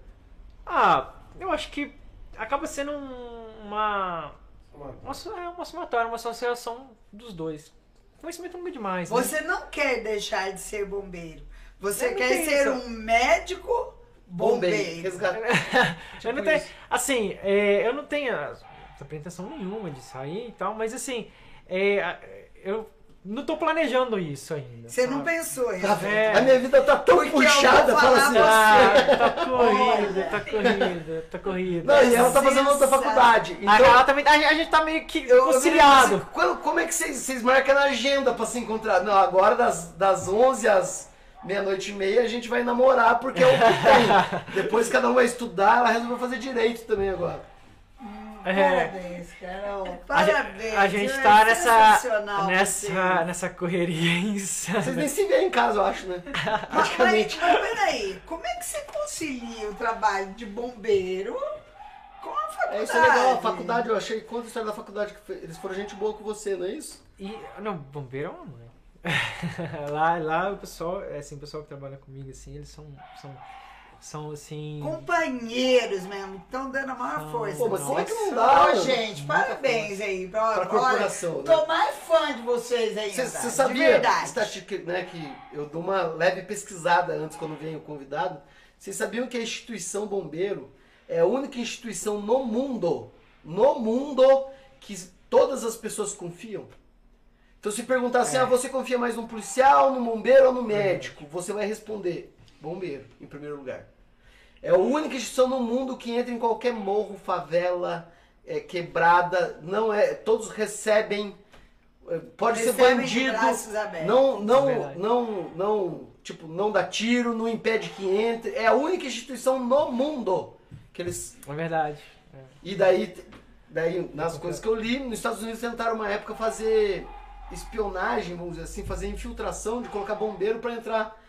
Ah, eu acho que acaba sendo um. Uma,
Uma-
é uma somatória, uma associação dos dois. Conhecimento nunca é demais, né?
Você não quer deixar de ser bombeiro. Você
não
quer ser
isso.
um médico bombeiro.
Eu não
Tipo
tenho,
isso.
assim, é, eu não tenho essa pretensão nenhuma de sair e tal, mas assim, é, eu não tô planejando isso ainda.
Você não pensou
Tá vendo?
É.
A minha vida tá tão
Porque eu
puxada, fala
falar
assim.
pra
Ah, tá corrida, tá corrida, tá corrida.
Não, e ela tá fazendo outra faculdade.
A-
Então,
ela também, a, gente- a gente tá meio que
eu, eu
conciliado.
assim, quando- como é que vocês, vocês marcam na agenda pra se encontrar? Não, agora das, das 11 às meia-noite e meia a gente vai namorar porque é o que tem. Depois cada um vai estudar, ela resolveu fazer direito também agora.
É.
Parabéns, Carol.
A,
Parabéns.
gente- a gente
é
tá nessa,
sensacional
nessa,
você.
nessa correria insana.
Vocês nem se veem em casa, eu acho, né?
Mas, mas, peraí, como é que você concilia o trabalho de bombeiro com a faculdade?
É isso é legal, a faculdade, eu achei, conta a história da faculdade, que foi- eles foram gente boa com você, não é isso?
E, não, bombeiro é uma mãe. lá, lá o pessoal, é assim, o pessoal que trabalha comigo, assim, eles são, são, são assim...
Companheiros mesmo, estão dando a maior
Não.
força.
Pô, mas como é que
vocês.
não dá,
Ô, gente, parabéns aí. Pra,
Pra
olha,
corporação, né?
Tô mais fã de vocês ainda.
Você
de
sabia,
verdade.
estatística, né, que eu dou uma leve pesquisada antes quando vem o convidado. Vocês sabiam que a instituição bombeiro é a única instituição no mundo, no mundo, que todas as pessoas confiam? Então se perguntar assim,
É.
ah, você confia mais no policial, no bombeiro ou no médico? Você vai responder, bombeiro, em primeiro lugar. É a única instituição no mundo que entra em qualquer morro, favela, é, quebrada, não é, todos recebem, é, pode ser bandido, não, não,
Verdade.
não, não, tipo, não dá tiro, não impede que entre. É a única instituição no mundo que eles.
É verdade.
E daí, daí nas coisas que eu li, nos Estados Unidos tentaram uma época fazer espionagem, vamos dizer assim, fazer infiltração de colocar bombeiro pra entrar.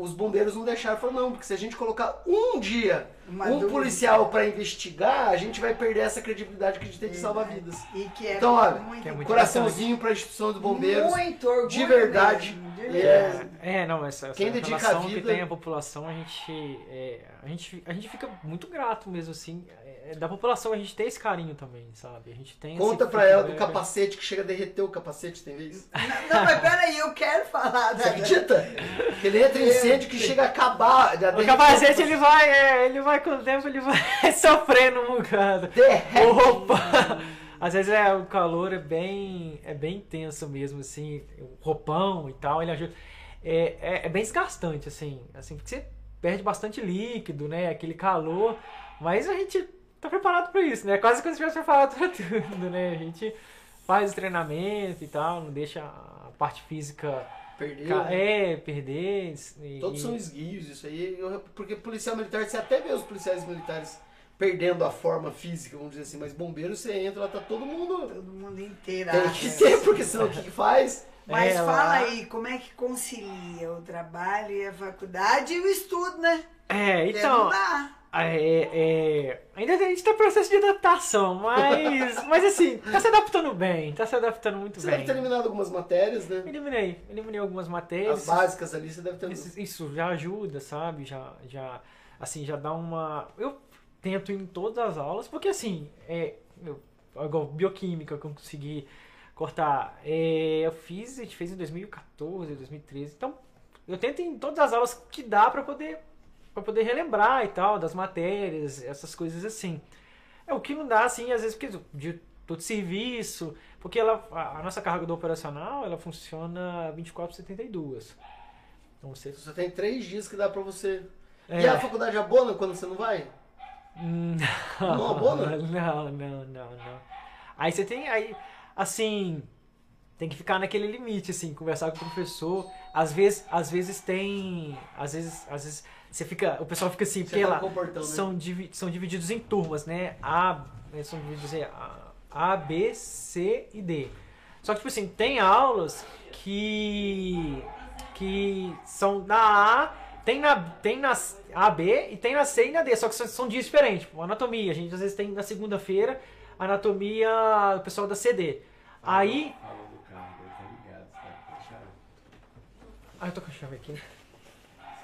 Os bombeiros não deixaram, falaram, não, porque se a gente colocar um dia
Uma
um
dúvida.
policial pra investigar, a gente vai perder essa credibilidade que a gente tem de salvar vidas.
E que é
Então, olha,
muito,
que é muito
Coraçãozinho pra instituição dos bombeiros.
Muito orgulho
de verdade.
mesmo, de
É,
verdade.
É, não, essa, essa
Quem dedica a
relação que
vida-
tem a população, a gente, é, a gente, a gente fica muito grato mesmo, assim, é, da população a gente tem esse carinho também, sabe? A gente tem
Conta pra ela do capacete que chega a derreter o capacete, tem vez?
Não, mas peraí, eu quero falar
Você
da...
acredita? Que ele entra em incêndio que chega a acabar.
O capacete, ele vai, é, ele vai com o tempo, ele vai sofrendo um bocado.
Derrete.
Opa! Às vezes é, o calor é bem, é bem intenso mesmo, assim, o roupão e tal, ele ajuda. É, é, é bem desgastante, assim, assim, porque você perde bastante líquido, né? Aquele calor, mas a gente tá preparado para isso, né? Quase como se estivesse preparado para tudo, né? A gente faz o treinamento e tal, não deixa a parte física Ca-
né?
é, perder. E,
Todos são esguios, isso aí. eu- porque policial militar, você até vê os policiais militares perdendo a forma física, vamos dizer assim, mas bombeiro você entra, lá tá todo mundo.
Todo mundo inteiro.
Tem que ter, porque senão o que que faz?
Mas
É,
fala
lá-
aí, como é que concilia o trabalho e a faculdade e o estudo, né?
É, então.
Não dá.
É, é, ainda a gente tá em processo de adaptação, mas, mas assim, tá se adaptando bem, tá se adaptando muito
Você
bem.
deve ter eliminado algumas matérias, né?
Eliminei, eliminei algumas matérias.
As básicas ali você deve ter.
Isso, isso já ajuda, sabe? Já, já, assim, já dá uma. Eu tento em todas as aulas, porque assim, é, eu, igual bioquímica que eu consegui cortar. É, eu fiz, a gente fez em 2014, 2013. Então, eu tento em todas as aulas que dá pra poder para poder relembrar e tal das matérias, essas coisas assim. É o que não dá assim, às vezes porque de todo serviço, porque ela a, nossa carga do operacional, ela funciona 24 72. Então você
Você tem três dias que dá pra você.
É.
E a faculdade abona quando você não vai?
Não,
Não abona?
Não, não, não, não. Aí você tem aí assim, tem que ficar naquele limite assim, conversar com o professor. Às vezes, às vezes tem, às vezes, às vezes você fica, o pessoal fica assim, porque
tá
lá
né?
são, divi- são divididos em turmas, né? A, eles são divididos em A, A, B, C e D. Só que tipo assim, tem aulas que que são na A, tem na tem na A, B e tem na C e na D, só que são, são dias diferentes. Tipo, anatomia, a gente às vezes tem na segunda-feira anatomia o pessoal da CD. Aí,
tá ligado, você tá com a chave.
ah, eu tô com a chave aqui.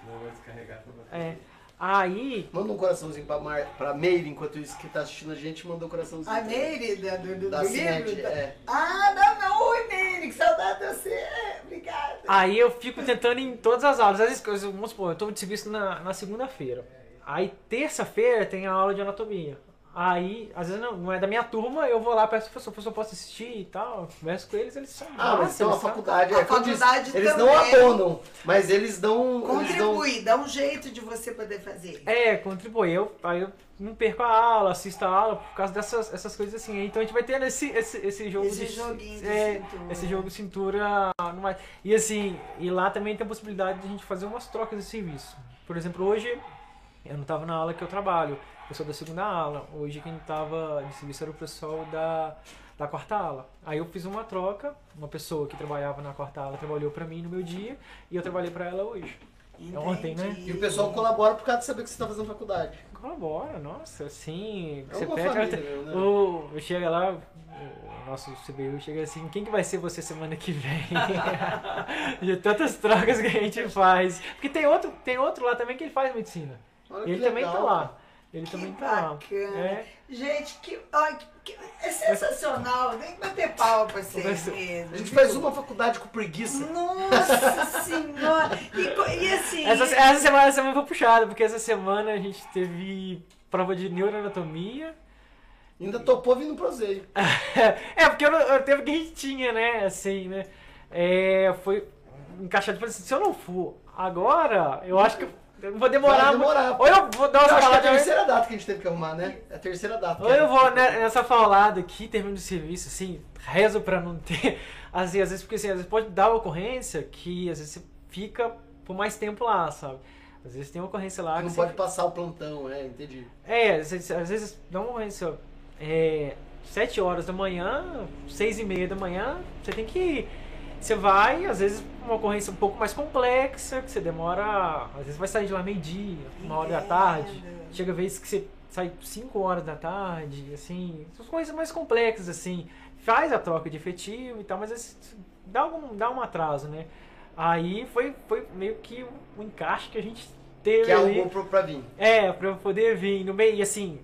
Senão vai descarregar toda
É. Aí,
Manda um coraçãozinho pra, Mar... pra Meire, enquanto isso que tá assistindo a gente, mandou um coraçãozinho.
A. Meire da, do, do,
Da
do
Cinete,
livro?
é.
Ah, não, não. Oi, Meire, que saudade de você. Obrigada.
aí eu fico tentando em todas as aulas. Às vezes, eu- vamos supor, eu tô de serviço na, na segunda-feira. Aí, terça-feira, tem a aula de anatomia. Aí, às vezes não, não é da minha turma, eu vou lá, peço pro professor, professor, posso assistir e tal, converso com eles, eles são
Ah, mas então a
eles
faculdade,
A
é disse,
faculdade
eles não
também.
abonam, mas eles dão... Eles dão...
Contribui, dá um jeito de você poder fazer.
É, contribui. Eu, aí eu não perco a aula, assisto a aula por causa dessas essas coisas assim. Então a gente vai tendo esse, esse, esse jogo
Esse
de
joguinho de
é,
cintura.
Esse jogo de cintura. não vai- E assim, e lá também tem a possibilidade de a gente fazer umas trocas de serviço. Por exemplo, hoje eu não estava na aula que eu trabalho, eu sou da segunda aula. Hoje quem estava de serviço era o pessoal da, da quarta aula. Aí eu fiz uma troca, uma pessoa que trabalhava na quarta aula trabalhou para mim no meu dia e eu trabalhei para ela hoje. É ontem, né?
E o pessoal colabora por causa de saber que você tá fazendo faculdade.
Colabora, nossa, assim.
É
você
uma
pede.
família né?
o, chega lá, o nosso CBU chega assim, quem que vai ser você semana que vem? de tantas trocas que a gente faz. Porque tem outro, tem outro lá também que ele faz medicina.
Olha
Ele também tá
legal,
lá. Ele
Que
também tá lá.
bacana.
É.
Gente, que, ai, que- é sensacional. Que bater pau pra vocês mesmo.
A gente faz uma faculdade com preguiça.
Nossa senhora! E, e assim.
Essa, essa semana, essa semana foi puxada, porque essa semana a gente teve prova de neuroanatomia.
Ainda topou vindo pro Zeio.
é, porque eu, não- eu teve que a gente tinha, né? Assim, né? É, foi encaixado. Falei assim, se eu não for agora, eu acho que eu vou demorar.
Vai demorar.
Ou eu vou dar uma
que é a
falada.
terceira data que a gente teve que arrumar, né? É a terceira data.
Ou eu vou né, nessa falada aqui, termino o serviço, assim, rezo pra não ter. Assim, às vezes, porque assim, às vezes pode dar ocorrência que às vezes você fica por mais tempo lá, sabe? Às vezes tem uma ocorrência lá que
Não
você
pode passar o plantão, é, entendi.
É, às vezes, às vezes dá uma ocorrência. É, 7 horas da manhã, 6 e meia da manhã, você tem que ir. Você vai, às vezes uma ocorrência um pouco mais complexa, que você demora. Às vezes vai sair de lá meio-dia, uma hora da tarde. Chega vezes que você sai 5 horas da tarde, assim. São coisas mais complexas, assim. Faz a troca de efetivo e tal, mas vezes dá, algum, dá um atraso, né? Aí foi, foi meio que um encaixe que a gente teve
Que é algo pro, pra vir.
É, pra eu poder vir no meio. E assim,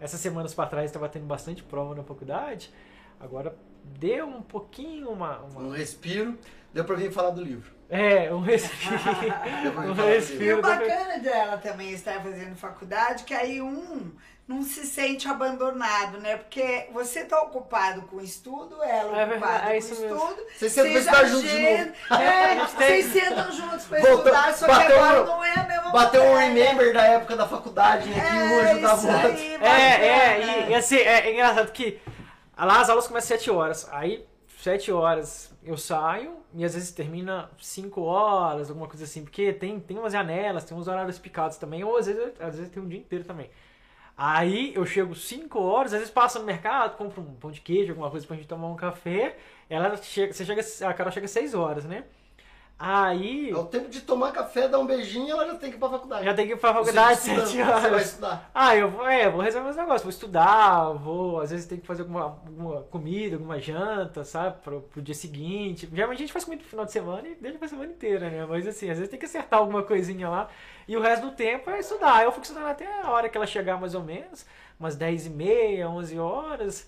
essas semanas pra trás estava tendo bastante prova na faculdade. Agora deu um pouquinho uma. uma-
Um respiro.Eu pra vir falar do livro.
é, um respiro.
Deu
um
do
E
respiro.
o bacana dela também estar fazendo faculdade, que aí um não se sente abandonado, né? Porque você tá ocupado com o estudo, ela
É
ocupada
verdade, é
com
isso
o
mesmo.
estudo.
Vocês sentam estudar juntos de
agendam-
novo.
É, vocês sentam juntos pra
Voltou-
estudar, só que agora
um-
não é a mesma
Bateu um remember da época da faculdade, né? Que um
É,
ajudava
isso
o outro.
É, é, e, e assim, é, é engraçado que lá as aulas começam às 7 horas. Aí, 7 horas eu saio e às vezes termina 5 horas, alguma coisa assim, porque tem, tem umas janelas, tem uns horários picados também, ou às vezes, às vezes tem um dia inteiro também. Aí eu chego 5 horas, às vezes passo no mercado, compro um pão de queijo, alguma coisa pra gente tomar um café. Ela chega, você chega, a Carol chega às 6 horas, né? Aí
É o tempo de tomar café, dar um beijinho, ela já tem que ir pra faculdade.
já tem que ir pra faculdade
estudando,
7
Você vai
horas.
estudar.
Ah, eu vou, é, vou resolver meus negócios, vou estudar, vou, às vezes tem que fazer alguma, alguma comida, alguma janta, sabe, pro, pro dia seguinte. Geralmente a gente faz comida no final de semana e deixa pra semana inteira, né? Mas assim, às vezes tem que acertar alguma coisinha lá. E o resto do tempo é estudar. Eu fico estudando até a hora que ela chegar, mais ou menos, umas 10 e meia, 11 horas,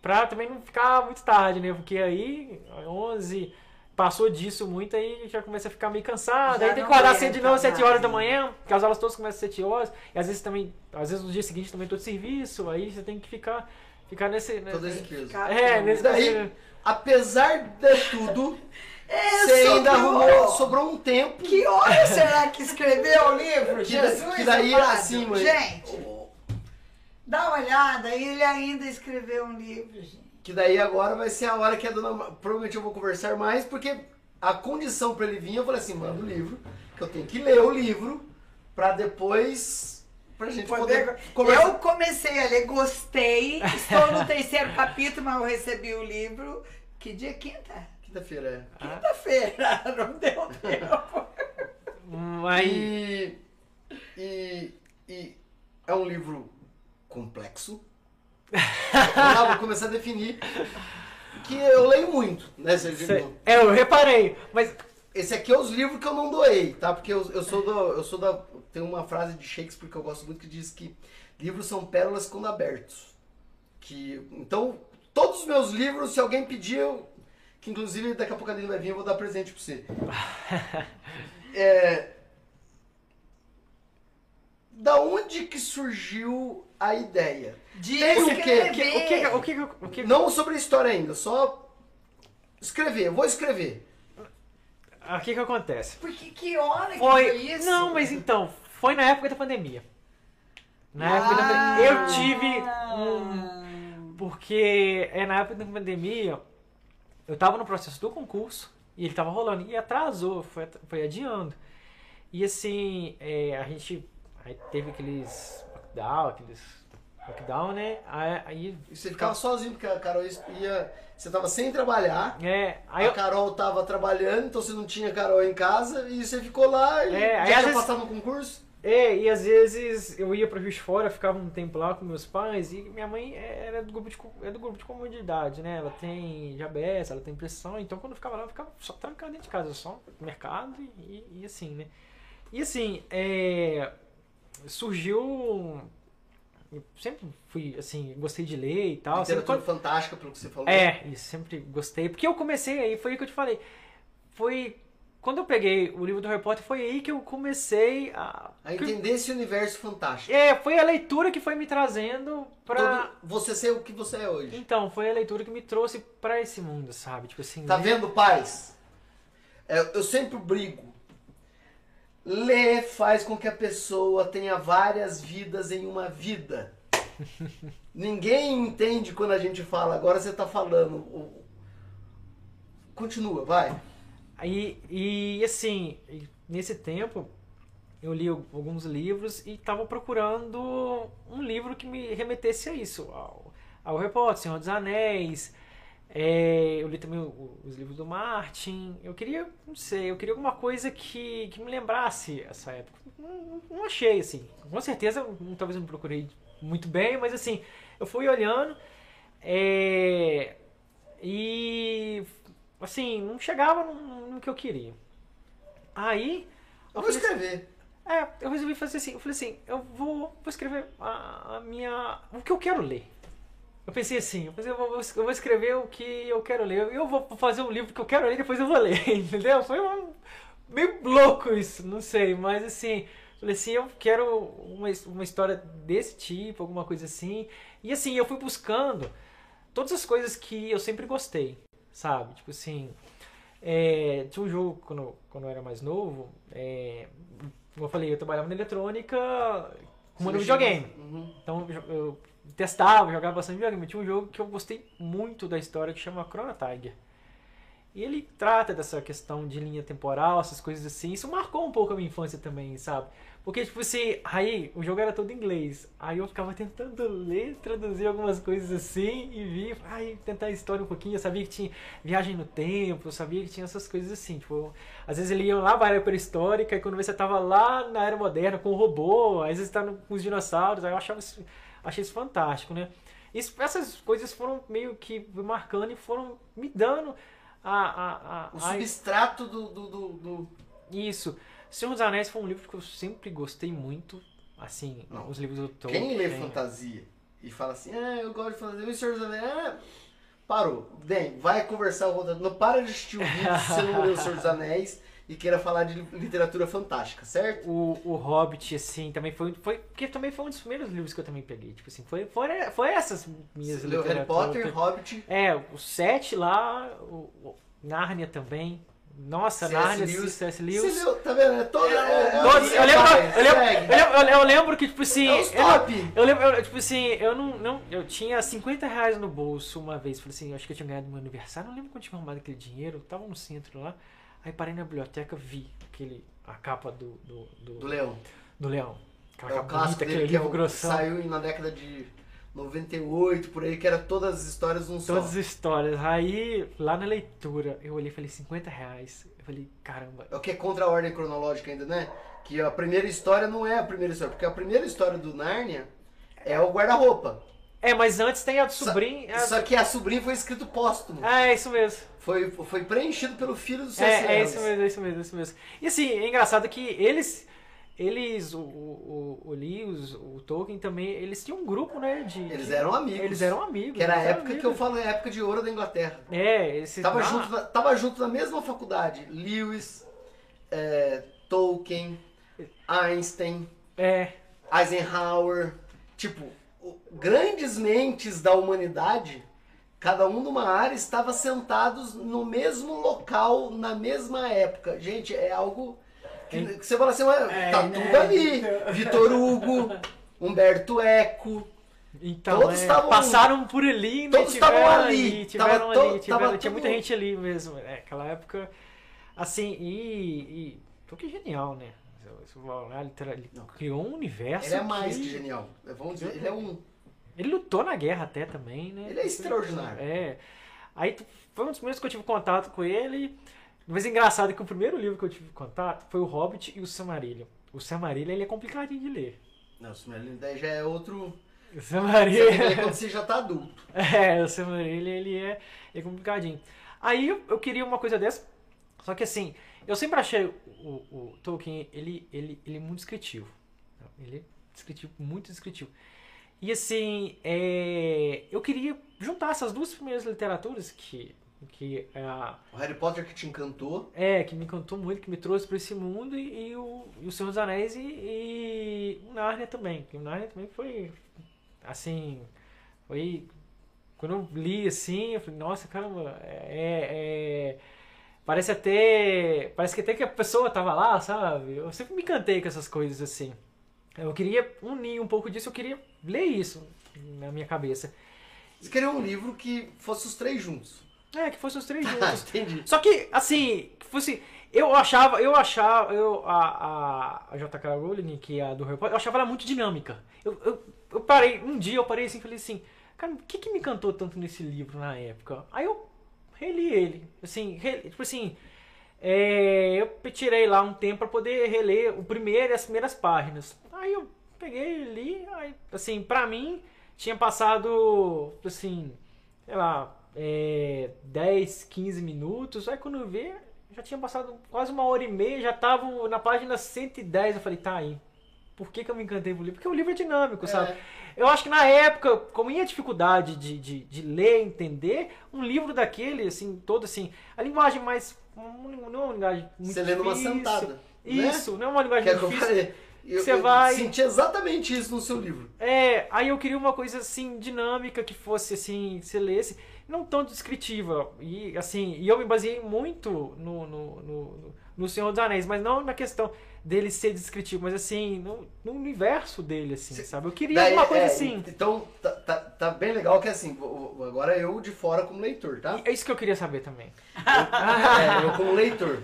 pra também não ficar muito tarde, né? Porque aí, 11, passou disso muito, aí já começa a ficar meio cansado.
Já
aí tem que acordar cedo de novo, 7 horas da
mais.
manhã, porque as aulas todas começam às 7 horas, e às vezes também, às vezes no dia seguinte também tô de serviço, aí você tem que ficar, ficar nesse...
Todo
nesse
esse peso.
É, nesse...
Daí, apesar de tudo,
É,
você ainda
sobrou.
arrumou, sobrou um tempo.
Que hora será que escreveu o livro?
Que
Jesus
que daí,
amado.
assim, mãe,
Gente, dá uma olhada, ele ainda escreveu um livro, gente.
Que daí agora vai ser a hora que a dona. Provavelmente eu vou conversar mais, porque a condição pra ele vir, eu falei assim: manda o livro, que eu tenho que ler o livro, pra depois. pra gente poder,
Poder-
conversar.
Eu comecei a ler, gostei, estou no terceiro capítulo, mas eu recebi o livro. Que dia? Quinta?
Quinta-feira é.
Quinta-feira, não deu tempo.
Hum, Aí,
E, e, e é um livro complexo. Vou começar a definir. Que eu leio muito, né,
cê- é, eu reparei, mas
Esse aqui é os livros que eu não doei, tá? Porque eu, eu sou do. Eu sou da. Tem uma frase de Shakespeare que eu gosto muito que diz que livros são pérolas quando abertos. Que, então, todos os meus livros, se alguém pedir, eu, que inclusive daqui a pouco a Aline vai vir, eu vou dar presente pra você. É, da onde que surgiu a ideia?
De
Tem o quê?
O que, o que, o que, o que,
Não sobre a história ainda, só escrever. Eu vou escrever.
o que que acontece?
Porque que hora que
Foi.
foi isso?
Não, mas então, foi na época da pandemia. Na época da pandemia. Eu tive um. Porque é na época da pandemia, eu tava no processo do concurso e ele tava rolando. E atrasou, foi, foi adiando. E assim, é, a gente aí teve aqueles lockdown, aqueles lockdown, né? Aí,
E você ficava sozinho, porque a Carol ia. Você tava sem trabalhar.
é, aí
a Carol tava trabalhando, então você não tinha Carol em casa e você ficou lá e
É,
já tinha
vezes-
passado no concurso.
É, e às vezes eu ia para Juiz de Fora, ficava um tempo lá com meus pais e minha mãe era do grupo de, é do grupo de comunidade, né? Ela tem diabetes, ela tem pressão, então quando eu ficava lá, eu ficava só trancado dentro de casa, só mercado e- e assim, né? E assim, é, surgiu. Eu sempre fui, assim, gostei de ler e tal. sempre
Literatura fantástica, pelo que você falou.
é, isso, sempre gostei. Porque eu comecei aí, foi aí que eu te falei. Foi. Quando eu peguei o livro do Harry Potter, foi aí que eu comecei a.
A entender esse universo fantástico.
É, foi a leitura que foi me trazendo pra.
Todo- você ser o que você é hoje.
Então, foi a leitura que me trouxe pra esse mundo, sabe? Tipo assim.
Tá
né?
vendo, pais? É, eu sempre brigo. Ler faz com que a pessoa tenha várias vidas em uma vida. Ninguém entende quando a gente fala, agora você tá falando. Continua, vai.
Aí, e assim, e nesse tempo, eu li alguns livros e tava procurando um livro que me remetesse a isso, ao, ao Potter, Senhor dos Anéis. É, eu li também os livros do Martin. Eu queria, não sei, eu queria alguma coisa que, que me lembrasse essa época. Não, não achei, assim. Com certeza, hum, talvez eu não procurei muito bem, mas assim, eu fui olhando. é, e assim, não chegava no, no que eu queria. Aí.
Eu
Eu
vou
falei,
escrever.
é, eu resolvi fazer assim. Eu falei assim, eu vou, vou escrever a, a minha. o que eu quero ler. Eu pensei assim, eu, pensei, eu, vou, eu vou escrever o que eu quero ler. Eu vou fazer um livro que eu quero ler e depois eu vou ler, entendeu? Foi um, meio louco isso, não sei, mas assim, falei assim, eu quero uma, uma história desse tipo, alguma coisa assim. E assim, eu fui buscando todas as coisas que eu sempre gostei, sabe? Tipo assim, é, tinha um jogo quando, quando eu era mais novo, é, como eu falei, eu trabalhava na eletrônica como no videogame.
Uhum.
Então eu, eu testava, jogava bastante videogame. Tinha um jogo que eu gostei muito da história que chama Chrono Tiger. E ele trata dessa questão de linha temporal, essas coisas assim. Isso marcou um pouco a minha infância também, sabe? Porque, tipo assim, aí o jogo era todo em inglês. Aí eu ficava tentando ler, traduzir algumas coisas assim e vi, aí tentar a história um pouquinho. Eu sabia que tinha viagem no tempo, eu sabia que tinha essas coisas assim. Tipo, às vezes eles iam lá para a era pré-histórica e quando você tava lá na era moderna com o robô, às vezes tá no- com os dinossauros. Aí eu achava isso, achei isso fantástico, né? Isso, essas coisas foram meio que marcando e foram me dando a, a, a,
O
a-
substrato do, do, do- do-
isso. Senhor dos Anéis foi um livro que eu sempre gostei muito. Assim,
Não.
os livros do Tolkien.
Quem lê fantasia e fala assim, ah, eu gosto de fantasia, o Senhor dos Anéis, ah, parou. Bem, vai conversar outra. Não para de assistir o vídeo se você não leu o Senhor dos Anéis e queira falar de literatura fantástica, certo?
O, o Hobbit, assim, também foi, foi. Porque também foi um dos primeiros livros que eu também peguei. Tipo assim, foi, foi, foi essas minhas
Você leu Harry
literaturas.
Potter, Hobbit,
É, o Sete lá, o, o Nárnia também. Nossa,
C.S.
Nárnia,
Lewis.
C.S.
Você
Lewis.
leu, tá vendo? É todo, é, é,
Todos,
é,
eu, lembro,
vai,
eu, lembro, eu, lembro, eu lembro que, tipo assim.
É
eu-
top.
Eu lembro, eu, tipo assim, eu não, não. Eu tinha 50 reais no bolso uma vez. Falei assim, eu acho que eu tinha ganhado meu aniversário. Não lembro quando eu tinha arrumado aquele dinheiro. Eu tava no centro lá. Aí parei na biblioteca, vi aquele, a capa do, do, do,
Do Leão.
do leão. Aquela
É
capa bonita, aquele
que é
livro
o,
grossão.
saiu na década de 98, por aí, que era todas as histórias num só.
Todas as histórias. Aí, lá na leitura, eu olhei e falei, 50 reais. Eu falei, caramba.
É o que é contra a ordem cronológica ainda, né? Que a primeira história não é a primeira história, porque a primeira história do Nárnia é o guarda-roupa.
É, mas antes tem a do sobrinho. a-
Só que a sobrinha foi escrito póstumo.
Ah, é isso mesmo.
Foi, foi preenchido pelo filho do C.S.
É, é isso mesmo, é isso mesmo, é isso mesmo. E assim, é engraçado que eles, eles, o, o, o Lewis, o Tolkien também, eles tinham um grupo, né? De,
Eles eram amigos.
Eles eram amigos.
Que era a época que eu
amigos.
falo, é a época de ouro da Inglaterra.
É, esse.
Tava,
ah,
junto na, tava junto na mesma faculdade. Lewis, é, Tolkien, Einstein,
É,
Eisenhower. Tipo, grandes mentes da humanidade, cada um numa área, estavam sentados no mesmo local, na mesma época. Gente, é algo que, que você fala assim,
É,
tá
né?
tudo ali. Vitor Hugo, Humberto Eco.
então,
Todos
é,
estavam-
passaram por ali, né?
todos estavam ali,
tiveram
tava
ali, tiveram-
tava
tinha muita gente ali mesmo. É, aquela época, assim, e. e é genial, né? Você olhar, ele criou um universo.
Ele é mais
que-
que genial. Vamos dizer, ele é um.
Ele lutou na guerra até também, né?
Ele é extraordinário.
É. Aí foi um dos primeiros que eu tive contato com ele. Mas é engraçado que o primeiro livro que eu tive contato foi o Hobbit e o Silmarillion. O Silmarillion ele é complicadinho de ler.
Não, o Silmarillion daí já é outro.
O
Você tem que ler
Silmarillion...
quando você já tá adulto.
é, o Silmarillion ele é, é complicadinho. Aí eu, eu queria uma coisa dessa. Só que assim, eu sempre achei o, o Tolkien, ele, ele, ele é muito descritivo. Ele é descritivo, muito descritivo. E assim, é, eu queria juntar essas duas primeiras literaturas que, que é,
O Harry Potter que te encantou.
é, que me encantou muito, que me trouxe para esse mundo, e, e o, e o Senhor dos Anéis e, e o Narnia também. Que o Narnia também foi, assim, foi... Quando eu li assim, eu falei, nossa, caramba, é... é- parece até... Parece que até que a pessoa tava lá, sabe? Eu sempre me encantei com essas coisas assim. Eu queria unir um pouco disso, eu queria ler isso na minha cabeça.
Você queria um livro que fosse os três juntos.
É, que fosse os três
Ah,
juntos.
entendi.
Só que, assim, que fosse. Eu achava, eu achava, eu, a, a, a J.K. Rowling, que é a do Harry Potter, eu achava ela muito dinâmica. Eu, eu, eu parei, um dia eu parei assim e falei assim, cara, o que que me encantou tanto nesse livro na época? Aí eu reli ele, assim, reli- tipo assim, é, eu tirei lá um tempo pra poder reler o primeiro e as primeiras páginas. Aí eu peguei e li, aí, assim, pra mim, tinha passado, assim, sei lá, é, 10, 15 minutos. Aí quando eu vi, já tinha passado quase uma hora e meia, já tava na página 110. Eu falei, tá aí. Por que, que eu me encantei pelo livro? Porque o livro é dinâmico, sabe?
É.
Eu acho que na época, como minha dificuldade de, de, de ler, entender, um livro daquele, assim, todo assim, a linguagem mais. Não é uma linguagem muito
Você lê numa sentada. né?
Isso, não é uma linguagem
Que é o que eu
difícil.
Eu,
Você
eu
vai-
senti exatamente isso no seu livro.
É, aí eu queria uma coisa assim, dinâmica, que fosse assim, se lesse, não tão descritiva. E assim, e eu me baseei muito no, no, no- no Senhor dos Anéis, mas não na questão dele ser descritivo, mas assim, no, no universo dele, assim,
Cê-
sabe? Eu queria
Daí,
alguma coisa
é,
assim.
Então, tá, tá, tá bem legal que assim, agora eu de fora como leitor, tá?
E É isso que eu queria saber também.
É, eu como leitor.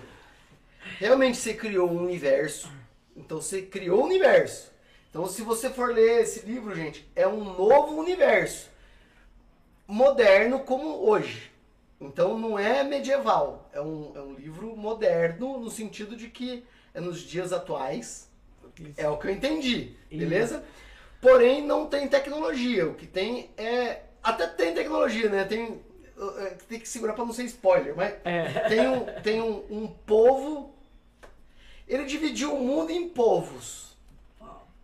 Realmente você criou um universo. Então você criou um universo. Então se você for ler esse livro, gente, é um novo universo. Moderno como hoje. Então não é medieval. É um, é um livro moderno no sentido de que é nos dias atuais. É o que eu entendi. Beleza? Porém não tem tecnologia. O que tem é. Até tem tecnologia, né? Tem. Tem que segurar pra não ser spoiler, mas
É.
tem um, tem um, um povo. Ele dividiu o mundo em povos.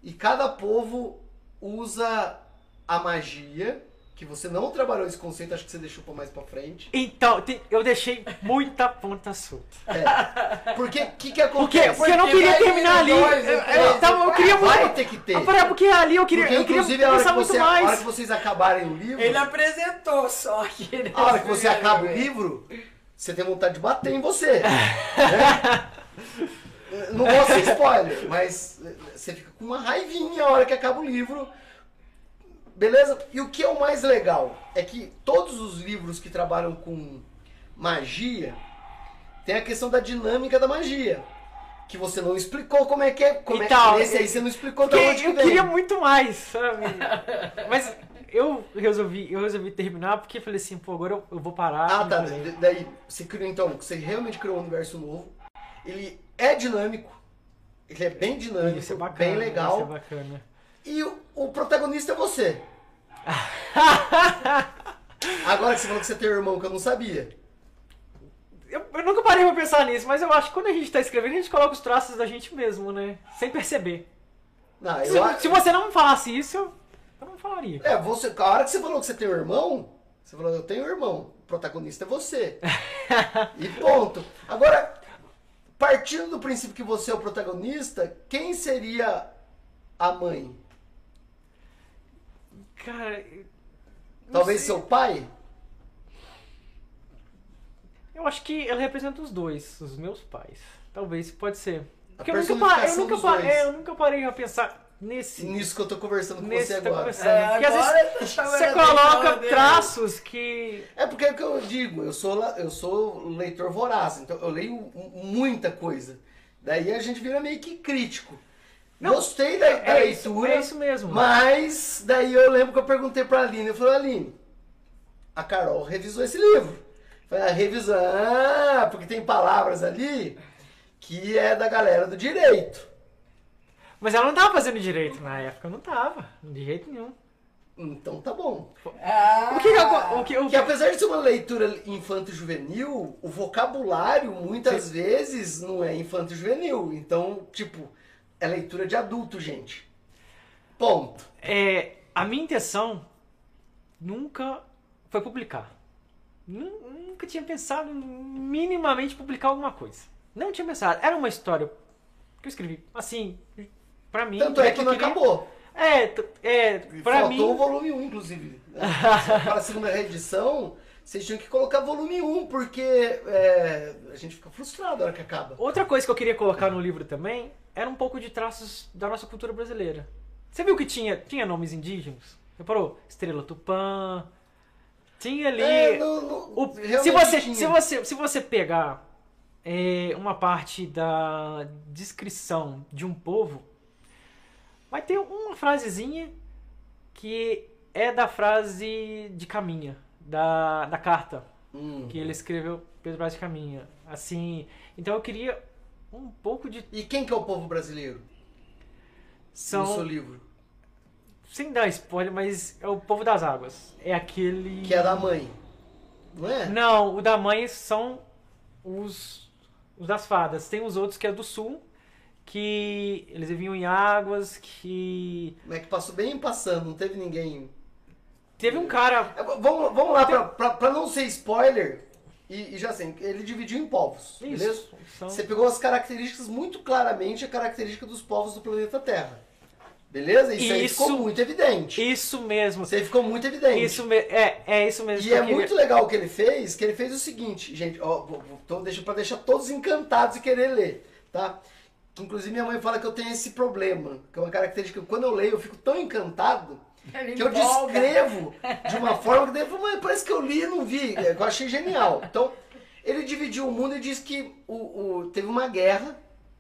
E cada povo usa a magia, que você não trabalhou esse conceito, acho que você deixou pra mais pra frente.
Então, tem- eu deixei muita ponta solta.
É. Porque o que, que
Por quê?
acontece?
Porque eu não
Porque
queria terminar ali.
dois,
Eu, eu,
três,
tava- eu queria
Vai
muito.
ter que ter.
Porque ali eu queria,
Porque
eu queria
inclusive a hora
pensar
que,
muito
você, a hora
mais.
que vocês acabarem o livro,
Ele apresentou só que ele
a hora que você acaba o livro, você tem vontade de bater em você. né? Não vou ser spoiler, mas você fica com uma raivinha a hora que acaba o livro. Beleza? E o que é o mais legal é que todos os livros que trabalham com magia tem a questão da dinâmica da magia. Que você não explicou como é que é. Como
Então,
é que nesse aí você não explicou da onde que
eu
vem.
queria muito mais, sabe? Mas eu resolvi, eu resolvi terminar porque falei assim, pô, agora eu, eu vou parar.
Ah, tá.
vou ler.
D- Daí, você criou, então, você realmente criou um universo novo. Ele é dinâmico. Ele é bem dinâmico,
Isso é bacana.
bem
Isso é
legal.
bacana.
E o, o protagonista é você. Agora que você falou que você tem um irmão que eu não sabia.
Eu, eu nunca parei pra pensar nisso, mas eu acho que quando a gente tá escrevendo, a gente coloca os traços da gente mesmo, né? Sem perceber.
Não,
Se,
acho-
se você não falasse isso, eu, eu não falaria.
É, você, a hora que você falou que você tem um irmão, você falou, eu tenho um irmão. O protagonista é você. e ponto. Agora, partindo do princípio que você é o protagonista, quem seria a mãe?
Cara.
Talvez
sei.
seu pai?
Eu acho que ela representa os dois, os meus pais. Talvez, pode ser. Porque eu nunca, pa- eu, nunca é, eu nunca parei a pensar nesse.
Nisso que eu tô conversando com
Nesse
você
tá
agora.
É,
Porque às
agora
vezes
tá
você coloca traços que.
É porque é o que eu digo, eu sou, eu sou leitor voraz, então eu leio mu- muita coisa. Daí a gente vira meio que crítico.
Não,
Gostei da, da
é isso,
leitura,
é isso mesmo.
mas daí eu lembro que eu perguntei pra Aline, eu falei, Aline, a Carol revisou esse livro. Eu Falei, ah, revisou, ah, porque tem palavras ali que é da galera do direito.
Mas ela não tava fazendo direito na época, não tava, de jeito nenhum.
Então tá bom.
Ah,
O que, que o que, o
Porque apesar de ser uma leitura infanto-juvenil, o vocabulário muitas vezes não é infanto-juvenil. Então, tipo, é leitura de adulto, gente. Ponto.
É, a minha intenção nunca foi publicar. Nu- Nunca tinha pensado em minimamente publicar alguma coisa. Não tinha pensado. Era uma história que eu escrevi assim, pra mim.
Tanto é
né,
que
eu
não
queria-
acabou.
É, é, pra
Faltou
mim.
o volume 1, inclusive. Para a segunda reedição, vocês tinham que colocar volume 1, porque é, a gente fica frustrado na hora que acaba.
Outra coisa que eu queria colocar no livro também era um pouco de traços da nossa cultura brasileira. Você viu que tinha, tinha nomes indígenas? Reparou? Estrela Tupã. Tinha ali.
É, não- não-
o- se, você,
tinha.
se, você, se você pegar é, uma parte da descrição de um povo, vai ter uma frasezinha que é da frase de Caminha, da, da carta
Hum.
que ele escreveu Pedro Braz de Caminha. Assim, então eu queria um pouco de
E quem que é o povo brasileiro no seu
são
livro?
sem dar spoiler, mas é o povo das águas. É aquele
Que é da mãe. Não é?
Não, o da mãe são os os das fadas. Tem os outros que é do sul, que eles viviam em águas, que
Como é que passou bem passando, não teve ninguém.
Teve um cara
Vamos, vamos lá, pra, pra, pra não ser spoiler, e, e já sei, ele dividiu em povos, beleza?
isso, são-
Você pegou as características muito claramente, a característica dos povos do planeta Terra. Beleza? Isso, aí
Isso-
ficou muito evidente.
isso mesmo.
Isso aí ficou muito evidente.
Isso me... é, é isso mesmo
E é
queria.
muito legal o que ele fez, que ele fez o seguinte, gente, ó, então deixa para deixar todos encantados e querer ler, tá? Inclusive minha mãe fala que eu tenho esse problema, que é uma característica que quando eu leio eu fico tão encantado que eu descrevo de uma forma que daí "Mãe, parece que eu li e não vi, é, eu achei genial. Então, ele dividiu o mundo e disse que o, o- teve uma guerra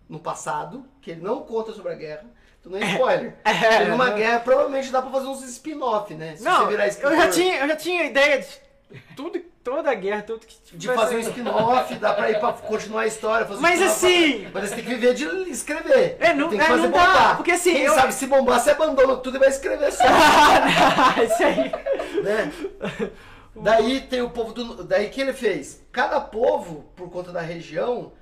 no passado, que ele não conta sobre a guerra, então não é spoiler.
É,
teve uma
não.
guerra, provavelmente dá pra fazer uns spin-off, né? Se
Não,
você virar
eu já tinha, eu já tinha ideia de tudo, toda a guerra, tudo que
De fazer um spin-off, dá pra ir pra continuar a história. Um
Mas assim-
pra- Mas você tem que viver de escrever.
É, não-
tem que
é,
fazer
não dá,
bombar.
porque assim,
Quem
eu-
sabe se bombar, você abandona tudo e vai escrever só.
Isso aí.
né? Daí tem o povo do. Daí que ele fez? Cada povo, por conta da região,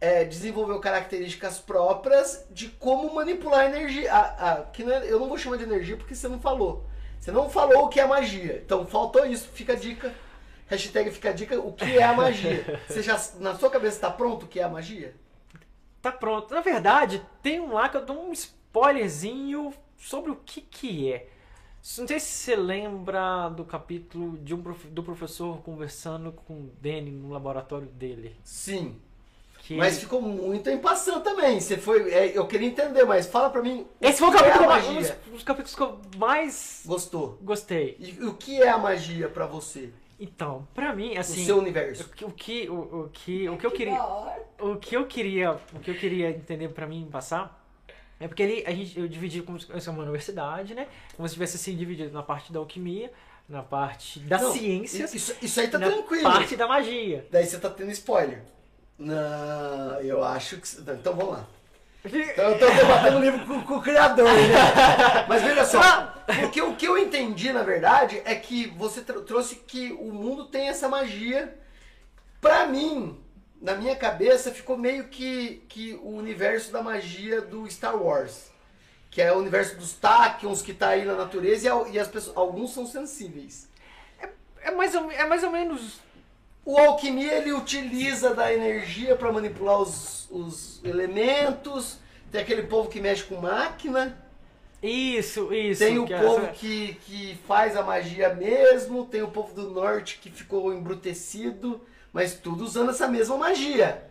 é, desenvolveu características próprias de como manipular a energia. A, a- que não é- eu não vou chamar de energia porque você não falou. Você não falou o que é magia. Então faltou isso, fica a dica. Hashtag fica a dica, o que é a magia. Você já, na sua cabeça está pronto o que é a magia?
Tá pronto. Na verdade, tem um lá que eu dou um spoilerzinho sobre o que que é. Não sei se você lembra do capítulo de um prof- do professor conversando com o Danny no laboratório dele.
Sim.
Que
Mas ficou muito em passando também. Você foi. é, eu queria entender, mas fala pra mim.
Esse foi o
que é a
capítulo, um
magia.
dos, dos capítulos que eu mais
Gostou?
gostei.
E o que é a magia pra você?
Então, pra mim, assim,
no seu universo.
o que o que o, o que o que eu
Que
queria
da
o que eu queria o que eu queria entender pra mim passar é porque ali a gente eu dividi como se fosse uma universidade, né? Como se tivesse assim dividido na parte da alquimia, na parte das
Não,
ciências,
Isso, isso aí tá
na
tranquilo.
parte da magia.
Daí você tá tendo spoiler. Não, eu acho que. Então vamos lá. Então eu tô debatendo o livro com, com o criador, né? Mas veja só, porque o que eu entendi, na verdade, é que você tr- trouxe que o mundo tem essa magia. Pra mim, na minha cabeça, ficou meio que, que o universo da magia do Star Wars. Que é o universo dos Tachyons que tá aí na natureza e, e as pessoas, alguns são sensíveis.
É mais ou, é mais ou menos.
O alquimia ele utiliza da energia para manipular os, os elementos. Tem aquele povo que mexe com máquina.
Isso, isso.
Tem o
que é-
povo que, que faz a magia mesmo. Tem o povo do norte que ficou embrutecido. Mas tudo usando essa mesma magia.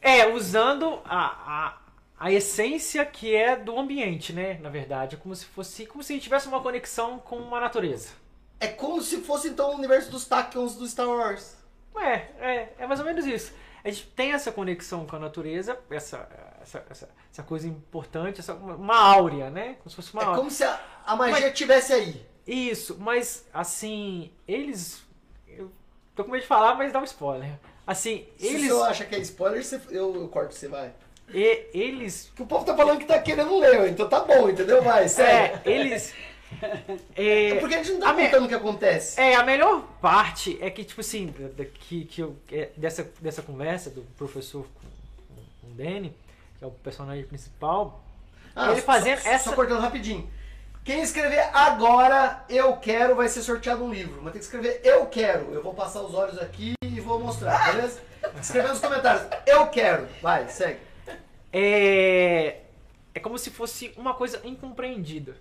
É, usando a, a, a essência que é do ambiente, né? Na verdade, é como se fosse. Como se tivesse uma conexão com a natureza.
É como se fosse então o universo dos Tachyons do Star Wars.
É, é, é mais ou menos isso. A gente tem essa conexão com a natureza, essa, essa, essa, essa coisa importante, essa, uma, uma áurea, né? Como se fosse uma
É
áurea.
como se a, a magia estivesse aí.
Isso, mas assim, eles. Eu tô com medo de falar, mas dá um spoiler. Assim,
Se
eles.
você acha que é spoiler, você- eu, eu corto, você vai.
e- eles.
Porque o povo tá falando que tá querendo ler, então tá bom, entendeu? Vai, sério.
É, eles.
É
É,
porque a gente não tá contando o que acontece.
É, a melhor parte é que, tipo assim, da- que, que eu, é, dessa, dessa conversa do professor com, com o Danny, que é o personagem principal, ele
só-
fazendo
só,
essa-
Só cortando rapidinho. Quem escrever agora, eu quero, vai ser sorteado um livro. Mas tem que escrever eu quero. Eu vou passar os olhos aqui e vou mostrar, beleza? Escrever nos comentários. Eu quero. Vai, segue.
é, é como se fosse uma coisa incompreendida.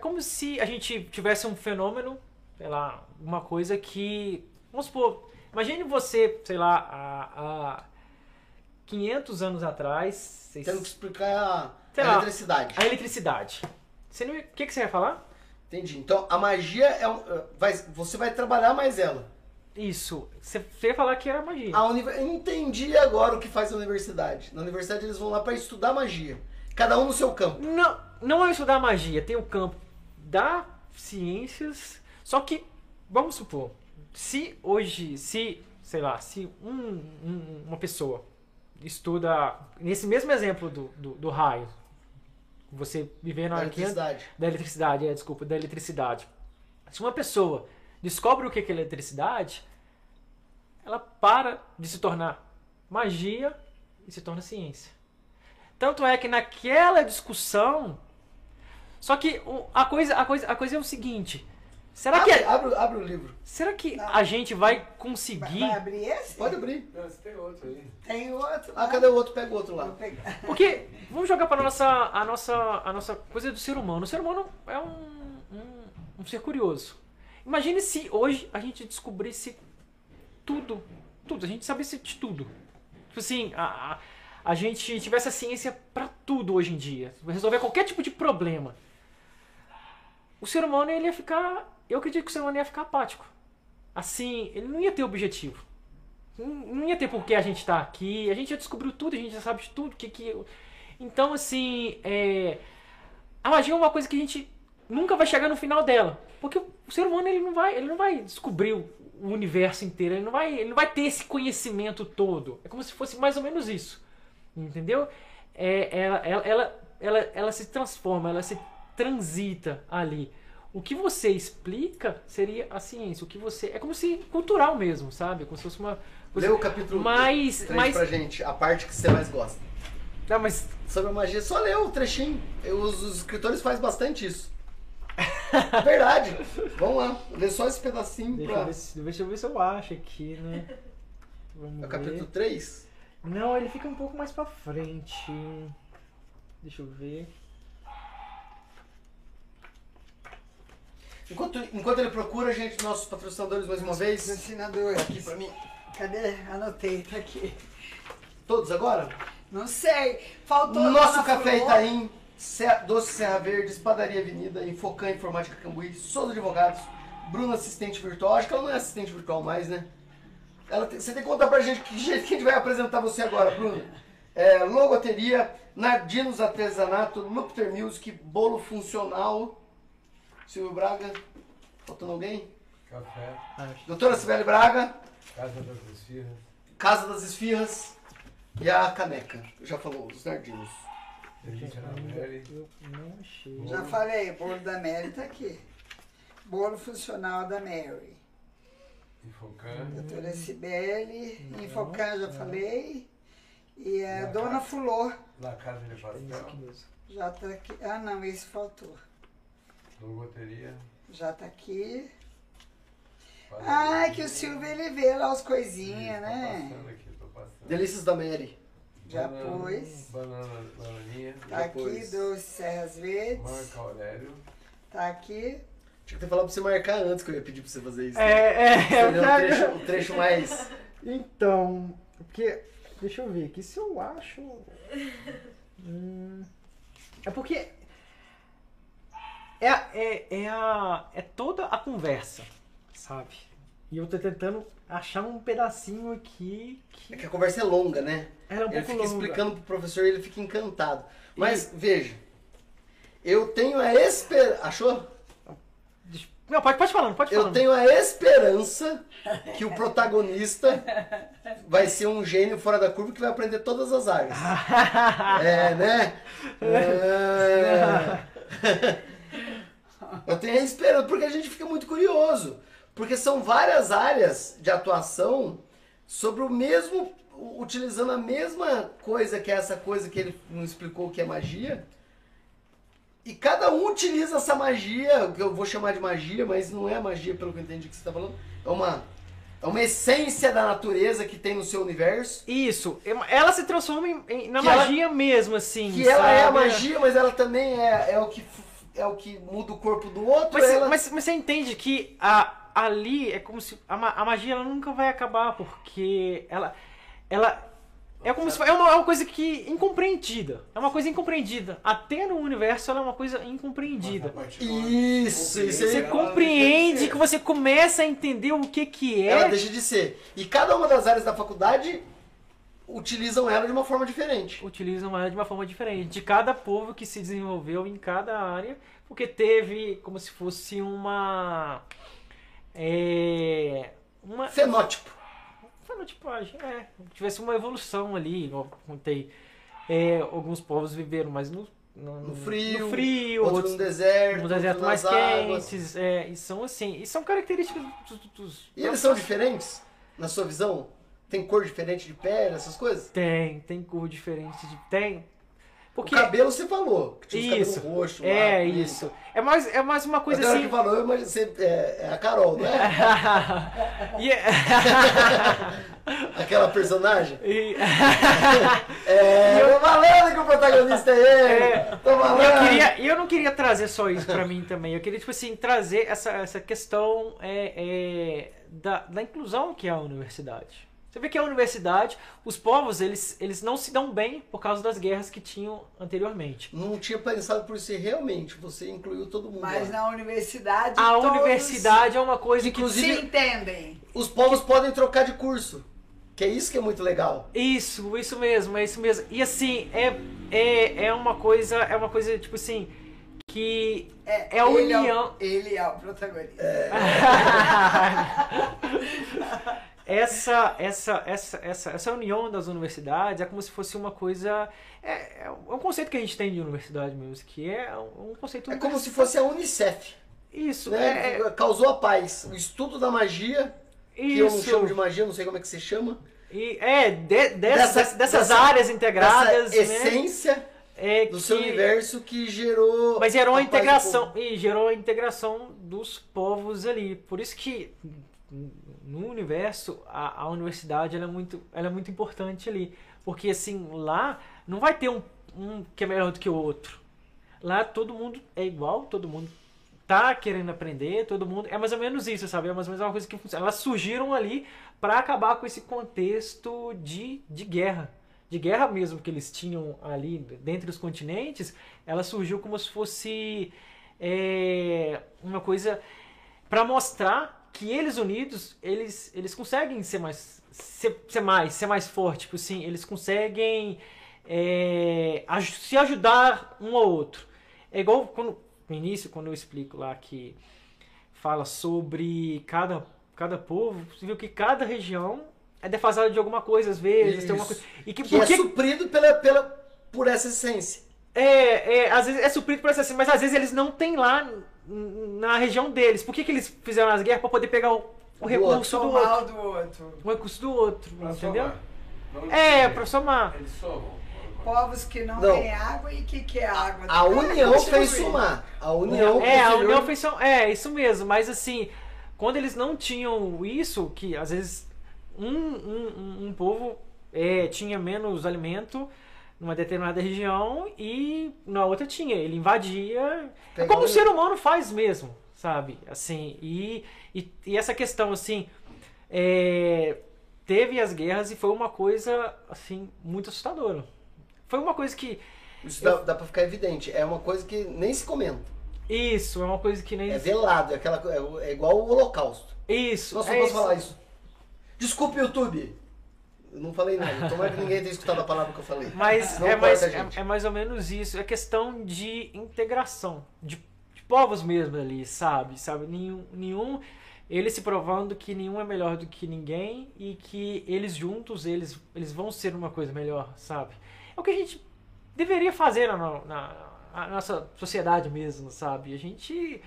É como se a gente tivesse um fenômeno, sei lá, uma coisa que. Vamos supor, imagine você, sei lá, há, há 500 anos atrás. seis-
Tendo que explicar a,
lá.
eletricidade.
A eletricidade. Você não, o que, que você ia falar?
Entendi. Então a magia é um, vai, você vai trabalhar mais ela.
Isso. Você você ia falar que era magia.
A univer... Entendi agora o que faz a universidade. Na universidade eles vão lá para estudar magia. Cada um no seu campo.
Não, não é estudar magia. Tem o campo da ciências. Só que, vamos supor, se hoje, se, sei lá, se um- um- uma pessoa estuda, nesse mesmo exemplo do, do, do raio, você vivendo
Da
há 500
eletricidade.
da eletricidade, é, desculpa, da eletricidade. Se uma pessoa descobre o que é eletricidade, ela para de se tornar magia e se torna ciência. Tanto é que naquela discussão, só que a coisa, a coisa, a coisa é o seguinte: será que,
Abre, abre, abre o livro.
será que a gente vai
Vai,
conseguir?
vai abrir esse?
Pode abrir.
Não, você tem outro aí.
Tem outro.
Ah,
lá.
cadê o outro? Pega o outro
Vou
lá.
pegar.
Porque vamos jogar para nossa a nossa a nossa coisa do ser humano. O ser humano é um, um, um ser curioso. Imagine se hoje a gente descobrisse tudo, tudo, a gente sabesse de tudo. Tipo assim, a, a, a gente tivesse a ciência para tudo hoje em dia, resolver qualquer tipo de problema. O ser humano ele ia ficar, eu acredito que o ser humano ia ficar apático. Assim, ele não ia ter objetivo. Não, ia ter por que a gente estar aqui. A gente já descobriu tudo, a gente já sabe de tudo. Que, que... Então, assim, é... a magia é uma coisa que a gente nunca vai chegar no final dela. Porque o ser humano ele não vai, ele não vai descobrir o o universo inteiro, ele não, vai, ele não vai ter esse conhecimento todo. É como se fosse mais ou menos isso. Entendeu? É, ela, ela, ela, ela, ela se transforma, ela se transita ali. O que você explica seria a ciência. O que você. É como se cultural mesmo, sabe? Como se fosse uma.
Lê o capítulo
mais,
3
mais,
pra gente, a parte que você mais gosta.
não, mas
Sobre a magia, só lê o trechinho. Os, os escritores fazem bastante isso. Verdade. Vamos lá, lê só esse pedacinho
Deixa
pra.
eu, ver se, deixa eu ver se eu acho aqui, né? Vamos
É o capítulo
ver.
3?
Não, ele fica um pouco mais pra frente. Deixa eu ver.
Enquanto, enquanto ele procura, gente, nossos patrocinadores mais uma vez.
Patrocinador.
Aqui pra mim.
Cadê? Anotei, tá aqui.
Todos agora?
Não sei. Faltou.
Nosso Café
Flor.
Itaim, Ce- Doce Serra Verde, Padaria Avenida, Infocan Informática Cambuí, Souza Advogados, Bruna Assistente Virtual. Acho que ela não é assistente virtual mais, né? Ela tem- você tem que contar pra gente que jeito que a gente vai apresentar você agora, Bruna. É, logoteria, Nardinos Artesanato, Lupter Music, Bolo Funcional, Silvio Braga, faltando alguém?
Café,
Acho.
Doutora Sibeli Braga,
Casa das Esfirras,
Casa das Esfirras, E a caneca? Já falou, os nardinhos.
Delícia Mary.
Eu não achei.
Já falei, o bolo da Mary tá aqui. Bolo funcional da Mary.
Infocan.
Doutora Cibele, Infocan já
Nossa.
falei. E a
Na
Dona
casa.
Fulô
La Casa de
É
Pastel.
mesmo.
já tá aqui. Ah não, esse faltou.
Logoteria.
Já tá aqui. Ah, que o Silvio ele vê lá as coisinhas,
Tô
né?
passando aqui, tô passando.
Delícias da Mary.
Já
Banana,
pôs.
Banana, bananinha.
Tá aqui,
Depois.
doce Serras Verdes.
Marco Aurélio.
Tá aqui.
Tinha que ter falado pra você marcar antes que eu ia pedir pra você fazer isso. né?
É,
Você
é,
leu o trecho, o trecho mais.
Então, porque. Deixa eu ver aqui se eu acho. Hum, é porque. É, é, é, a, é toda a conversa, sabe? E eu tô tentando achar um pedacinho aqui
É
que.
que a conversa é longa, né?
Ela é um
Ele
pouco
fica
longa.
explicando pro professor e ele fica encantado. Mas, veja. Eu tenho a esperança. Achou?
Não, pode, pode falando, pode
Eu
falando.
tenho a esperança que o protagonista vai ser um gênio fora da curva que vai aprender todas as áreas. É, né? É. Eu tenho a esperança, porque a gente fica muito curioso. Porque são várias áreas de atuação sobre o mesmo. utilizando a mesma coisa que é essa coisa que ele não explicou que é magia. E cada um utiliza essa magia, que eu vou chamar de magia, mas não é magia pelo que eu entendi que você está falando. É uma, é uma essência da natureza que tem no seu universo.
Isso, ela se transforma em, em- na
Que ela-
magia mesmo, assim.
Que ela é a
sabe?
magia, mas ela também é, é, o, que, é o que muda o corpo do outro.
Mas,
ela...
mas, mas você entende que a, ali é como se. A, a magia ela nunca vai acabar, porque ela. Ela. É como se é uma, é uma coisa que. incompreendida. É uma coisa incompreendida. Até no universo ela é uma coisa incompreendida.
Isso, isso aí.
Você
Ela
compreende que você começa a entender o que que
Ela
é.
deixa de ser. E cada uma das áreas da faculdade utilizam ela de uma forma diferente.
Utilizam ela de uma forma diferente. De cada povo que se desenvolveu em cada área. Porque teve como se fosse uma. É. Uma,
Fenótipo.
Fenotipagem, é. Tivesse uma evolução ali, igual contei. É, alguns povos viveram mais no, no,
No frio,
no frio
outro
outros
no deserto,
no deserto mais
águas.
quentes. É, e são assim. E são características dos. dos-
E eles são diferentes, na sua visão? Tem cor diferente de pele, essas coisas?
Tem, tem cor diferente de. Tem. Porque.
O cabelo você falou, que tinha os
Isso.
cabelo roxo. lá,
É,
bonito.
isso. É mais, é mais uma coisa assim.
que falou, eu você- é, é a Carol, não é?
E é-
Aquela personagem.
e-
É, tô falando que o protagonista é ele.
É.
Tô falando.
E eu, queria, eu não queria trazer só isso pra mim também. Eu queria, tipo assim, trazer essa, essa questão é, é, da, da inclusão que é a universidade. Você vê que a universidade, os povos, eles, eles não se dão bem por causa das guerras que tinham anteriormente.
Não tinha pensado por isso realmente. Você incluiu todo mundo.
Mas
lá.
na universidade.
A
todos
universidade é uma coisa que...
Inclusive-
se entendem.
Os povos podem trocar de curso. Que é isso que é muito legal.
Isso, isso mesmo, é isso mesmo. E assim, é, é, é uma coisa, é uma coisa, tipo assim, que é a
ele
união.
É o, ele é o protagonista.
essa, essa, essa, essa, essa união das universidades é como se fosse uma coisa. É, é um conceito que a gente tem de universidade mesmo, que é um conceito.
É como se fosse a Unicef.
Isso,
Né?
é,
que Causou a paz. O estudo da magia, que eu não
isso.
chamo de magia, não sei como é que você chama.
E, é, de- dessas,
Dessa-
dessas
dessa-
áreas integradas,
Essa
né?
essência
É
do
que-
seu universo que gerou.
Mas gerou a integração e gerou a integração dos povos ali. Por isso que no universo a, a universidade é muito é muito importante ali, porque assim lá não vai ter um, um que é melhor do que o outro. Lá todo mundo é igual, todo mundo tá querendo aprender, todo mundo é mais ou menos isso, sabe? É mais ou menos uma coisa que funciona. Elas surgiram ali para acabar com esse contexto de, de guerra. De guerra mesmo que eles tinham ali dentre os continentes, ela surgiu como se fosse é, uma coisa para mostrar que eles unidos, eles, eles conseguem ser mais, ser, ser mais, ser mais forte, tipo assim, eles conseguem é, se ajudar um ao outro. É igual quando, no início, quando eu explico lá que fala sobre cada, cada povo, você viu que cada região é defasado de alguma coisa às vezes, tem alguma
Isso.
coisa. E que,
Que
por
é suprido pela, pela, por essa essência.
É, é, às vezes é suprido por essa assim, mas às vezes eles não têm lá na região deles. Por que, que eles fizeram as guerras? Pra poder pegar o, o
Do
recurso do outro.
o do outro.
O recurso do outro,
Pra
entendeu?
somar.
É, pra somar.
Eles somam.
Povos que não,
Não.
têm água e que quer água.
A união
Tipo
fez somar. A união
É, a União fez som- É, isso mesmo, mas assim, quando eles não tinham isso, que às vezes um, um, um- um povo é, tinha menos alimento numa determinada região e na outra tinha. Ele invadia. É
Pegava-
como o ser humano faz mesmo, sabe? Assim, e, e, e essa questão, assim, é, teve as guerras e foi uma coisa, assim, muito assustadora. Foi uma coisa que.
Isso dá, dá pra ficar evidente. É uma coisa que nem se comenta.
Isso, é uma coisa que nem.
É velado. É, aquela, é, é igual o holocausto.
Isso.
Nossa,
é
não posso
isso.
falar isso. Desculpe, YouTube. Eu não falei nada. Tomara que ninguém tenha escutado a palavra que eu falei.
Mas é mais, é, é mais ou menos isso. É questão de integração. De, de povos mesmo ali, sabe? sabe? Nenhum, nenhum. Eles se provando que nenhum é melhor do que ninguém e que eles juntos, eles, eles vão ser uma coisa melhor, sabe? É o que a gente deveria fazer na, na, na nossa sociedade mesmo, sabe? A gente.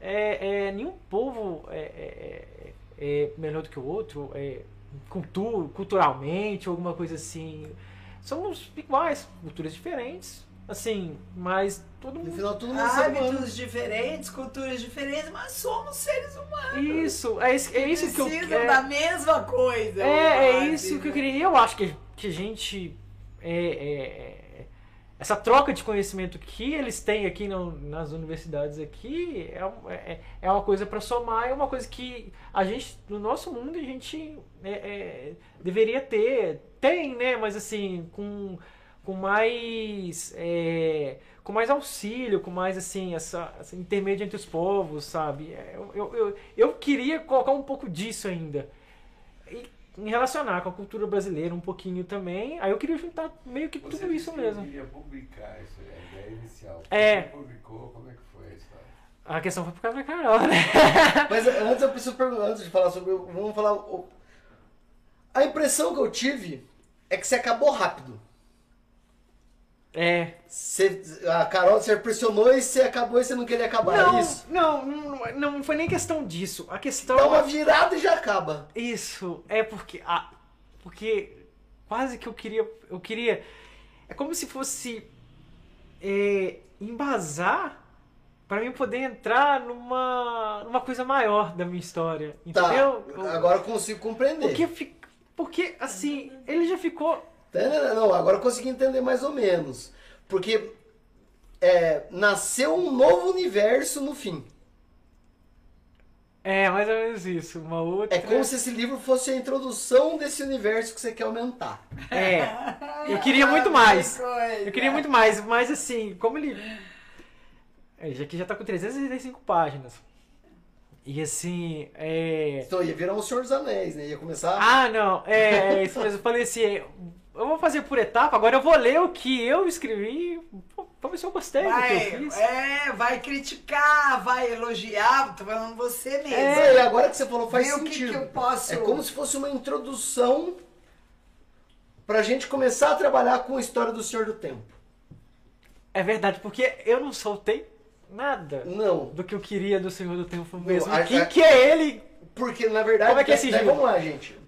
É, é, nenhum povo é, é- é- é melhor do que o outro, é, cultu culturalmente, alguma coisa assim. Somos iguais, culturas diferentes, assim, mas todo
No
mundo.
final, todo mundo é.
Hábitos diferentes, culturas diferentes, mas somos seres humanos.
Isso, é, isso- é isso que eu
Precisam
é,
da mesma coisa.
É, é isso que eu queria. Eu acho que, que a gente. é, é, é, essa troca de conhecimento que eles têm aqui no- nas universidades aqui é, um- é, é uma coisa para somar, é uma coisa que a gente, no nosso mundo, a gente é, é, deveria ter. Tem, né? Mas assim, com, com mais. é, com mais auxílio, com mais assim, essa, essa intermédio entre os povos, sabe? É, Eu, eu, eu, eu queria colocar um pouco disso ainda em relacionar com a cultura brasileira um pouquinho também. Aí eu queria juntar meio que
Você
tudo isso
que
mesmo.
queria publicar isso aí, a ideia inicial.
É.
Você publicou, como é que foi a história?
A questão foi por causa da Carol, né?
Mas antes eu preciso perguntar, antes de falar sobre. Vamos falar. o- A impressão que eu tive é que você acabou rápido.
É.
Você, a Carol você pressionou e você acabou e você não queria acabar.
Não,
é isso?
não, não, não foi nem questão disso. A questão.
Dá uma virada e já acaba.
Isso, é porque. Ah, porque quase que eu queria. Eu queria. É como se fosse. É, embasar para mim poder entrar numa, numa coisa maior da minha história.
Tá.
Entendeu?
Agora eu consigo compreender.
Porque, porque assim, ele já ficou.
Tá, Não, agora eu consegui entender mais ou menos. Porque é, nasceu um novo universo no fim.
É, mais ou menos isso. Uma outra.
É como se esse livro fosse a introdução desse universo que você quer aumentar.
É. Eu queria muito mais.
Que coisa.
Eu queria muito mais, mas assim, como ele. É, já que já tá com 365 páginas. E assim, é.
Então ia virar um Senhor dos Anéis, né? Ia começar.
Ah, não, é, é isso mesmo. Eu falei assim, eu vou fazer por etapa, agora eu vou ler o que eu escrevi. Vamos ver se eu gostei do que eu
Vai,
fiz.
é, vai criticar, vai elogiar, tô falando você mesmo.
É, e agora que você falou faz
Vê o que
sentido.
que eu posso-
É como se fosse uma introdução pra gente começar a trabalhar com a história do Senhor do Tempo.
É verdade, porque eu não soltei nada
Não.
do que eu queria do Senhor do Tempo mesmo. Quem
a-
que é ele?
Porque, na verdade,
Como é que é esse
daí
jogo?
vamos lá, gente.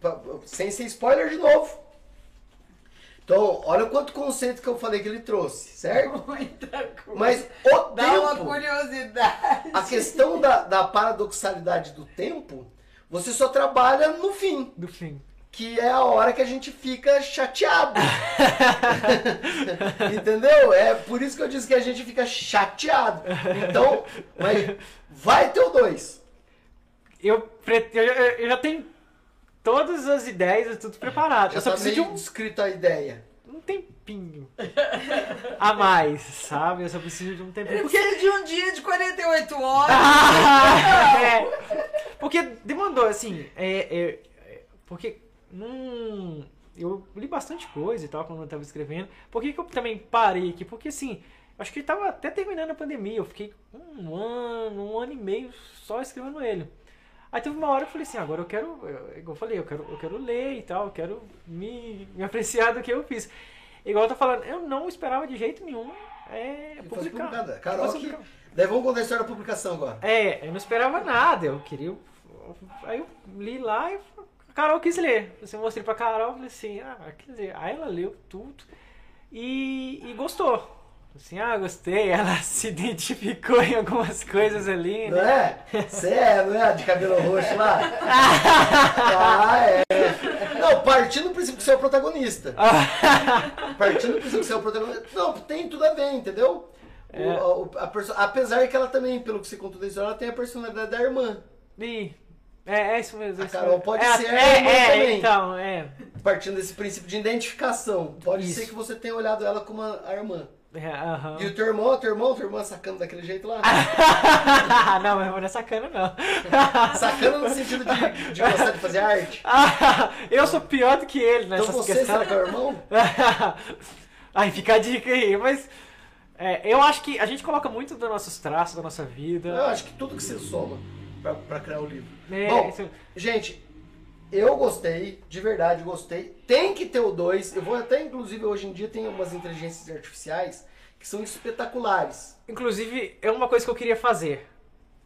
Sem ser spoiler de novo. Então, olha o quanto conceito que eu falei que ele trouxe, certo?
Muita coisa.
Mas o
Dá uma
tempo,
curiosidade.
a questão da, da paradoxalidade do tempo, você só trabalha no fim,
Do fim.
que é a hora que a gente fica chateado. Entendeu? É por isso que eu disse que a gente fica chateado. Então, mas vai ter o dois.
Eu, eu- eu já tenho todas as ideias, tudo preparado.
Já
eu só
tá
preciso de um,
descrito a ideia.
um tempinho a mais, sabe? Eu só preciso de um tempinho.
Ele precisa de um dia de 48 horas.
Ah, é. Porque demandou, assim, é, é, é, porque num, eu li bastante coisa e tal quando eu tava escrevendo. Por que, que eu também parei aqui? Porque assim, acho que tava até terminando a pandemia, eu fiquei um ano, um ano e meio só escrevendo ele. Aí teve uma hora que eu falei assim, agora eu quero, eu, eu falei, eu quero, eu quero ler e tal, eu quero me, me apreciar do que eu fiz. Igual eu tô falando, eu não esperava de jeito nenhum é, publicar.
publicada. Carol, que...
publicar.
Daí vamos contar a história da publicação agora.
É, eu não esperava nada, eu queria. Aí eu li lá e a Carol quis ler. Eu mostrei pra Carol, falei assim, ah, quer dizer, aí ela leu tudo e, e gostou. Assim, ah, gostei, ela se identificou em algumas coisas ali,
Não
né?
é? Você é, não é? a De cabelo roxo lá? ah, é. Não, partindo do princípio que você é o protagonista. Partindo do princípio que você é o protagonista. Não, tem tudo a ver, entendeu?
É.
o- a perso- Apesar que ela também, pelo que você contou da história, ela tem a personalidade da irmã.
E, é, é isso mesmo.
A
é isso
Carol pode
é,
ser a
é,
irmã
é,
também.
então, é.
Partindo desse princípio de identificação. Pode
Isso.
ser que você tenha olhado ela como a, a irmã.
É aham.
E o teu irmão, o teu irmão, o teu irmão sacando daquele jeito lá?
não, meu irmão não é sacana, não.
Sacando no sentido de, de gostar de fazer arte?
eu sou pior do que ele nessa
Então você,
questão.
será que é o irmão?
aí fica a dica aí, mas é, eu acho que a gente coloca muito dos nossos traços, da nossa vida.
Eu acho que tudo que você soma pra, pra criar o livro.
É,
Bom,
isso-
gente, eu gostei, de verdade gostei. Tem que ter o 2. Eu vou até, inclusive, hoje em dia tem algumas inteligências artificiais que são espetaculares.
Inclusive, é uma coisa que eu queria fazer.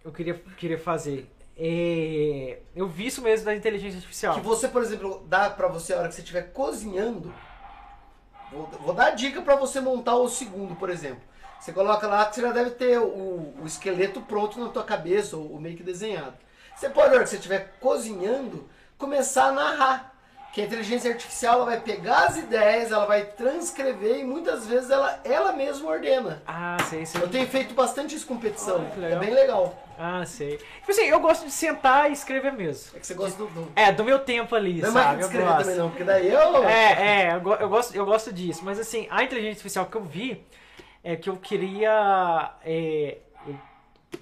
Eu queria, queria fazer. É, eu vi isso mesmo da inteligência artificial.
Que você, por exemplo, dá pra você a hora que você estiver cozinhando. Vou, vou dar a dica pra você montar o segundo, por exemplo. Você coloca lá que você já deve ter o, o esqueleto pronto na tua cabeça, ou, ou meio que desenhado. Você pode, na hora que você estiver cozinhando, começar a narrar. Que a inteligência artificial ela vai pegar as ideias, ela vai transcrever e muitas vezes ela, ela mesma ordena.
Ah, sei, sei.
Eu tenho feito bastante isso com.
Ah,
é bem legal.
Ah, sei. Tipo assim, eu gosto de sentar e escrever mesmo.
É que você gosta do. do...
É, do meu tempo ali,
Não é
sabe?
de
Eu
escrever também não, porque daí eu.
É, é, eu, eu gosto, eu gosto disso. Mas assim, a inteligência artificial que eu vi é que eu queria. é, eu,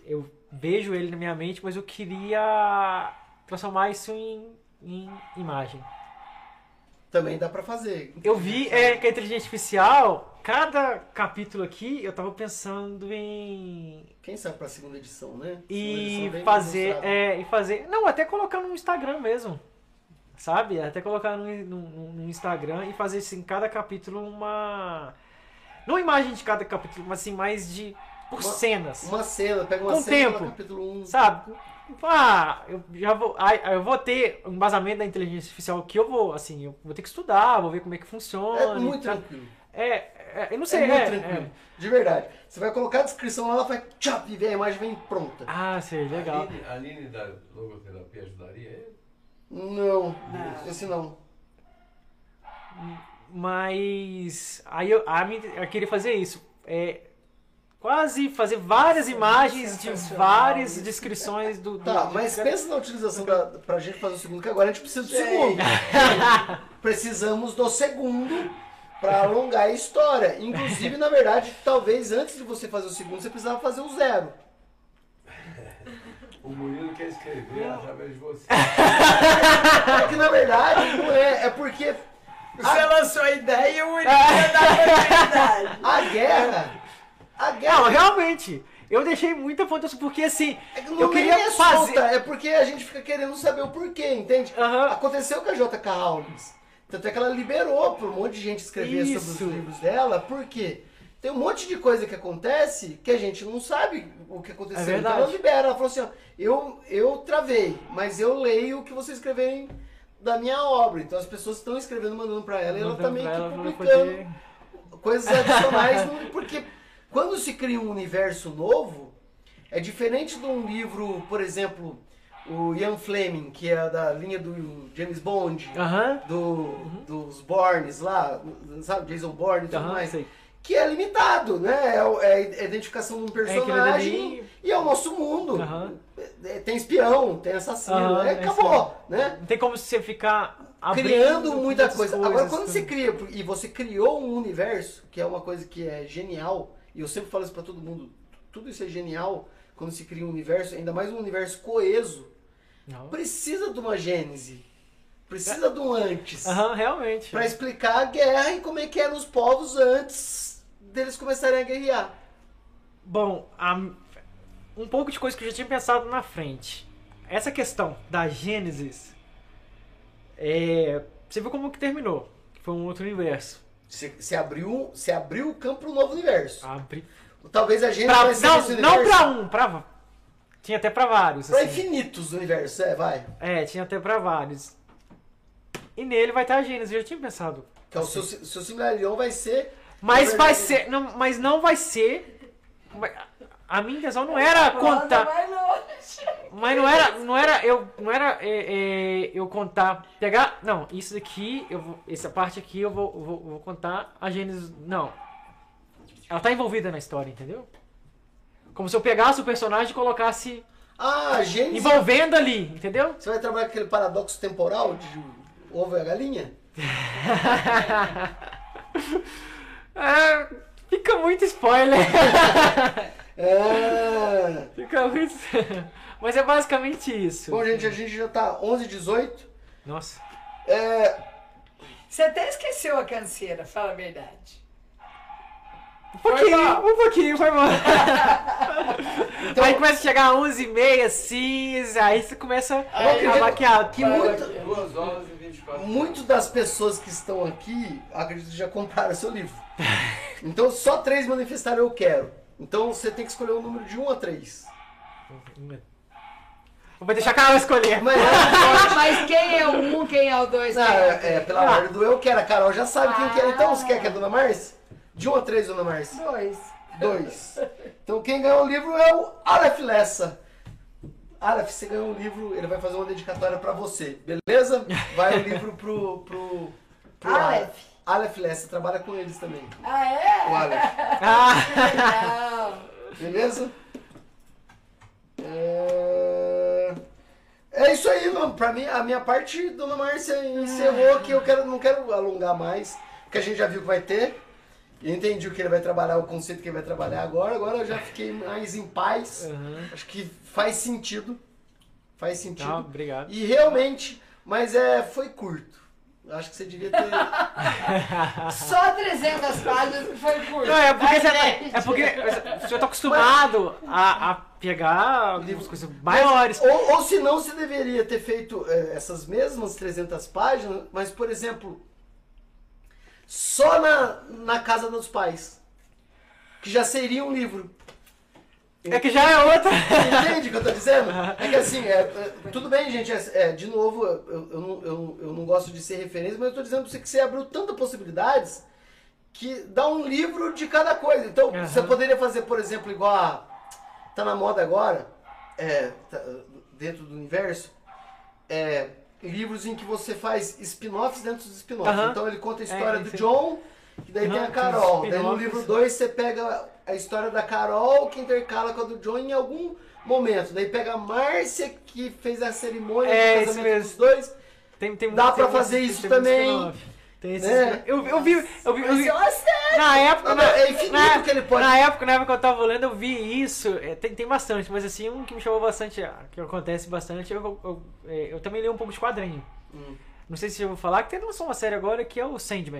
eu vejo ele na minha mente, mas eu queria transformar isso em, em imagem.
Também dá pra fazer.
Eu vi é, que a inteligência artificial, cada capítulo aqui, eu tava pensando em.
Quem sabe pra segunda edição, né?
E
edição bem
fazer. É, e fazer. Não, até colocar no Instagram mesmo. Sabe? Até colocar no, no, no Instagram e fazer assim, cada capítulo uma. Não imagem de cada capítulo, mas assim, mais de. Por
Uma-
cenas.
Uma cena, pega uma
Com
cena
tempo.
capítulo 1.
Sabe? Ah, eu já vou. ah, eu vou ter um embasamento da inteligência artificial que eu vou, assim, eu vou ter que estudar, vou ver como é que funciona.
É muito
tal.
tranquilo.
É, é, eu não
É
sei,
muito
é,
tranquilo.
é.
De verdade. Você vai colocar a descrição lá, ela vai tchap, e vem a imagem vem pronta.
Ah, sei,
A
legal.
Aline, a Aline da logoterapia ajudaria ele?
Não,
Não.
esse não.
Mas aí eu, a minha, eu queria fazer isso. É quase fazer várias imagens de várias
isso.
descrições do. do
Tá,
do-
mas pensa na utilização da, pra gente fazer o segundo, que agora a gente precisa do segundo. Precisamos do segundo pra alongar a história. Inclusive, na verdade, talvez antes de você fazer o segundo, você precisava fazer o zero.
O Murilo quer escrever através de você.
É que na verdade não é, é porque
Você lançou a ideia e o Uri ia dar continuidade.
a guerra. A
Não,
guerra.
realmente. Eu deixei muita porque assim.
É que não
eu queria
é
fazer.
solta, é porque a gente fica querendo saber o porquê, entende?
Aham.
Aconteceu com a JK Rowling. Tanto é que ela liberou para um monte de gente escrever sobre
Isso.
os livros dela, porque tem um monte de coisa que acontece que a gente não sabe o que aconteceu.
É
então ela libera, ela falou assim, ó, eu, eu travei, mas eu leio o que vocês escreverem da minha obra. Então as pessoas estão escrevendo, mandando para ela, e ela também
ela pra
publicando
poder-
coisas adicionais, porque quando se cria um universo novo, é diferente de um livro, por exemplo, o Ian Fleming, que é da linha do James Bond,
Aham.
do, dos Bournes lá, sabe, Jason Bourne e tudo
Aham,
mais,
sei.
que é limitado, né? É, é a identificação de um
aquilo
personagem
ali.
e é o nosso mundo. É, Tem espião, tem assassino,
Aham,
é,
é
acabou, né?
Não tem como você ficar
criando muita coisa. Agora, quando
tudo.
você cria, e você criou um universo, que é uma coisa que é genial, e eu sempre falo isso pra todo mundo, tudo isso é genial quando se cria um universo, ainda mais um universo coeso,
Não.
precisa de uma gênese. Precisa de um antes.
Aham, realmente.
Pra explicar a guerra e como é que eram os povos antes deles começarem a guerrear.
Bom, um pouco de coisa que eu já tinha pensado na frente. essa questão da Gênesis, é, você viu como que terminou? Foi um outro universo.
Se, se abriu, se abriu o campo para um novo universo.
Abre.
Talvez a gente
Pra,
vai ser
não,
esse
não pra um, pra. Tinha até pra vários.
Pra
assim.
infinitos universos, é, vai.
É, tinha até pra vários. E nele vai estar a Gênesis, eu já tinha pensado.
Que é o seu, seu Silmarillion vai ser.
Mas vai ser. Não, mas não vai ser. A minha intenção não era contar. Mas não era, não era eu, não era é, é, eu contar, pegar, não, isso daqui, eu vou, essa parte aqui eu vou, vou, vou contar a Gênesis, não. Ela tá envolvida na história, entendeu? Como se eu pegasse o personagem e colocasse
Ah, Gênesis.
envolvendo ali, entendeu?
Você vai trabalhar com aquele paradoxo temporal de ovo e a galinha?
É, fica muito spoiler.
É.
fica muito. Mas é basicamente isso.
Bom, gente, a gente já tá 11 18
Nossa.
É.
Você até esqueceu a canseira, fala a verdade.
Um pouquinho,
mal.
um pouquinho, foi mal.
Então-
aí começa a chegar às 11h30, assim, aí você começa
Aí-
a maquiar.
Que muito,
Duas horas 24
muito das pessoas que estão aqui, acredito que já compraram seu livro. Então só três manifestaram eu quero. Então você tem que escolher um número de 1 a 3.
Vou deixar a Carol escolher.
Mas
Mas quem é o um, quem é o dois?
não,
quem é
é,
três?
pela ordem do eu quero. A Carol já sabe quem que é. Então você quer que é a Dona Márcia? De 1 a 3, Dona Márcia.
Dois.
2. Então quem ganhou o livro é o Aleph Lessa. Aleph, você ganhou um livro, ele vai fazer uma dedicatória pra você, beleza? Vai o livro pro. pro, pro
Aleph.
Aleph Lessa, trabalha com eles também.
Ah, é?
O Aleph.
Ah,
Não.
Beleza? É... é isso aí, mano. Pra mim, a minha parte, Dona Márcia encerrou que eu quero, não quero alongar mais, porque a gente já viu que vai ter. Eu entendi o que ele vai trabalhar, o conceito que ele vai trabalhar agora. Agora eu já fiquei mais em paz.
Uhum.
Acho que faz sentido. Faz sentido.
Tá, obrigado.
E realmente, mas é, foi curto. Acho que você devia ter.
Só 300 páginas que foi curto.
Não, é porque, você,
gente.
é porque eu tô acostumado a, a pegar algumas coisas maiores.
Ou, ou se não, você deveria ter feito é, essas mesmas 300 páginas, mas, por exemplo, só na, na casa dos pais. Que já seria um livro.
É que já é outra.
Entende o que eu tô dizendo? É que assim, é, é, tudo bem, gente, é, é, de novo, eu, eu, não, eu, eu não gosto de ser referência, mas eu tô dizendo pra você que você abriu tantas possibilidades que dá um livro de cada coisa. Então,
Aham.
você poderia fazer, por exemplo, igual a. Tá na moda agora, é, tá, dentro do universo, é, livros em que você faz spin-offs dentro dos spin-offs.
Aham.
Então ele conta a história do. John, e daí tem a Carol. Daí no livro 2 você pega a história da Carol, que intercala com a do John em algum momento. Daí pega a Márcia, que fez a cerimônia
É,
do casamento
mesmo.
dos dois.
Tem, tem,
Dá
muito-
fazer isso também.
Tem esses spin-off. eu, eu vi, eu vi, eu vi, na época,
Não,
na,
é infinito
na,
que ele pode-
na época, na época que eu tava lendo, eu vi isso, é, tem, tem bastante, mas assim, um que me chamou bastante, ah, que acontece bastante, eu, eu, eu, é, eu também li um pouco de quadrinho.
Hum.
Não sei se eu vou falar, que tem lançou uma série agora que é o Sandman.